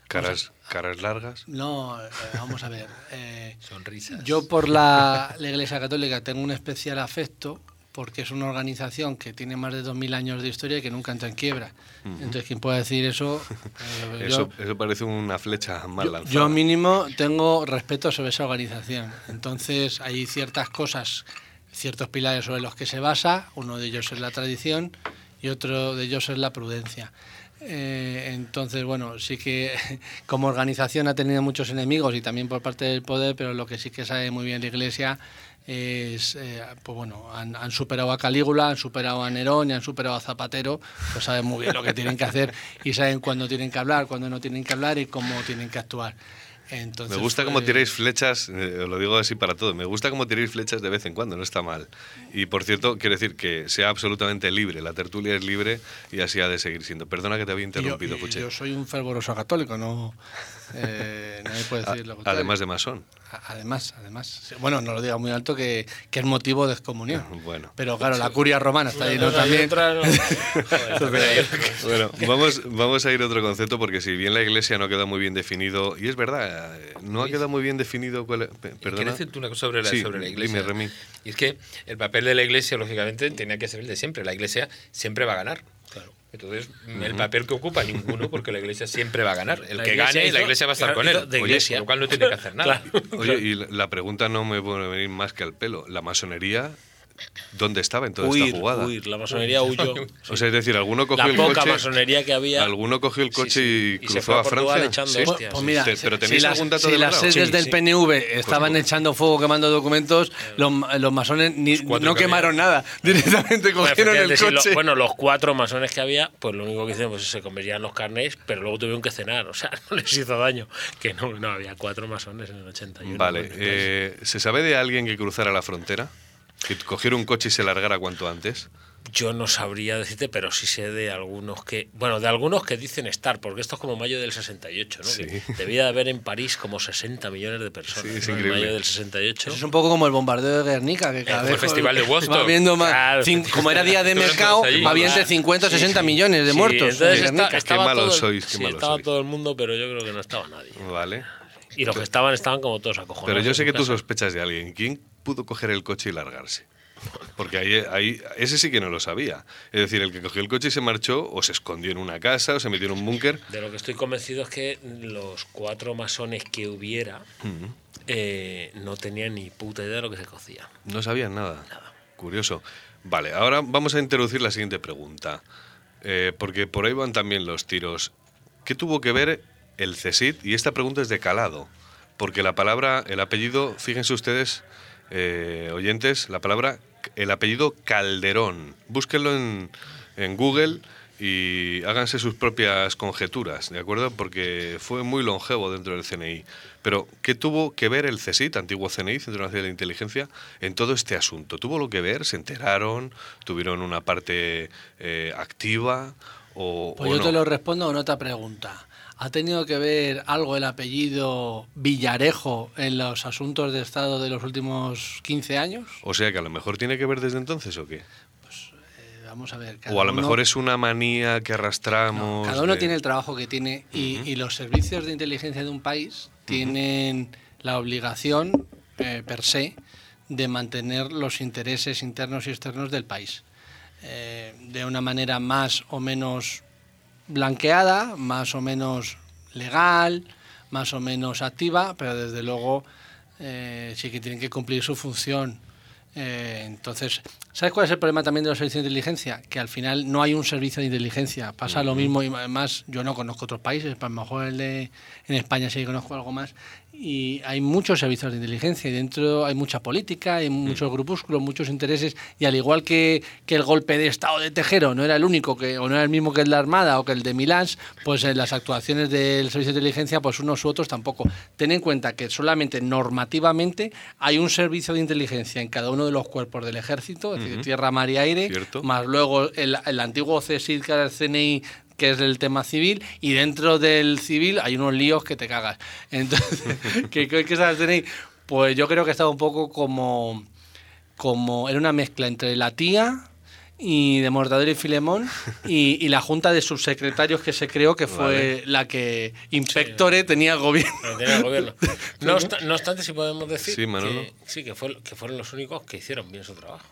Caras, caras largas. No, eh, vamos a ver. eh, Sonrisas. yo por la, la Iglesia Católica tengo un especial afecto porque es una organización que tiene más de 2.000 años de historia y que nunca entra en quiebra. Entonces, quien pueda decir eso... eh, Eso, yo- eso parece una flecha mal Yo, lanzada. yo mínimo tengo respeto sobre esa organización. Entonces hay ciertas cosas, ciertos pilares sobre los que se basa. Uno de ellos es la tradición y otro de ellos es la prudencia. Eh, entonces, bueno, sí que como organización ha tenido muchos enemigos y también por parte del poder, pero lo que sí que sabe muy bien la Iglesia es, eh, pues bueno, han, han superado a Calígula, han superado a Nerón y han superado a Zapatero, pues saben muy bien lo que tienen que hacer y saben cuándo tienen que hablar, cuándo no tienen que hablar y cómo tienen que actuar. Entonces, Me gusta cómo tiráis flechas, eh, os lo digo así para todo, me gusta cómo tiráis flechas de vez en cuando, no está mal. Y por cierto, quiero decir que sea absolutamente libre, la tertulia es libre y así ha de seguir siendo. Perdona que te había yo, interrumpido, y Puche. yo soy un fervoroso católico, no eh, nadie puede decir lo contrario. Además de masón. Además, además. Bueno, no lo diga muy alto que, que es motivo de excomunión. Bueno. Pero claro, la curia romana está ahí también. Bueno, vamos, vamos a ir a otro concepto porque si bien la iglesia no queda muy bien definido, y es verdad, no ha quedado muy bien definido cuál es-. Quiero decirte una cosa sobre la, Sí, sobre la dime, iglesia. Remy. Y es que el papel de la iglesia, lógicamente, tenía que ser el de siempre. La iglesia siempre va a ganar. Entonces, el papel que ocupa ninguno, porque la iglesia siempre va a ganar. El La que gane, la hizo- iglesia va a estar con él. de Oye, lo cual no tiene que hacer nada. Claro. Oye, y la, la pregunta no me puede venir más que al pelo. ¿La masonería dónde estaba en toda Huir, esta jugada? huir, la masonería huyó. O sea, es decir, alguno cogió La el poca coche. masonería que había. Alguno cogió el coche sí. y Y se cruzó fue a Francia. echando Sí. hostias. Pues mira, pero tenéis si las, algún dato si de las sedes Sí, del sí. PNV estaban echando fuego, quemando documentos, los, los masones ni- no que quemaron nada. Directamente Bueno, cogieron el sí, lo- coche. bueno, los cuatro masones que había, pues lo único que hicieron pues, se convertían los carnés, pero luego tuvieron que cenar, o sea, no les hizo daño. Que no, no había cuatro masones en el 81. Vale, bueno, eh, ¿se sabe de alguien que cruzara la frontera? Que cogiera un coche y se largara cuanto antes. Yo no sabría decirte, pero sí sé de algunos que. Bueno, de algunos que dicen estar, porque esto es como mayo del 68, ¿no? Sí. Que debía de haber en París como 60 millones de personas. Sí, es ¿no? En mayo del 68. Eso es un poco como el bombardeo de Guernica, que cada como vez el Festival de Woodstock. va viendo más. Claro, como era día de mercado, va bien entre 50 o 60 millones de Sí, muertos. entonces en está- estaba malos todo el- sois, qué sí, malos estaba sois. todo el mundo, pero yo creo que no estaba nadie. Vale. Y los que estaban, estaban como todos acojonados. Pero yo sé que tú sospechas de alguien. ¿Quién pudo coger el coche y largarse? Porque ahí, ahí, ese sí que no lo sabía. Es decir, el que cogió el coche y se marchó, o se escondió en una casa, o se metió en un búnker. De lo que estoy convencido es que los cuatro masones que hubiera eh, no tenían ni puta idea de lo que se cocía. No sabían nada. Curioso. Vale, ahora vamos a introducir la siguiente pregunta. Eh, porque por ahí van también los tiros. ¿Qué tuvo que ver el CESID? Y esta pregunta es de calado. Porque la palabra, el apellido, fíjense ustedes, eh, oyentes, la palabra, el apellido Calderón. Búsquenlo en, en Google y háganse sus propias conjeturas, ¿de acuerdo? Porque fue muy longevo dentro del CNI. Pero, ¿qué tuvo que ver el CSIT, antiguo CNI, Centro Nacional de Inteligencia, en todo este asunto? ¿Tuvo lo que ver? ¿Se enteraron? ¿Tuvieron una parte eh, activa? ¿O, Pues o yo no? te lo respondo con otra pregunta. ¿Ha tenido que ver algo el apellido Villarejo en los asuntos de Estado de los últimos 15 años? O sea, que a lo mejor tiene que ver desde entonces o qué? Eh, vamos a ver. O a lo uno- mejor es una manía que arrastramos. Cada uno de- tiene el trabajo que tiene y, y los servicios de inteligencia de un país tienen la obligación, eh, per se, de mantener los intereses internos y externos del país. Eh, de una manera más o menos blanqueada, más o menos legal, más o menos activa, pero desde luego eh, sí que tienen que cumplir su función. Eh, entonces, ¿sabes cuál es el problema también de los servicios de inteligencia? Que al final no hay un servicio de inteligencia. Pasa lo mismo y además yo no conozco otros países, a lo mejor el de, en España sí conozco algo más. Y hay muchos servicios de inteligencia y dentro hay mucha política, hay muchos grupúsculos, muchos intereses. Y al igual que, que el golpe de Estado de Tejero no era el único, que, o no era el mismo que el de la Armada o que el de Milán, pues en las actuaciones del servicio de inteligencia, pues unos u otros tampoco. Ten en cuenta que solamente normativamente hay un servicio de inteligencia en cada uno de los cuerpos del ejército, es decir, tierra, mar y aire, Cierto. más luego el, el antiguo CSID, que era el CNI, que es el tema civil, y dentro del civil hay unos líos que te cagas. Entonces, ¿qué, qué, qué es el CNI? Pues yo creo que estaba un poco como, como, era una mezcla entre la tía y de Mortadelo y Filemón y, y la junta de subsecretarios que se creó que fue Vale. la que Inspectore tenía el gobierno. Tenía gobierno. No, obsta- no obstante, sí podemos decir Sí, Manolo. que, sí, que, fue- que fueron los únicos que hicieron bien su trabajo.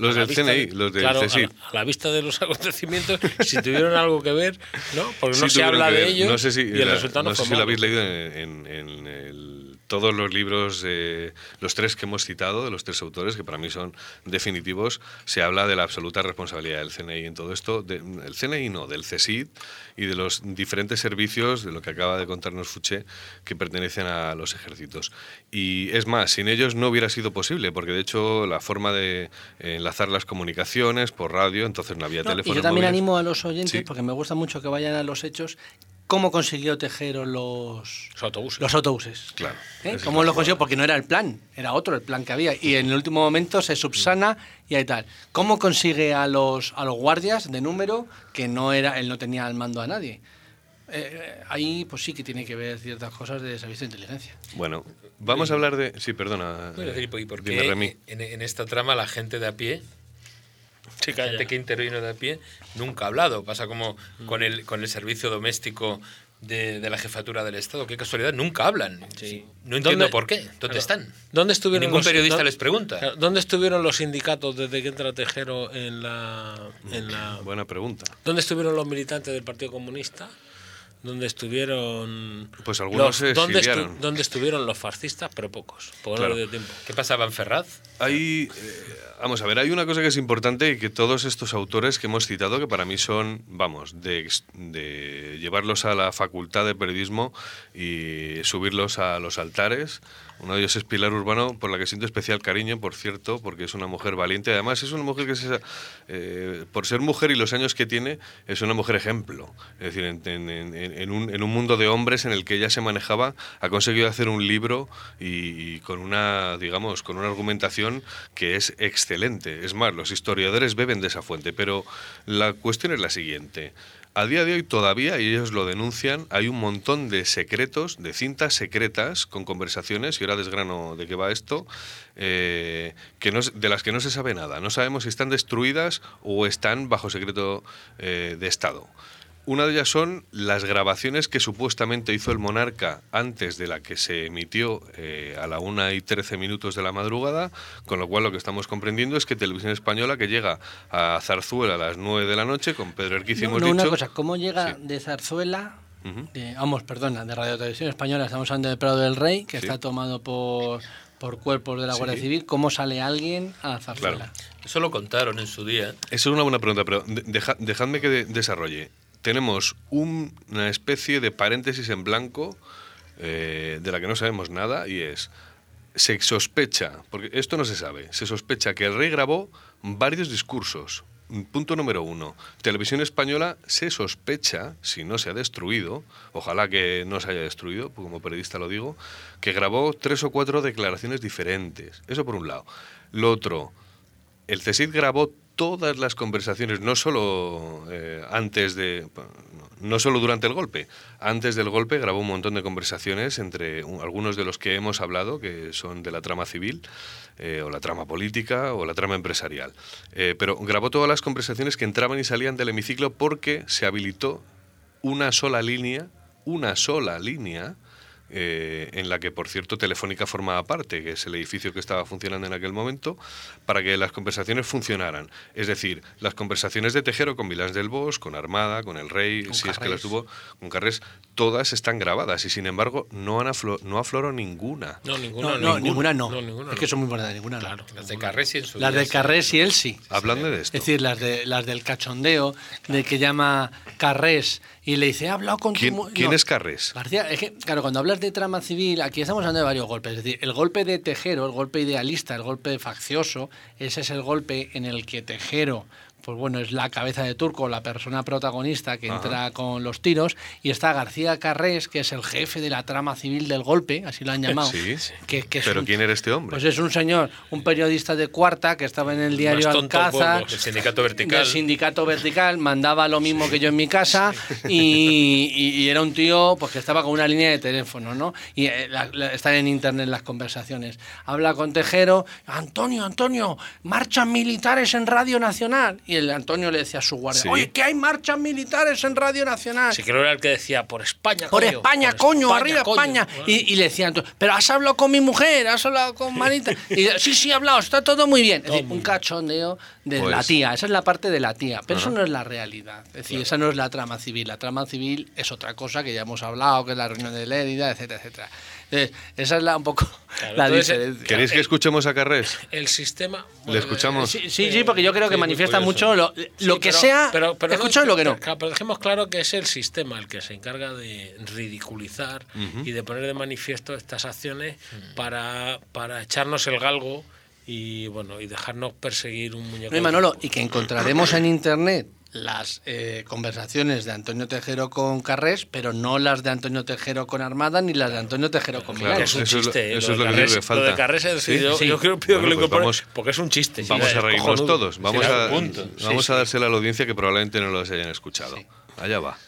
Los del vista CNI, los del claro, a CSIC. la, a la vista de los acontecimientos, si tuvieron algo que ver, ¿no? Porque no Sí se habla de ver. ellos No sé si, y el la- resultado no, no sé fue si lo habéis leído en, en- en el- todos los libros, eh, los tres que hemos citado, de los tres autores, que para mí son definitivos, se habla de la absoluta responsabilidad del CNI en todo esto. de- el CNI no, del CSID y de los diferentes servicios, de lo que acaba de contarnos Fuché, que pertenecen a los ejércitos. Y es más, sin ellos no hubiera sido posible, porque de hecho la forma de enlazar las comunicaciones por radio, entonces no había No, y teléfono. yo también animo a los oyentes, Sí. porque me gusta mucho que vayan a los hechos, cómo consiguió Tejero los, Los autobuses. los autobuses. Claro. ¿Eh? ¿Cómo lo consiguió? Porque no era el plan, era otro el plan que había. Y en el último momento se subsana y hay tal. ¿Cómo consigue a los, a los guardias de número que no era, él no tenía al mando a nadie? Eh, ahí pues sí que tiene que ver ciertas cosas de servicio de inteligencia. Bueno, vamos a hablar de... Sí, perdona. Eh, decir, ¿y por dime, qué Remy. en, en esta trama la gente de a pie, Sí, gente que intervino de a pie, nunca ha hablado? Pasa como con el, con el servicio doméstico de, de la jefatura del Estado. Qué casualidad, nunca hablan. Sí. No entiendo ¿Dónde- por qué. ¿Dónde Claro. están? ¿Dónde estuvieron Ningún los- periodista dó- les pregunta. ¿Dónde estuvieron los sindicatos desde que entra Tejero en la, en la Buena pregunta. ¿Dónde estuvieron los militantes del Partido Comunista? ¿Dónde estuvieron Pues algunos se ¿dónde, exiliaron. ¿Dónde estuvieron los fascistas? Pero pocos, por Claro. de tiempo. ¿Qué pasaba en Ferraz? Hay, eh, vamos a ver, hay una cosa que es importante y que todos estos autores que hemos citado, que para mí son, vamos, de, de llevarlos a la facultad de periodismo y subirlos a los altares Uno de ellos es Pilar Urbano, por la que siento especial cariño, por cierto, porque es una mujer valiente. Además, es una mujer que, eh, por ser mujer y los años que tiene, es una mujer ejemplo. Es decir, en, un, mundo de hombres en el que ella se manejaba, ha conseguido hacer un libro y, con una, digamos, con una argumentación que es excelente. Es más, los historiadores beben de esa fuente. Pero la cuestión es la siguiente. A día de hoy todavía, y ellos lo denuncian, hay un montón de secretos, de cintas secretas con conversaciones, y ahora desgrano de qué va esto, eh, que no, de las que no se sabe nada. No sabemos si están destruidas o están bajo secreto eh, de Estado. Una de ellas son las grabaciones que supuestamente hizo el monarca antes de la que se emitió eh, a la 1 y 13 minutos de la madrugada, con lo cual lo que estamos comprendiendo es que Televisión Española, que llega a Zarzuela a las 9 de la noche, con Pedro Erquiz no, no, una cosa, ¿cómo llega de Zarzuela vamos, perdona, de Radio Televisión Española, estamos hablando de Prado del Rey, que está tomado por, por cuerpos de la Guardia Civil. ¿Cómo sale alguien a Zarzuela? Eso lo contaron en su día. Eso es una buena pregunta, pero dejadme que desarrolle tenemos una especie de paréntesis en blanco eh, de la que no sabemos nada y es, se sospecha, porque esto no se sabe, se sospecha que el rey grabó varios discursos. Punto número uno. Televisión Española se sospecha, si no se ha destruido, ojalá que no se haya destruido, como periodista lo digo, que grabó tres o cuatro declaraciones diferentes. Eso por un lado. Lo otro, el CSIC grabó todas las conversaciones, no solo eh, antes de, no solo durante el golpe, antes del golpe grabó un montón de conversaciones entre algunos de los que hemos hablado, que son de la trama civil, eh, o la trama política, o la trama empresarial. Eh, pero grabó todas las conversaciones que entraban y salían del hemiciclo porque se habilitó una sola línea, una sola línea, eh, en la que, por cierto, Telefónica formaba parte, que es el edificio que estaba funcionando en aquel momento, para que las conversaciones funcionaran. Es decir, las conversaciones de Tejero con Milán del Bosch, con Armada, con el Rey, si es que las tuvo, con Carres, todas están grabadas y, sin embargo, no, han no afloró ninguna. No, ninguna no. ninguna no. es que son muy importantes, ninguna claro, Las de Carres y en su Las de Carres y él sí. Hablando de esto. Es decir, las, de, las del cachondeo, de que llama Carres y le dice, he hablado con ¿Quién, ¿quién es Carres? García, es que, claro, cuando hablas de trama civil, aquí estamos hablando de varios golpes. Es decir, el golpe de Tejero, el golpe idealista, el golpe faccioso, ese es el golpe en el que Tejero pues bueno, es la cabeza de Turco, la persona protagonista que entra con los tiros, y está García Carrés, que es el jefe de la trama civil del golpe, así lo han llamado. Sí, Que, Pero ¿quién era este hombre? Pues es un señor, un periodista de cuarta que estaba en el diario Alcázar, del sindicato vertical. sindicato vertical, mandaba lo mismo que yo en mi casa, y, era un tío pues que estaba con una línea de teléfono, ¿no? Y eh, están en internet las conversaciones. Habla con Tejero, Antonio, Antonio, marchan militares en Radio Nacional y el Antonio le decía a su guardia, oye, que hay marchas militares en Radio Nacional. Sí, creo que era el que decía, por España, Por España, coño, arriba España. Y, le decía, pero has hablado con mi mujer, has hablado con Marita. Y sí, sí, he hablado, está todo muy bien. Es decir, un cachondeo de la pues tía, esa es la parte de la tía, pero eso no es la realidad. Es decir, esa no es la trama civil. La trama civil es otra cosa que ya hemos hablado, que es la reunión de Lérida, etcétera, etcétera. Esa es la, un poco la diferencia. ¿Queréis que escuchemos a Carrés? El sistema. ¿Le escuchamos? Sí, sí, porque yo creo que manifiesta mucho lo, que sea. Pero, pero escucho lo que no. Pero dejemos claro que es el sistema el que se encarga de ridiculizar y de poner de manifiesto estas acciones para, para echarnos el galgo y bueno y dejarnos perseguir un muñeco. No, y Manolo, y que encontraremos en internet las eh, conversaciones de Antonio Tejero con Carrés, pero no las de Antonio Tejero con Armada ni las de Antonio Tejero con claro, Es un chiste. Eso, es lo, que, falta. Lo de Carrés es ¿Sí? yo, yo, creo, que lo pues porque es un chiste. Vamos a reírnos todos. Vamos, a, vamos a dársela a la audiencia que probablemente no los hayan escuchado. Allá va.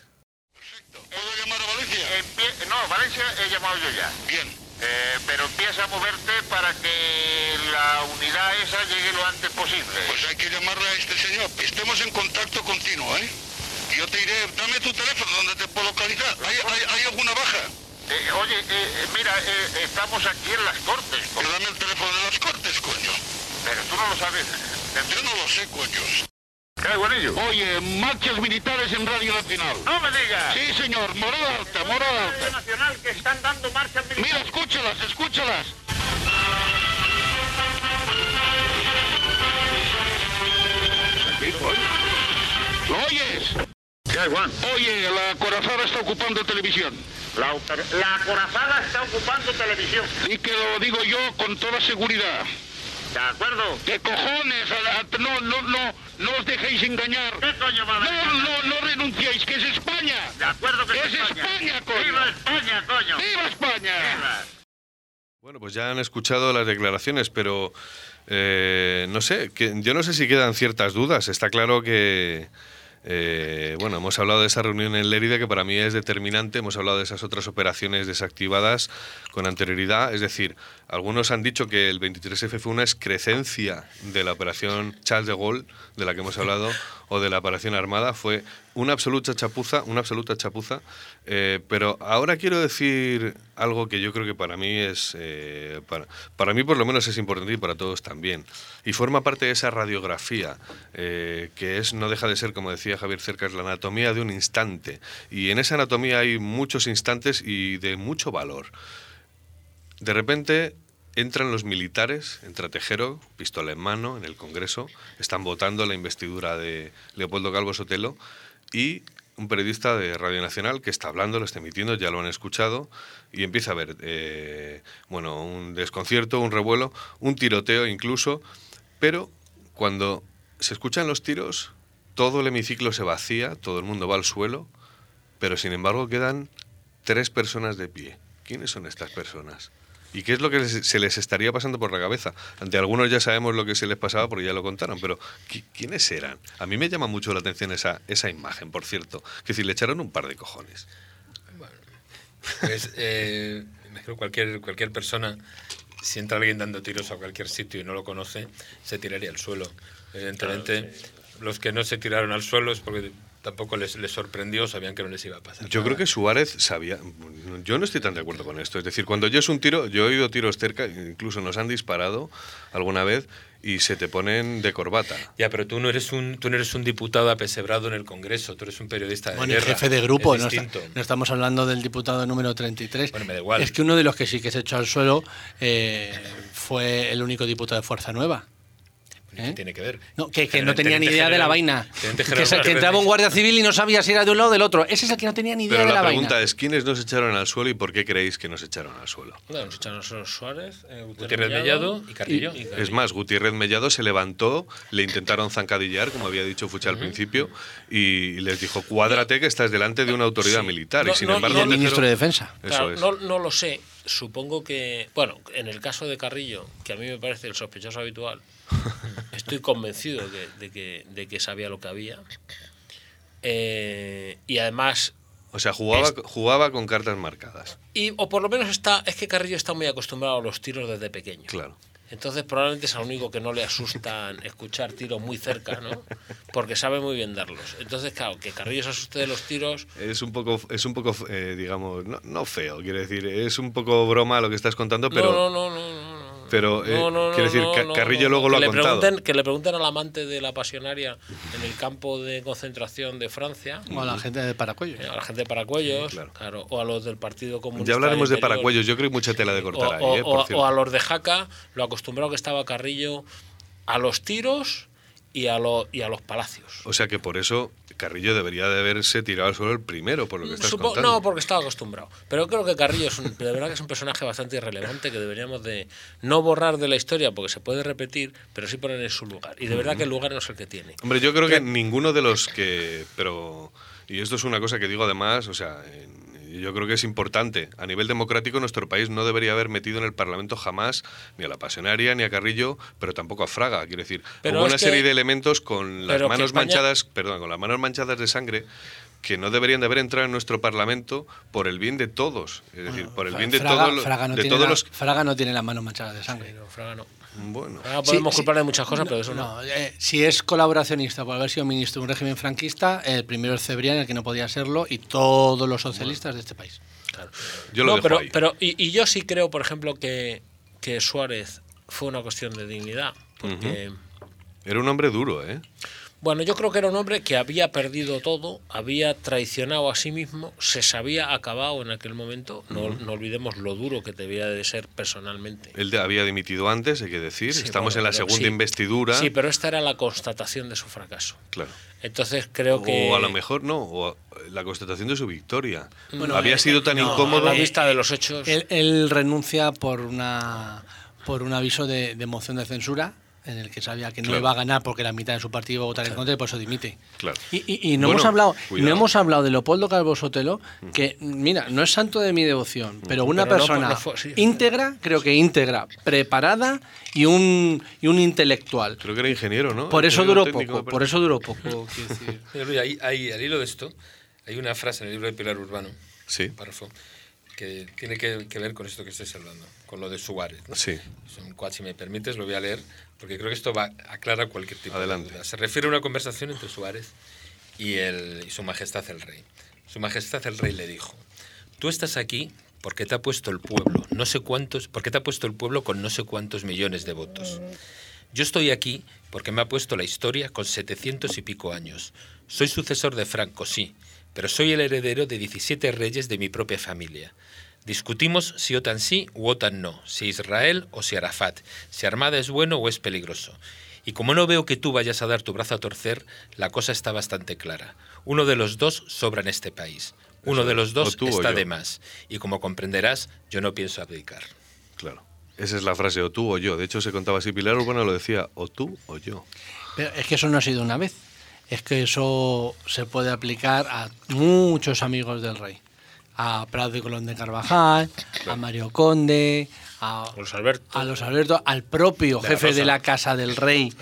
Perfecto. ¿Puedo llamar a Valencia? no, Valencia he llamado yo ya. Bien. Eh, pero empieza a moverte para que la unidad esa llegue lo antes posible. Pues hay que llamarle a este señor. Estemos en contacto continuo, ¿eh? Yo te iré, dame tu teléfono donde te puedo localizar. ¿Hay, alguna baja? Eh, oye, eh, mira, estamos aquí en las Cortes. Pero dame el teléfono de las Cortes, coño. Pero tú no lo sabes. Yo no lo sé, coño. ¿Qué Oye, marchas militares en Radio Nacional. No me digas. Sí, señor, morada alta, morada alta. Radio Nacional que están dando marchas militares. Mira, escúchalas, escúchalas. ¿Lo oyes? ¿Qué, Juan? Oye, la corazada está ocupando televisión. La, la corazada está ocupando televisión. Y que lo digo yo con toda seguridad. ¿De acuerdo? ¿Qué cojones? No, no, no, no os dejéis engañar. ¿Qué coño va a No, no, no renunciéis, que es España. De acuerdo que es España, coño. ¡Viva España, coño! ¡Viva España! ¡Viva! Bueno, pues ya han escuchado las declaraciones, pero eh, no sé, que, yo no sé si quedan ciertas dudas. Está claro que, eh, bueno, hemos hablado de esa reunión en Lérida que para mí es determinante. Hemos hablado de esas otras operaciones desactivadas con anterioridad. Es decir, algunos han dicho que el 23F fue una excrecencia de la operación Charles de Gaulle, de la que hemos hablado, o de la operación Armada. Fue una absoluta chapuza, una absoluta chapuza. Eh, pero ahora quiero decir algo que yo creo que para mí es, eh, para, para mí por lo menos es importante y para todos también. Y forma parte de esa radiografía, eh, que es, no deja de ser, como decía Javier Cercas, la anatomía de un instante. Y en esa anatomía hay muchos instantes y de mucho valor. De repente entran los militares, entra Tejero, pistola en mano, en el Congreso, están votando la investidura de Leopoldo Calvo Sotelo y un periodista de Radio Nacional que está hablando, lo está emitiendo, ya lo han escuchado, y empieza a haber, eh, bueno, un desconcierto, un revuelo, un tiroteo incluso, pero cuando se escuchan los tiros, todo el hemiciclo se vacía, todo el mundo va al suelo, pero sin embargo quedan tres personas de pie. ¿Quiénes son estas personas? ¿Y qué es lo que se les estaría pasando por la cabeza? Ante algunos ya sabemos lo que se les pasaba porque ya lo contaron, pero ¿qui- ¿quiénes eran? A mí me llama mucho la atención esa, esa imagen, por cierto. Que si le echaron un par de cojones. Pues, eh, cualquier, cualquier persona, si entra alguien dando tiros a cualquier sitio y no lo conoce, se tiraría al suelo. Evidentemente, los que no se tiraron al suelo es porque tampoco les, les sorprendió, sabían que no les iba a pasar. Yo creo que Suárez sabía. Yo no estoy tan de acuerdo con esto. Es decir, cuando yo es un tiro, yo he oído tiros cerca, incluso nos han disparado alguna vez y se te ponen de corbata. Ya, pero tú no eres un, tú no eres un diputado apesebrado en el Congreso, tú eres un periodista de Bueno, el guerra. jefe de grupo, Es no, está- no estamos hablando del diputado número 33. Bueno, me da igual. Es que uno de los que sí que se echó al suelo eh, fue el único diputado de Fuerza Nueva. ¿Qué ¿Eh? tiene que ver? No, que, que no tenía ni idea de la general- vaina. Que, general se- que entraba un guardia civil y no sabía si era de un lado o del otro. Ese es el que no tenía ni idea Pero de la, la pregunta vaina. es: ¿quiénes nos echaron al suelo y por qué creéis que nos echaron al suelo? Bueno, nos echaron solo Suárez, eh, Gutiérrez Mellado y Carrillo. y Es más, Gutiérrez Mellado se levantó, le intentaron zancadillar, como había dicho Fucha al principio, y les dijo, cuádrate que estás delante de una autoridad Sí. militar. No, y sin no, embargo, no, el ministro de Defensa. Eso Claro, es. no, no lo sé. Supongo que, bueno, en el caso de Carrillo, que a mí me parece el sospechoso habitual, estoy convencido de, de que, de que sabía lo que había. Eh, y además, O sea, jugaba, Es- jugaba con cartas marcadas. y, o por lo menos está, es que Carrillo está muy acostumbrado a los tiros desde pequeño. Claro. Entonces probablemente es el único que no le asustan escuchar tiros muy cerca, ¿no? Porque sabe muy bien darlos. Entonces, claro, que Carrillo se asuste de los tiros, Es un poco, es un poco eh, digamos, no, no feo, quiero decir, es un poco broma lo que estás contando, pero... no, no, no, no. Pero, eh, No, no, no, quiero decir, Carrillo no, luego que lo ha le contado. pregunten- que le pregunten al amante de la pasionaria en el campo de concentración de Francia, O a la gente de Paracuellos. eh, a la gente de Paracuellos, Claro. claro, o a los del Partido Comunista. Ya hablaremos de Paracuellos, yo creo que hay mucha tela de o, cortar ahí, o- eh, o- cierto. o a los de Jaca, lo acostumbrado que estaba Carrillo a los tiros y a, lo- y a los palacios. O sea que por eso Carrillo debería de haberse tirado al suelo el primero, por lo que estás Supo- contando. no, porque estaba acostumbrado. Pero creo que Carrillo es un, de verdad que es un personaje bastante irrelevante que deberíamos de no borrar de la historia porque se puede repetir, pero sí poner en su lugar. Y de verdad que el lugar no es el que tiene. Hombre, yo creo que ninguno de los que. Pero. Y esto es una cosa que digo además, o sea, en- yo creo que es importante. A nivel democrático, nuestro país no debería haber metido en el Parlamento jamás ni a la Pasionaria ni a Carrillo, pero tampoco a Fraga. Quiero decir, Pero hubo es una que- serie de elementos con las pero manos España- manchadas, perdón, con las manos manchadas de sangre que no deberían de haber entrado en nuestro Parlamento por el bien de todos. Es decir, por el bien de Fraga, todos los. Fraga no de tiene todos la- los Fraga no tiene las manos manchadas de sangre. Pero Fraga no. Bueno. Fraga podemos Sí, sí. culparle de muchas cosas, pero eso no. No, eh, si es colaboracionista por haber sido ministro de un régimen franquista, el primero es Cebrián, el que no podía serlo, y todos los socialistas de este país. Claro. Yo lo No, dejo pero, ahí. pero y, y yo sí creo, por ejemplo, que, que Suárez fue una cuestión de dignidad. Porque, Era un hombre duro, ¿eh? Bueno, yo creo que era un hombre que había perdido todo, había traicionado a sí mismo, se sabía acabado en aquel momento. No, no olvidemos lo duro que debía de ser personalmente. Él había dimitido antes, hay que decir. Sí, Estamos bueno, en la segunda sí. investidura. Sí, pero esta era la constatación de su fracaso. Claro. Entonces creo que. O a lo mejor no, o a- la constatación de su victoria. Bueno, había eh, sido tan No, incómodo. A la vista de los hechos. Él, él renuncia por una por un aviso de, de moción de censura en el que sabía que no Claro. iba a ganar porque la mitad de su partido iba a votar en contra y por eso dimite. Claro. Y, y- y no Bueno, hemos hablado, cuidado. no hemos hablado de Leopoldo Calvo Sotelo, que mira, no es santo de mi devoción, pero una Pero persona no sí. íntegra, creo que íntegra, preparada y un y un intelectual. Creo que era ingeniero, ¿no? Por eso duró poco, por eso duró poco. ahí- ahí, al hilo de esto, hay una frase en el libro de Pilar Urbano, Sí. párrafo, que tiene que, que ver con esto que estáis hablando, con lo de Suárez. ¿no? Sí. Es un cual, si me permites, lo voy a leer, porque creo que esto va aclara cualquier tipo Adelante. de duda. Se refiere a una conversación entre Suárez y, el, y su majestad el rey. Su majestad el rey le dijo, tú estás aquí porque te ha puesto el pueblo, no sé cuántos, porque te ha puesto el pueblo con no sé cuántos millones de votos. Yo estoy aquí porque me ha puesto la historia con 700 y pico años. Soy sucesor de Franco, sí, pero soy el heredero de 17 reyes de mi propia familia. Discutimos si OTAN sí u OTAN no, si Israel o si Arafat, si Armada es bueno o es peligroso. Y como no veo que tú vayas a dar tu brazo a torcer, la cosa está bastante clara. Uno de los dos sobra en este país. Uno Eso de los dos está de más. Y como comprenderás, yo no pienso abdicar. Claro. Esa es la frase, o tú o yo. De hecho, se contaba así. Pilar Urbano lo decía, o tú o yo. Pero es que eso no ha sido una vez. Es que eso se puede aplicar a muchos amigos del rey. A Prado de Colón de Carvajal, a Mario Conde, a, Los Alberto. a los Alberto, al propio De jefe de la Casa del Rey.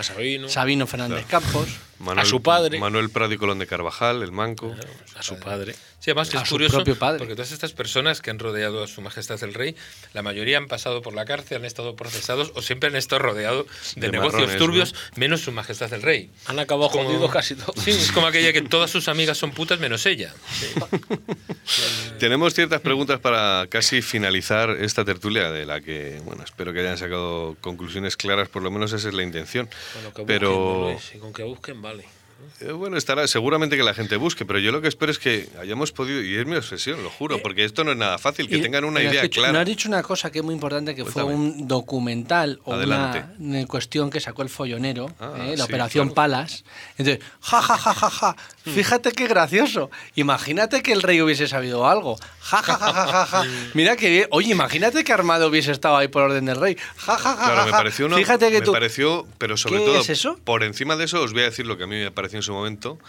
Sabino Fernández Campos. Manuel, A su padre. Manuel Prado y Colón de Carvajal, el manco. A su padre. Sí, además que A es su curioso propio padre. porque todas estas personas que han rodeado a su majestad el rey, la mayoría han pasado por la cárcel, han estado procesados o siempre han estado rodeados de, De negocios marrones, turbios, menos su majestad el rey. Han acabado Como- jodidos casi todos. Sí, es como aquella que todas sus amigas son putas menos ella. Tenemos ciertas preguntas para casi finalizar esta tertulia, de la que, bueno, espero que hayan sacado conclusiones claras, por lo menos esa es la intención. Con lo que busquen, Pero, Luis, y con que busquen, vale. Vale. Eh, bueno, estará seguramente que la gente busque, pero yo lo que espero es que hayamos podido, y es mi obsesión, lo juro, porque esto no es nada fácil, que Y- tengan una idea dicho- clara. No has dicho una cosa que es muy importante, que fue Cuéntame. un documental o Adelante. una, una cuestión que sacó el follonero, Ah, ¿eh? sí, la Operación claro. Palas. Entonces, ja, ja, ja, ja, ja, fíjate qué gracioso. Imagínate que el rey hubiese sabido algo. Ja, ja, ja, ja, ja, ja. Mira bien. Oye, imagínate que Armado hubiese estado ahí por orden del rey. Ja, ja, ja, Claro, ja, me ja. pareció, una- Fíjate que me tú... pareció, pero sobre ¿Qué todo, es eso? por encima de eso, os voy a decir lo que a mí me pareció en su momento,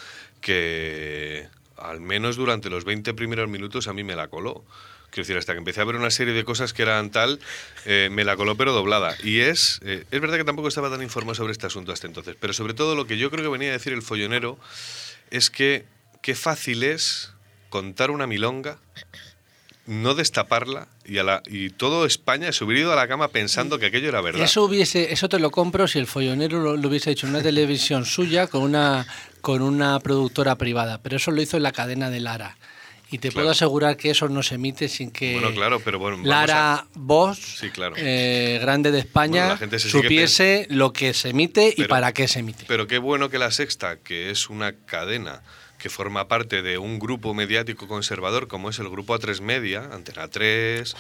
que al menos durante los 20 primeros minutos a mí me la coló. Quiero decir, hasta que empecé a ver una serie de cosas que eran tal, eh, me la coló pero doblada. Y es, eh, es verdad que tampoco estaba tan informado sobre este asunto hasta entonces, pero sobre todo lo que yo creo que venía a decir el follonero es que qué fácil es contar una milonga no destaparla y, a la, y todo España se hubiera ido a la cama pensando que aquello era verdad. Eso hubiese, eso te lo compro si el follonero lo, lo hubiese hecho en una televisión suya con una con una productora privada, pero eso lo hizo en la cadena de Lara. Y te puedo asegurar que eso no se emite sin que Bueno, claro, pero bueno, Lara Voz, Sí, claro. eh, grande de España, la gente supiese lo que se emite y para qué se emite. Pero qué bueno que La Sexta, que es una cadena que forma parte de un grupo mediático conservador como es el grupo A3 Media, Antena 3,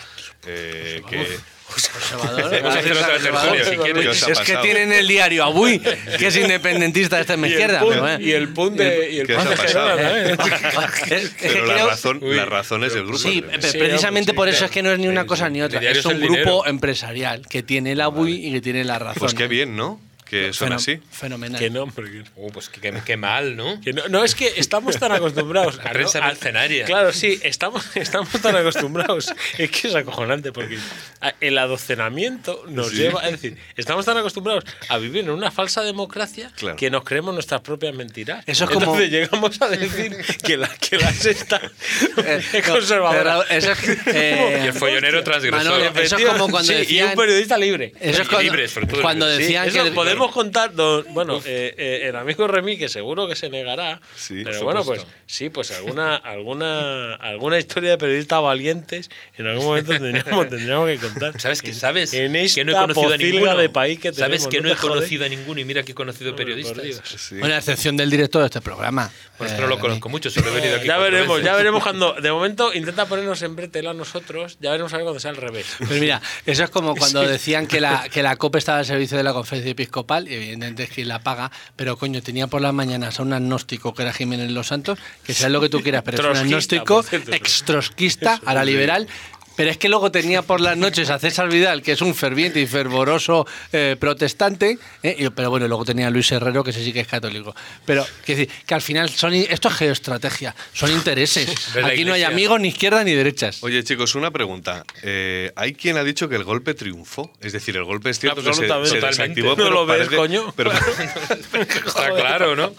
eh, que... Conservador, Podemos hacer otra tertulia, si quieres. ¿Qué os ha Es que tienen el diario Abuy, que es independentista de extrema izquierda. y, el pero, pun, el de, y el ¿Qué Pero la razón, la razón es del grupo. Sí, A3 pe- Media. Sí, precisamente por eso es que no es ni una cosa ni El otra. Es un el grupo empresarial que tiene la BUI y que tiene la razón. Pues qué bien, ¿no? Que son así. Fenomenal. Que no, hombre, que- Oh, pues qué, qué mal, ¿no? que no, no, es que estamos tan acostumbrados. La prensa ¿no? a- mercenaria. Claro, sí, estamos, estamos tan acostumbrados. Es que es acojonante porque a- el adocenamiento nos Sí. lleva. Es decir, estamos tan acostumbrados a vivir en una falsa democracia Claro. que nos creemos nuestras propias mentiras. Eso es como- Entonces llegamos a decir que la, que la sexta Eh, es conservadora. eso es eh, Y el follonero transgresor. Manolo, eso es como cuando Sí, y decían- un periodista libre. Eso es Y cuando, sobre todo cuando decían Sí, que eso el- podemos contar, don- bueno, eh, eh, el amigo Remy, que seguro que se negará, Sí, pero bueno, pues sí, pues alguna, alguna, alguna historia de periodistas valientes en algún momento tendríamos, tendríamos que contar. ¿Sabes que sabes en esta que no he conocido a ninguno? de país que ¿Sabes que no, he conocido a ninguno y mira que he conocido periodistas? Sí. Bueno, a excepción del director de este programa. Bueno, es Eh, que no lo conozco mucho, solo he venido aquí. Ya cuatro veremos, veces. ya veremos cuando. De momento intenta ponernos en bretela a nosotros, ya veremos a ver cuando sea al revés. Pero mira, eso es como cuando decían que la, que la COPE estaba al servicio de la conferencia episcopal, y evidentemente es quien la paga, pero coño, tenía por las mañanas a un agnóstico que era Jiménez Los Santos, que sea lo que tú quieras, pero es un agnóstico extrosquista, a la liberal. Pero es que luego tenía por las noches a César Vidal, que es un ferviente y fervoroso eh, protestante, eh, y- pero bueno, luego tenía a Luis Herrero, que ese sí que es católico. Pero que decir, que al final son, esto es geoestrategia, son intereses. Aquí no hay amigos ni izquierda ni derechas. Oye, chicos, una pregunta. Eh, hay quien ha dicho que el golpe triunfó. Es decir, el golpe es cierto que se, Absolutamente. se desactivó, ¿No pero lo ves, parece- coño? Pero, Está claro, ¿no?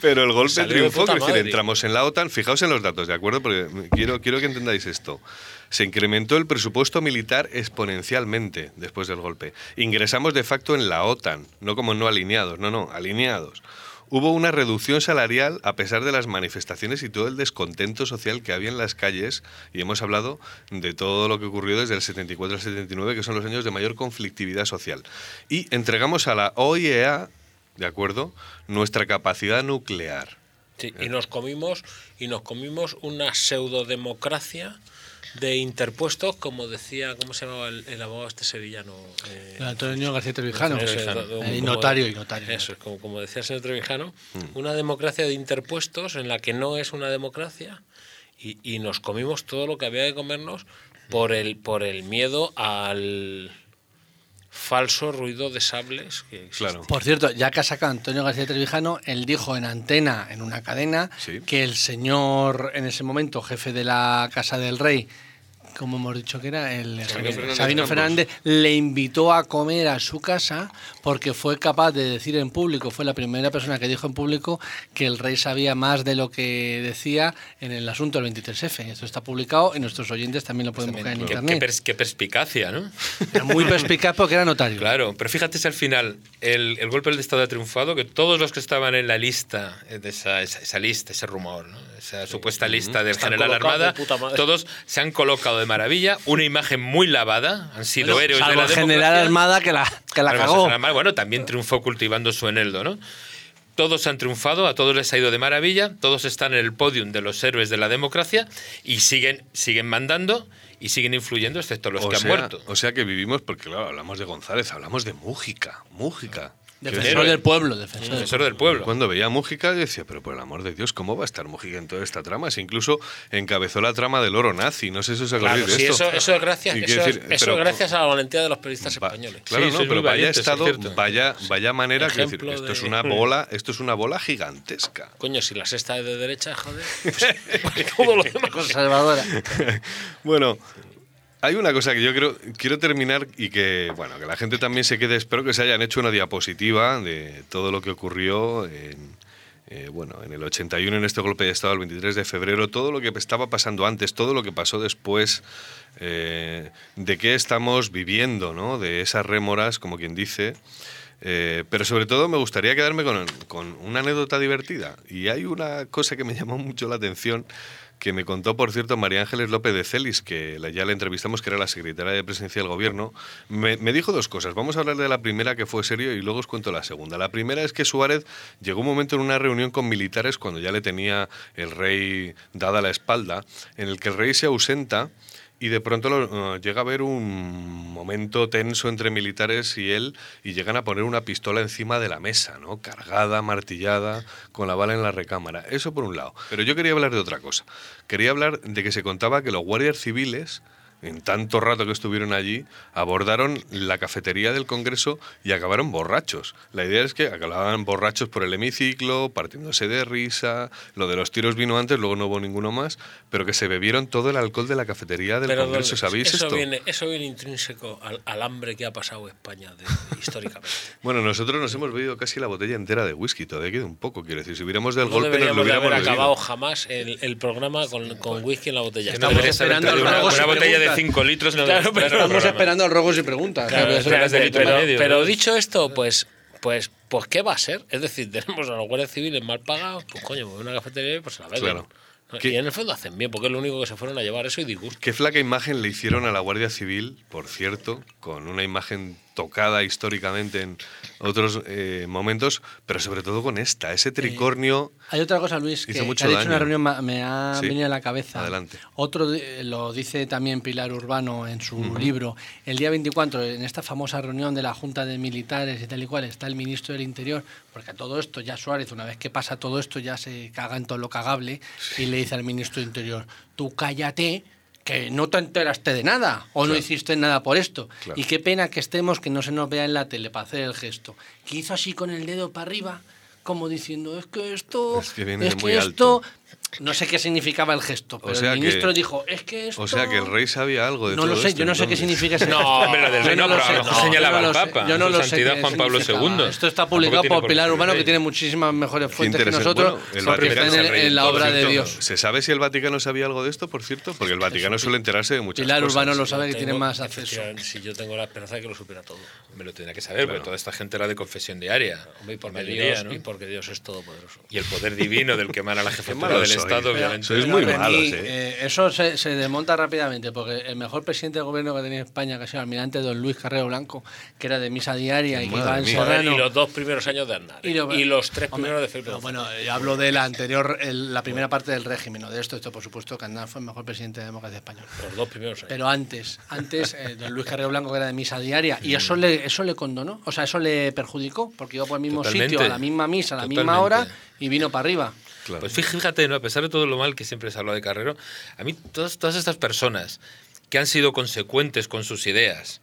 pero el golpe Salió triunfó. quiero decir, entramos en la OTAN. Fijaos en los datos, ¿de acuerdo? Porque quiero, quiero que entendáis esto. Se incrementó el presupuesto militar exponencialmente después del golpe. Ingresamos de facto en la OTAN, no como no alineados, no, no, alineados. Hubo una reducción salarial a pesar de las manifestaciones y todo el descontento social que había en las calles y hemos hablado de todo lo que ocurrió desde el 74 al 79, que son los años de mayor conflictividad social. Y entregamos a la OIEA, ¿de acuerdo?, nuestra capacidad nuclear. Sí, y nos comimos y nos comimos una pseudodemocracia de interpuestos, como decía, ¿cómo se llamaba el, el abogado este sevillano? Eh, Antonio García Trevijano, Eso, eh, como- y como- notario y notario. Eso, es como, como decía el señor Trevijano, una democracia de interpuestos en la que no es una democracia y, y nos comimos todo lo que había que comernos por el, por el miedo al falso ruido de sables que existe. Claro. Por cierto, ya que ha sacado Antonio García Trevijano, él dijo en antena, en una cadena, Sí. que el señor, en ese momento, jefe de la Casa del Rey, como hemos dicho que era, el Sabino Fernández Sabino. Fernández, le invitó a comer a su casa porque fue capaz de decir en público, fue la primera persona que dijo en público que el rey sabía más de lo que decía en el asunto del 23F. Esto está publicado y nuestros oyentes también lo pueden buscar en Qué, qué internet. pers- qué perspicacia, ¿no? Era muy perspicaz porque era notario. Claro, pero fíjate si al final el, el golpe del Estado ha triunfado, que todos los que estaban en la lista, de esa, esa, esa lista, ese rumor, ¿no? esa supuesta lista del Están general colocados de Armada, madre. todos se han colocado de maravilla, una imagen muy lavada, han sido Bueno, héroes de la general democracia. Armada que la, que la cagó. Armada, bueno, también triunfó cultivando su eneldo, ¿no? Todos han triunfado, a todos les ha ido de maravilla, todos están en el podium de los héroes de la democracia y siguen, siguen mandando y siguen influyendo, excepto los o que sea, han muerto. O sea que vivimos, porque claro, hablamos de González, hablamos de Mújica, Mújica. Defensor del pueblo, defensor del Defensor del pueblo. Cuando veía a Mújica, yo decía, pero por el amor de Dios, ¿cómo va a estar Mújica en toda esta trama? Si incluso encabezó la trama del oro nazi, no sé si os acordáis Claro, de sí, esto. eso, eso es gracias, eso, es- decir, eso pero- es gracias a la valentía de los periodistas Va- españoles. Claro, Sí, no, pero vaya valientes, es estado, cierto. vaya, vaya manera, quiero decir, esto de- es una bola, esto es una bola gigantesca. Coño, si la sexta es de derecha, joder. pues todo lo demás. conservadora. Bueno, hay una cosa que yo creo, quiero terminar y que, bueno, que la gente también se quede, espero que se hayan hecho una diapositiva de todo lo que ocurrió en, eh, bueno, en el 81, en este golpe de Estado, el 23 de febrero, todo lo que estaba pasando antes, todo lo que pasó después, eh, de qué estamos viviendo, ¿no? De esas rémoras, como quien dice. Eh, pero sobre todo me gustaría quedarme con, con una anécdota divertida. Y hay una cosa que me llamó mucho la atención, que me contó, por cierto, María Ángeles López de Celis, que ya la entrevistamos, que era la secretaria de Presidencia del Gobierno. Me, me dijo dos cosas. Vamos a hablar de la primera, que fue serio, y luego os cuento la segunda. La primera es que Suárez llegó un momento en una reunión con militares, cuando ya le tenía el rey dada la espalda, en el que el rey se ausenta y de pronto lo- eh, llega a haber un momento tenso entre militares y él y llegan a poner una pistola encima de la mesa, ¿no? Cargada, martillada, con la bala en la recámara. Eso por un lado. Pero yo quería hablar de otra cosa. Quería hablar de que se contaba que los guardias civiles en tanto rato que estuvieron allí, abordaron la cafetería del Congreso y acabaron borrachos. La idea es que acababan borrachos por el hemiciclo, partiéndose de risa. Lo de los tiros vino antes, luego no hubo ninguno más, pero que se bebieron todo el alcohol de la cafetería del Pero, Congreso. ¿Sabéis eso esto? Viene, eso viene intrínseco al, al hambre que ha pasado España de- históricamente. Bueno, nosotros nos hemos bebido casi la botella entera de whisky, todavía queda un poco, quiero decir. Si hubiéramos del No golpe, nos lo de hubiéramos haber acabado jamás el, el programa con, con whisky en la botella. Estamos esperando una, botella de preguntas. 5 litros. No Claro, pero Estamos programa. esperando al Rogos y preguntas. Claro, de pero, medio, pero ¿no? dicho esto, pues Pues, pues, ¿qué va a ser? Es decir, tenemos a los guardias civiles mal pagados, pues coño, pues una cafetería y pues se la venden. Claro. Y en el fondo hacen bien, porque es lo único que se fueron a llevar eso y disgusto. Qué flaca imagen le hicieron a la Guardia Civil, por cierto, con una imagen tocada históricamente en otros eh, momentos, pero sobre todo con esta, ese tricornio. Hay otra cosa, Luis, que, que ha dicho daño. una reunión, me ha Sí. venido a la cabeza. Adelante. Otro lo dice también Pilar Urbano en su libro. El día 24, en esta famosa reunión de la Junta de Militares y tal y cual, está el ministro del Interior, porque a todo esto ya Suárez, una vez que pasa todo esto, ya se caga en todo lo cagable y le dice al ministro del Interior, tú cállate. Que no te enteraste de nada o no hiciste nada por esto. Claro. Y qué pena que estemos, que no se nos vea en la tele para hacer el gesto. Que hizo así con el dedo para arriba, como diciendo, es que esto, Es que es que alto". No sé qué significaba el gesto, pero sea el que- ministro dijo, es que esto... O sea que el rey sabía algo de No todo lo sé, esto, yo no sé qué significa ese No, gesto. hombre, lo del rey no, pero a sé, lo mejor señalaba no al Papa, Yo no su lo sé santidad qué Juan Pablo. II. Esto está publicado por Pilar Urbano, que tiene muchísimas mejores fuentes que nosotros, Bueno, el porque Vaticano está en, el la obra de Dios. ¿Se sabe si el Vaticano sabía algo de esto, por cierto? Porque el Vaticano suele enterarse de muchas Pilar cosas. Urbano lo sabe que tiene más acceso. Si yo tengo la esperanza de que lo supiera todo. Me lo tendría que saber, porque toda esta gente era de confesión diaria. Hombre, y porque, Dios, ¿no? y porque Dios es todopoderoso. Y el poder divino del que emana la jefatura del. Estado, sois muy malos, ¿eh? eh, eso se, se desmonta rápidamente, porque el mejor presidente de gobierno que tenía España, que ha sido el almirante don Luis Carrero Blanco, que era de misa diaria y que iba en Serrano. y los dos primeros años de Aznar. Y Y, lo- los tres Hombre, primeros de Felipe no, bueno, yo hablo de la anterior, el- la primera parte del régimen, no de esto, esto por supuesto que Aznar fue el mejor presidente de la democracia española. Los dos primeros años. Pero antes, antes, eh, don Luis Carrero Blanco, que era de misa diaria, y eso le, eso le condonó, o sea, eso le perjudicó, porque iba por el mismo Totalmente. sitio, a la misma misa, a la misma hora, y vino para arriba. Claro. Pues fíjate, ¿no? a pesar de todo lo mal que siempre se habla de Carrero, a mí todas, todas estas personas que han sido consecuentes con sus ideas,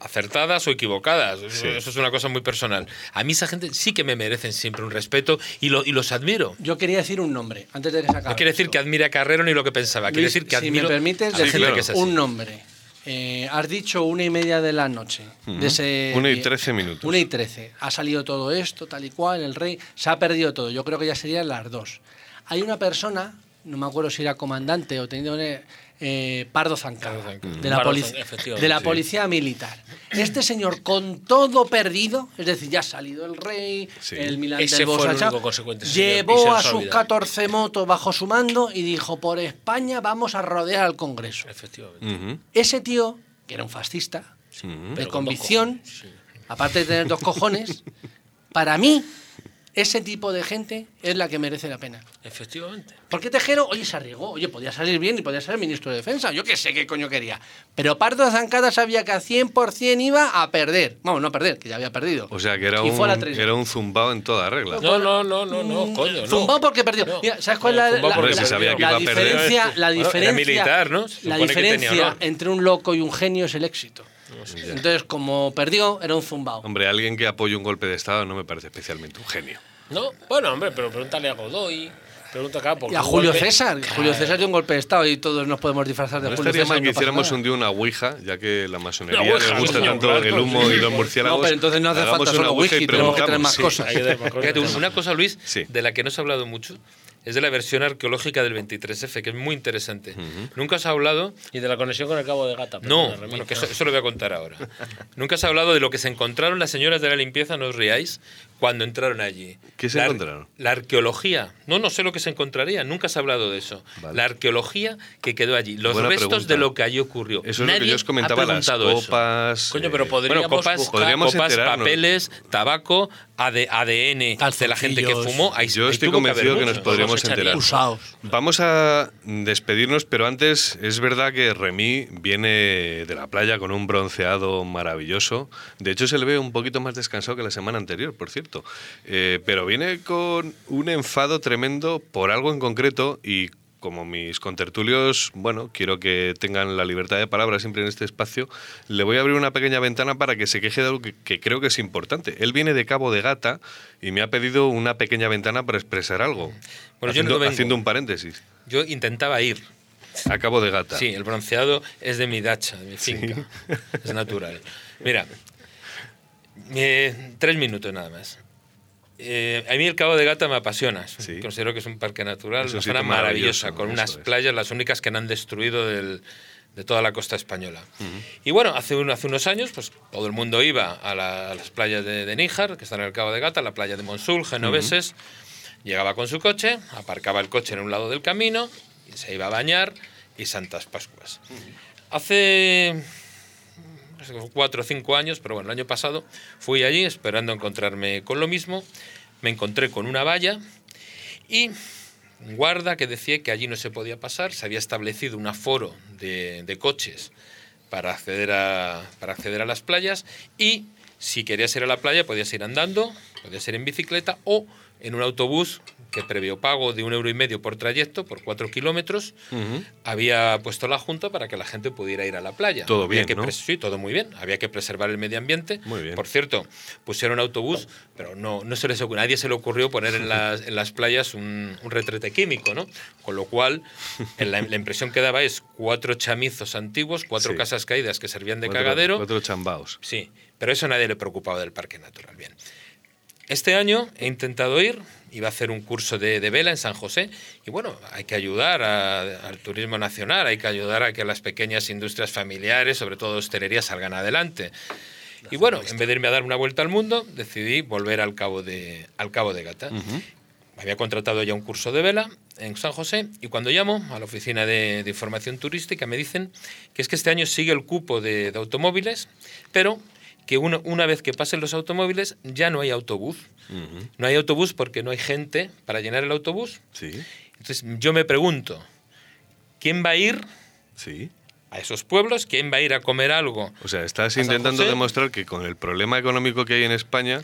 acertadas o equivocadas, eso- eso es una cosa muy personal, a mí esa gente sí que me merecen siempre un respeto y, lo- y los admiro. Yo quería decir un nombre, antes de que se acabe. No quiere decir esto. que admire a Carrero ni lo que pensaba, quiere Luis, decir que si admiro me permites, a la decir gente que es así. un nombre. Eh, has dicho una y media de la noche. de ese, Una y trece minutos. Una y trece. Ha salido todo esto, tal y cual, el rey. Se ha perdido todo. Yo creo que ya serían las dos. Hay una persona, no me acuerdo si era comandante o tenido eh, Pardo Zancada, Pardo Zancada. de la, Pardo de la sí. policía militar. Este señor con todo perdido, es decir, ya ha salido el rey, Sí. el Milán Ese del señor, llevó a sus olvidado. 14 motos bajo su mando y dijo, por España vamos a rodear al Congreso. Efectivamente. Ese tío, que era un fascista, de Pero convicción, aparte de tener dos cojones, para mí, ese tipo de gente es la que merece la pena. Efectivamente. Porque Tejero, oye, se arriesgó, oye, podía salir bien y podía ser ministro de Defensa, yo qué sé qué coño quería. Pero Pardo Zancada sabía que a 100% iba a perder. Vamos, no a perder, que ya había perdido. O sea que era Y un, era un zumbao en toda regla. No, no, no, no, no, coño. No. Zumbao porque perdió. No. Mira, ¿sabes cuál es la, zumbao la- porque la- se sabía que la iba a perder. diferencia? La Bueno, era diferencia, militar, ¿no? Se la supone que tenía diferencia entre un loco y un genio es el éxito. Entonces, como perdió, era un zumbao. Hombre, alguien que apoye un golpe de Estado no me parece especialmente un genio. No, bueno, hombre, pero pregúntale a Godoy. Pregunta acá Y a Julio golpe- César. Julio César dio un golpe de Estado y todos nos podemos disfrazar de No Julio estaría César. que no hiciéramos nada. un día una ouija, ya que la masonería ouija, gusta tanto claro, el humo sí, y los murciélagos. No, pero entonces no hace falta una solo ouija y tenemos que tener más sí. cosas. Hay que tener más cosas. Fíjate, una cosa, Luis, Sí. de la que no se ha hablado mucho, es de la versión arqueológica del 23F, que es muy interesante. Nunca se ha hablado Y de la conexión con el Cabo de Gata. No, bueno, que eso, eso lo voy a contar ahora. Nunca se ha hablado de lo que se encontraron las señoras de la limpieza, no os riáis, cuando entraron allí. ¿Qué se La encontraron? La arqueología. No, no sé lo que se encontraría, nunca se ha hablado de eso. Vale. La arqueología que quedó allí, los Buena restos pregunta. de lo que allí ocurrió. Eso es lo que Nadie yo os comentaba, las eso. copas. Coño, pero eh, podríamos Bueno, copas, buscar- Podríamos copas, papeles, tabaco, AD- ADN de la gente que fumó. Ahí, Yo ahí estoy que convencido que nos podríamos enterar. Usados. Vamos a despedirnos, pero antes es verdad que Remy viene de la playa con un bronceado maravilloso. De hecho, se le ve un poquito más descansado que la semana anterior, por cierto. Eh, pero viene con un enfado tremendo por algo en concreto y como mis contertulios, bueno, quiero que tengan la libertad de palabra siempre en este espacio, le voy a abrir una pequeña ventana para que se queje de algo que, que creo que es importante. Él viene de Cabo de Gata y me ha pedido una pequeña ventana para expresar algo. Bueno, yo no haciendo, haciendo un paréntesis. Yo intentaba ir. A Cabo de Gata. Sí, el bronceado es de mi dacha, de mi finca. Es natural. Mira, eh, tres minutos nada más. Eh, a mí el Cabo de Gata me apasiona. Un- Sí. Considero que es un parque natural, Es un una zona maravillosa, con unas playas, las únicas que no han destruido del, de toda la costa española. Y bueno, hace, hace unos años, pues todo el mundo iba a, las playas de, Níjar, que están en el Cabo de Gata, la playa de Monsul, genoveses, llegaba con su coche, aparcaba el coche en un lado del camino, y se iba a bañar y Santas Pascuas. Hace cuatro o cinco años, pero bueno, el año pasado fui allí esperando encontrarme con lo mismo, me encontré con una valla y un guarda que decía que allí no se podía pasar, se había establecido un aforo de, coches para acceder, a, para acceder a las playas y si querías ir a la playa podías ir andando, podías ir en bicicleta o en un autobús que previo pago de un euro y medio por trayecto, por cuatro kilómetros, había puesto la Junta para que la gente pudiera ir a la playa. Todo bien, que ¿no? Sí, todo muy bien. Había que preservar el medio ambiente. Muy bien. Por cierto, pusieron autobús, pero no, no se les ocurrió, nadie se le ocurrió poner en las, en las playas un, retrete químico, ¿no? Con lo cual, la, la, impresión que daba es cuatro chamizos antiguos, cuatro casas caídas que servían de cagadero. Cuatro chambaos. Sí, pero eso a nadie le preocupaba del Parque Natural. Bien. Este año he intentado ir, iba a hacer un curso de, vela en San José y bueno, hay que ayudar al turismo nacional, hay que ayudar a que las pequeñas industrias familiares, sobre todo hostelería, salgan adelante. Y bueno, en vez de irme a dar una vuelta al mundo, decidí volver al Cabo de, al cabo de Gata. Había contratado ya un curso de vela en San José y cuando llamo a la oficina de, información turística me dicen que es que este año sigue el cupo de, de automóviles, pero que una, una vez que pasen los automóviles ya no hay autobús. No hay autobús porque no hay gente para llenar el autobús. Sí. Entonces yo me pregunto, ¿quién va a ir sí. a esos pueblos? ¿Quién va a ir a comer algo? O sea, estás intentando demostrar que con el problema económico que hay en España,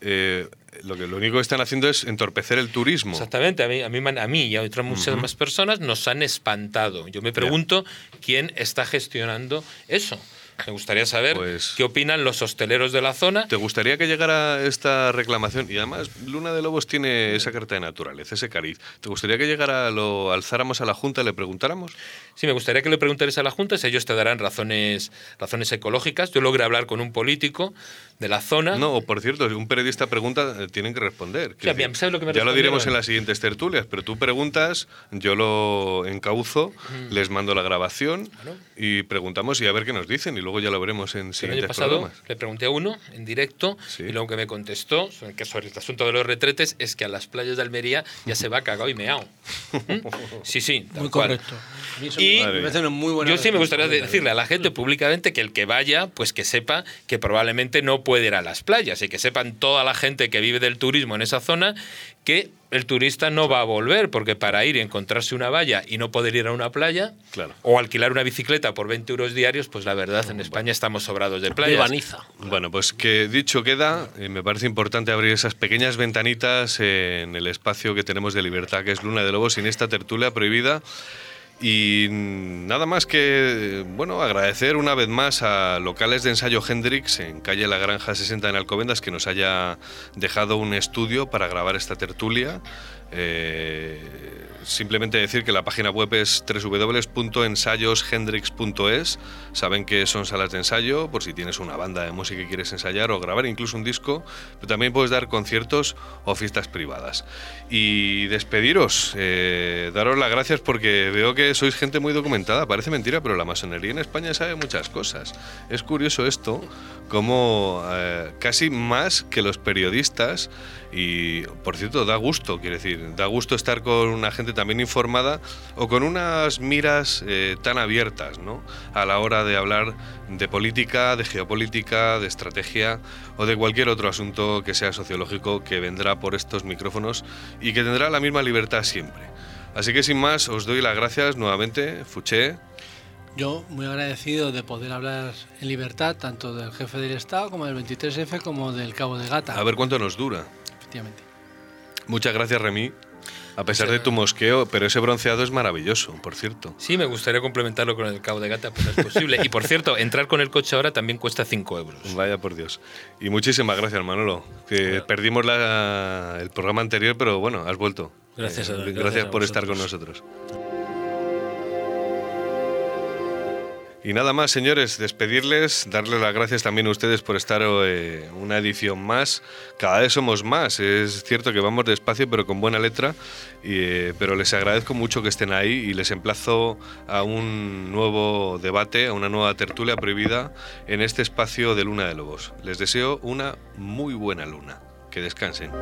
eh, lo, que, lo único que están haciendo es entorpecer el turismo. Exactamente, a mí, a mí, a mí y a otras muchas más personas nos han espantado. Yo me pregunto quién está gestionando eso. Me gustaría saber pues qué opinan los hosteleros de la zona. ¿Te gustaría que llegara esta reclamación? Y además, Luna de Lobos tiene esa carta de naturaleza, ese cariz. ¿Te gustaría que llegara, lo alzáramos a la Junta y le preguntáramos? Sí, me gustaría que le preguntaras a la Junta, si ellos te darán razones, razones ecológicas. Yo logré hablar con un político de la zona. No, por cierto, si un periodista pregunta, eh, tienen que responder. Sí, ¿sabes lo que me ya lo diremos en las siguientes tertulias, pero tú preguntas, yo lo encauzo, les mando la grabación y preguntamos y a ver qué nos dicen y luego ya lo veremos en siguientes el año pasado programas. Le pregunté a uno en directo y lo que me contestó que sobre el asunto de los retretes es que a las playas de Almería ya se va cagado y meao. ¿Mm? Sí, sí, muy correcto. Y yo sí me gustaría decirle a la gente públicamente que el que vaya, pues que sepa que probablemente no puede ir a las playas y que sepan toda la gente que vive del turismo en esa zona que el turista no va a volver, porque para ir y encontrarse una valla y no poder ir a una playa, claro. o alquilar una bicicleta por 20 euros diarios, pues la verdad en España estamos sobrados de playas. Bueno, pues que dicho queda, eh, me parece importante abrir esas pequeñas ventanitas en el espacio que tenemos de libertad, que es Luna de Lobos, sin esta tertulia prohibida. Y nada más que, bueno, agradecer una vez más a locales de ensayo Hendrix en calle La Granja 60 en Alcobendas que nos haya dejado un estudio para grabar esta tertulia. Eh, simplemente decir que la página web es www.ensayoshendrix.es. Saben que son salas de ensayo por si tienes una banda de música que quieres ensayar o grabar incluso un disco, pero también puedes dar conciertos o fiestas privadas. Y despediros, eh, daros las gracias porque veo que sois gente muy documentada. Parece mentira, pero la masonería en España sabe muchas cosas. Es curioso esto, como eh, casi más que los periodistas y, por cierto, da gusto, quiere decir, da gusto estar con una gente también informada o con unas miras eh, tan abiertas ¿no? a la hora de hablar de política, de geopolítica, de estrategia o de cualquier otro asunto que sea sociológico que vendrá por estos micrófonos y que tendrá la misma libertad siempre. Así que sin más, os doy las gracias nuevamente, Fuché. Yo muy agradecido de poder hablar en libertad tanto del jefe del Estado como del 23F como del Cabo de Gata. A ver cuánto nos dura. Efectivamente. Muchas gracias, Remy. A pesar de tu mosqueo, pero ese bronceado es maravilloso, por cierto. Sí, me gustaría complementarlo con el cabo de gata, pero es posible. y por cierto, entrar con el coche ahora también cuesta 5 euros. Vaya por Dios. Y muchísimas gracias, Manolo. Que perdimos el programa anterior, pero bueno, has vuelto. Gracias, gracias, por estar con nosotros. Y nada más, señores, despedirles, darles las gracias también a ustedes por estar eh, una edición más. Cada vez somos más, es cierto que vamos despacio pero con buena letra, eh, pero les agradezco mucho que estén ahí y les emplazo a un nuevo debate, a una nueva tertulia prohibida en este espacio de Luna de Lobos. Les deseo una muy buena luna. Que descansen.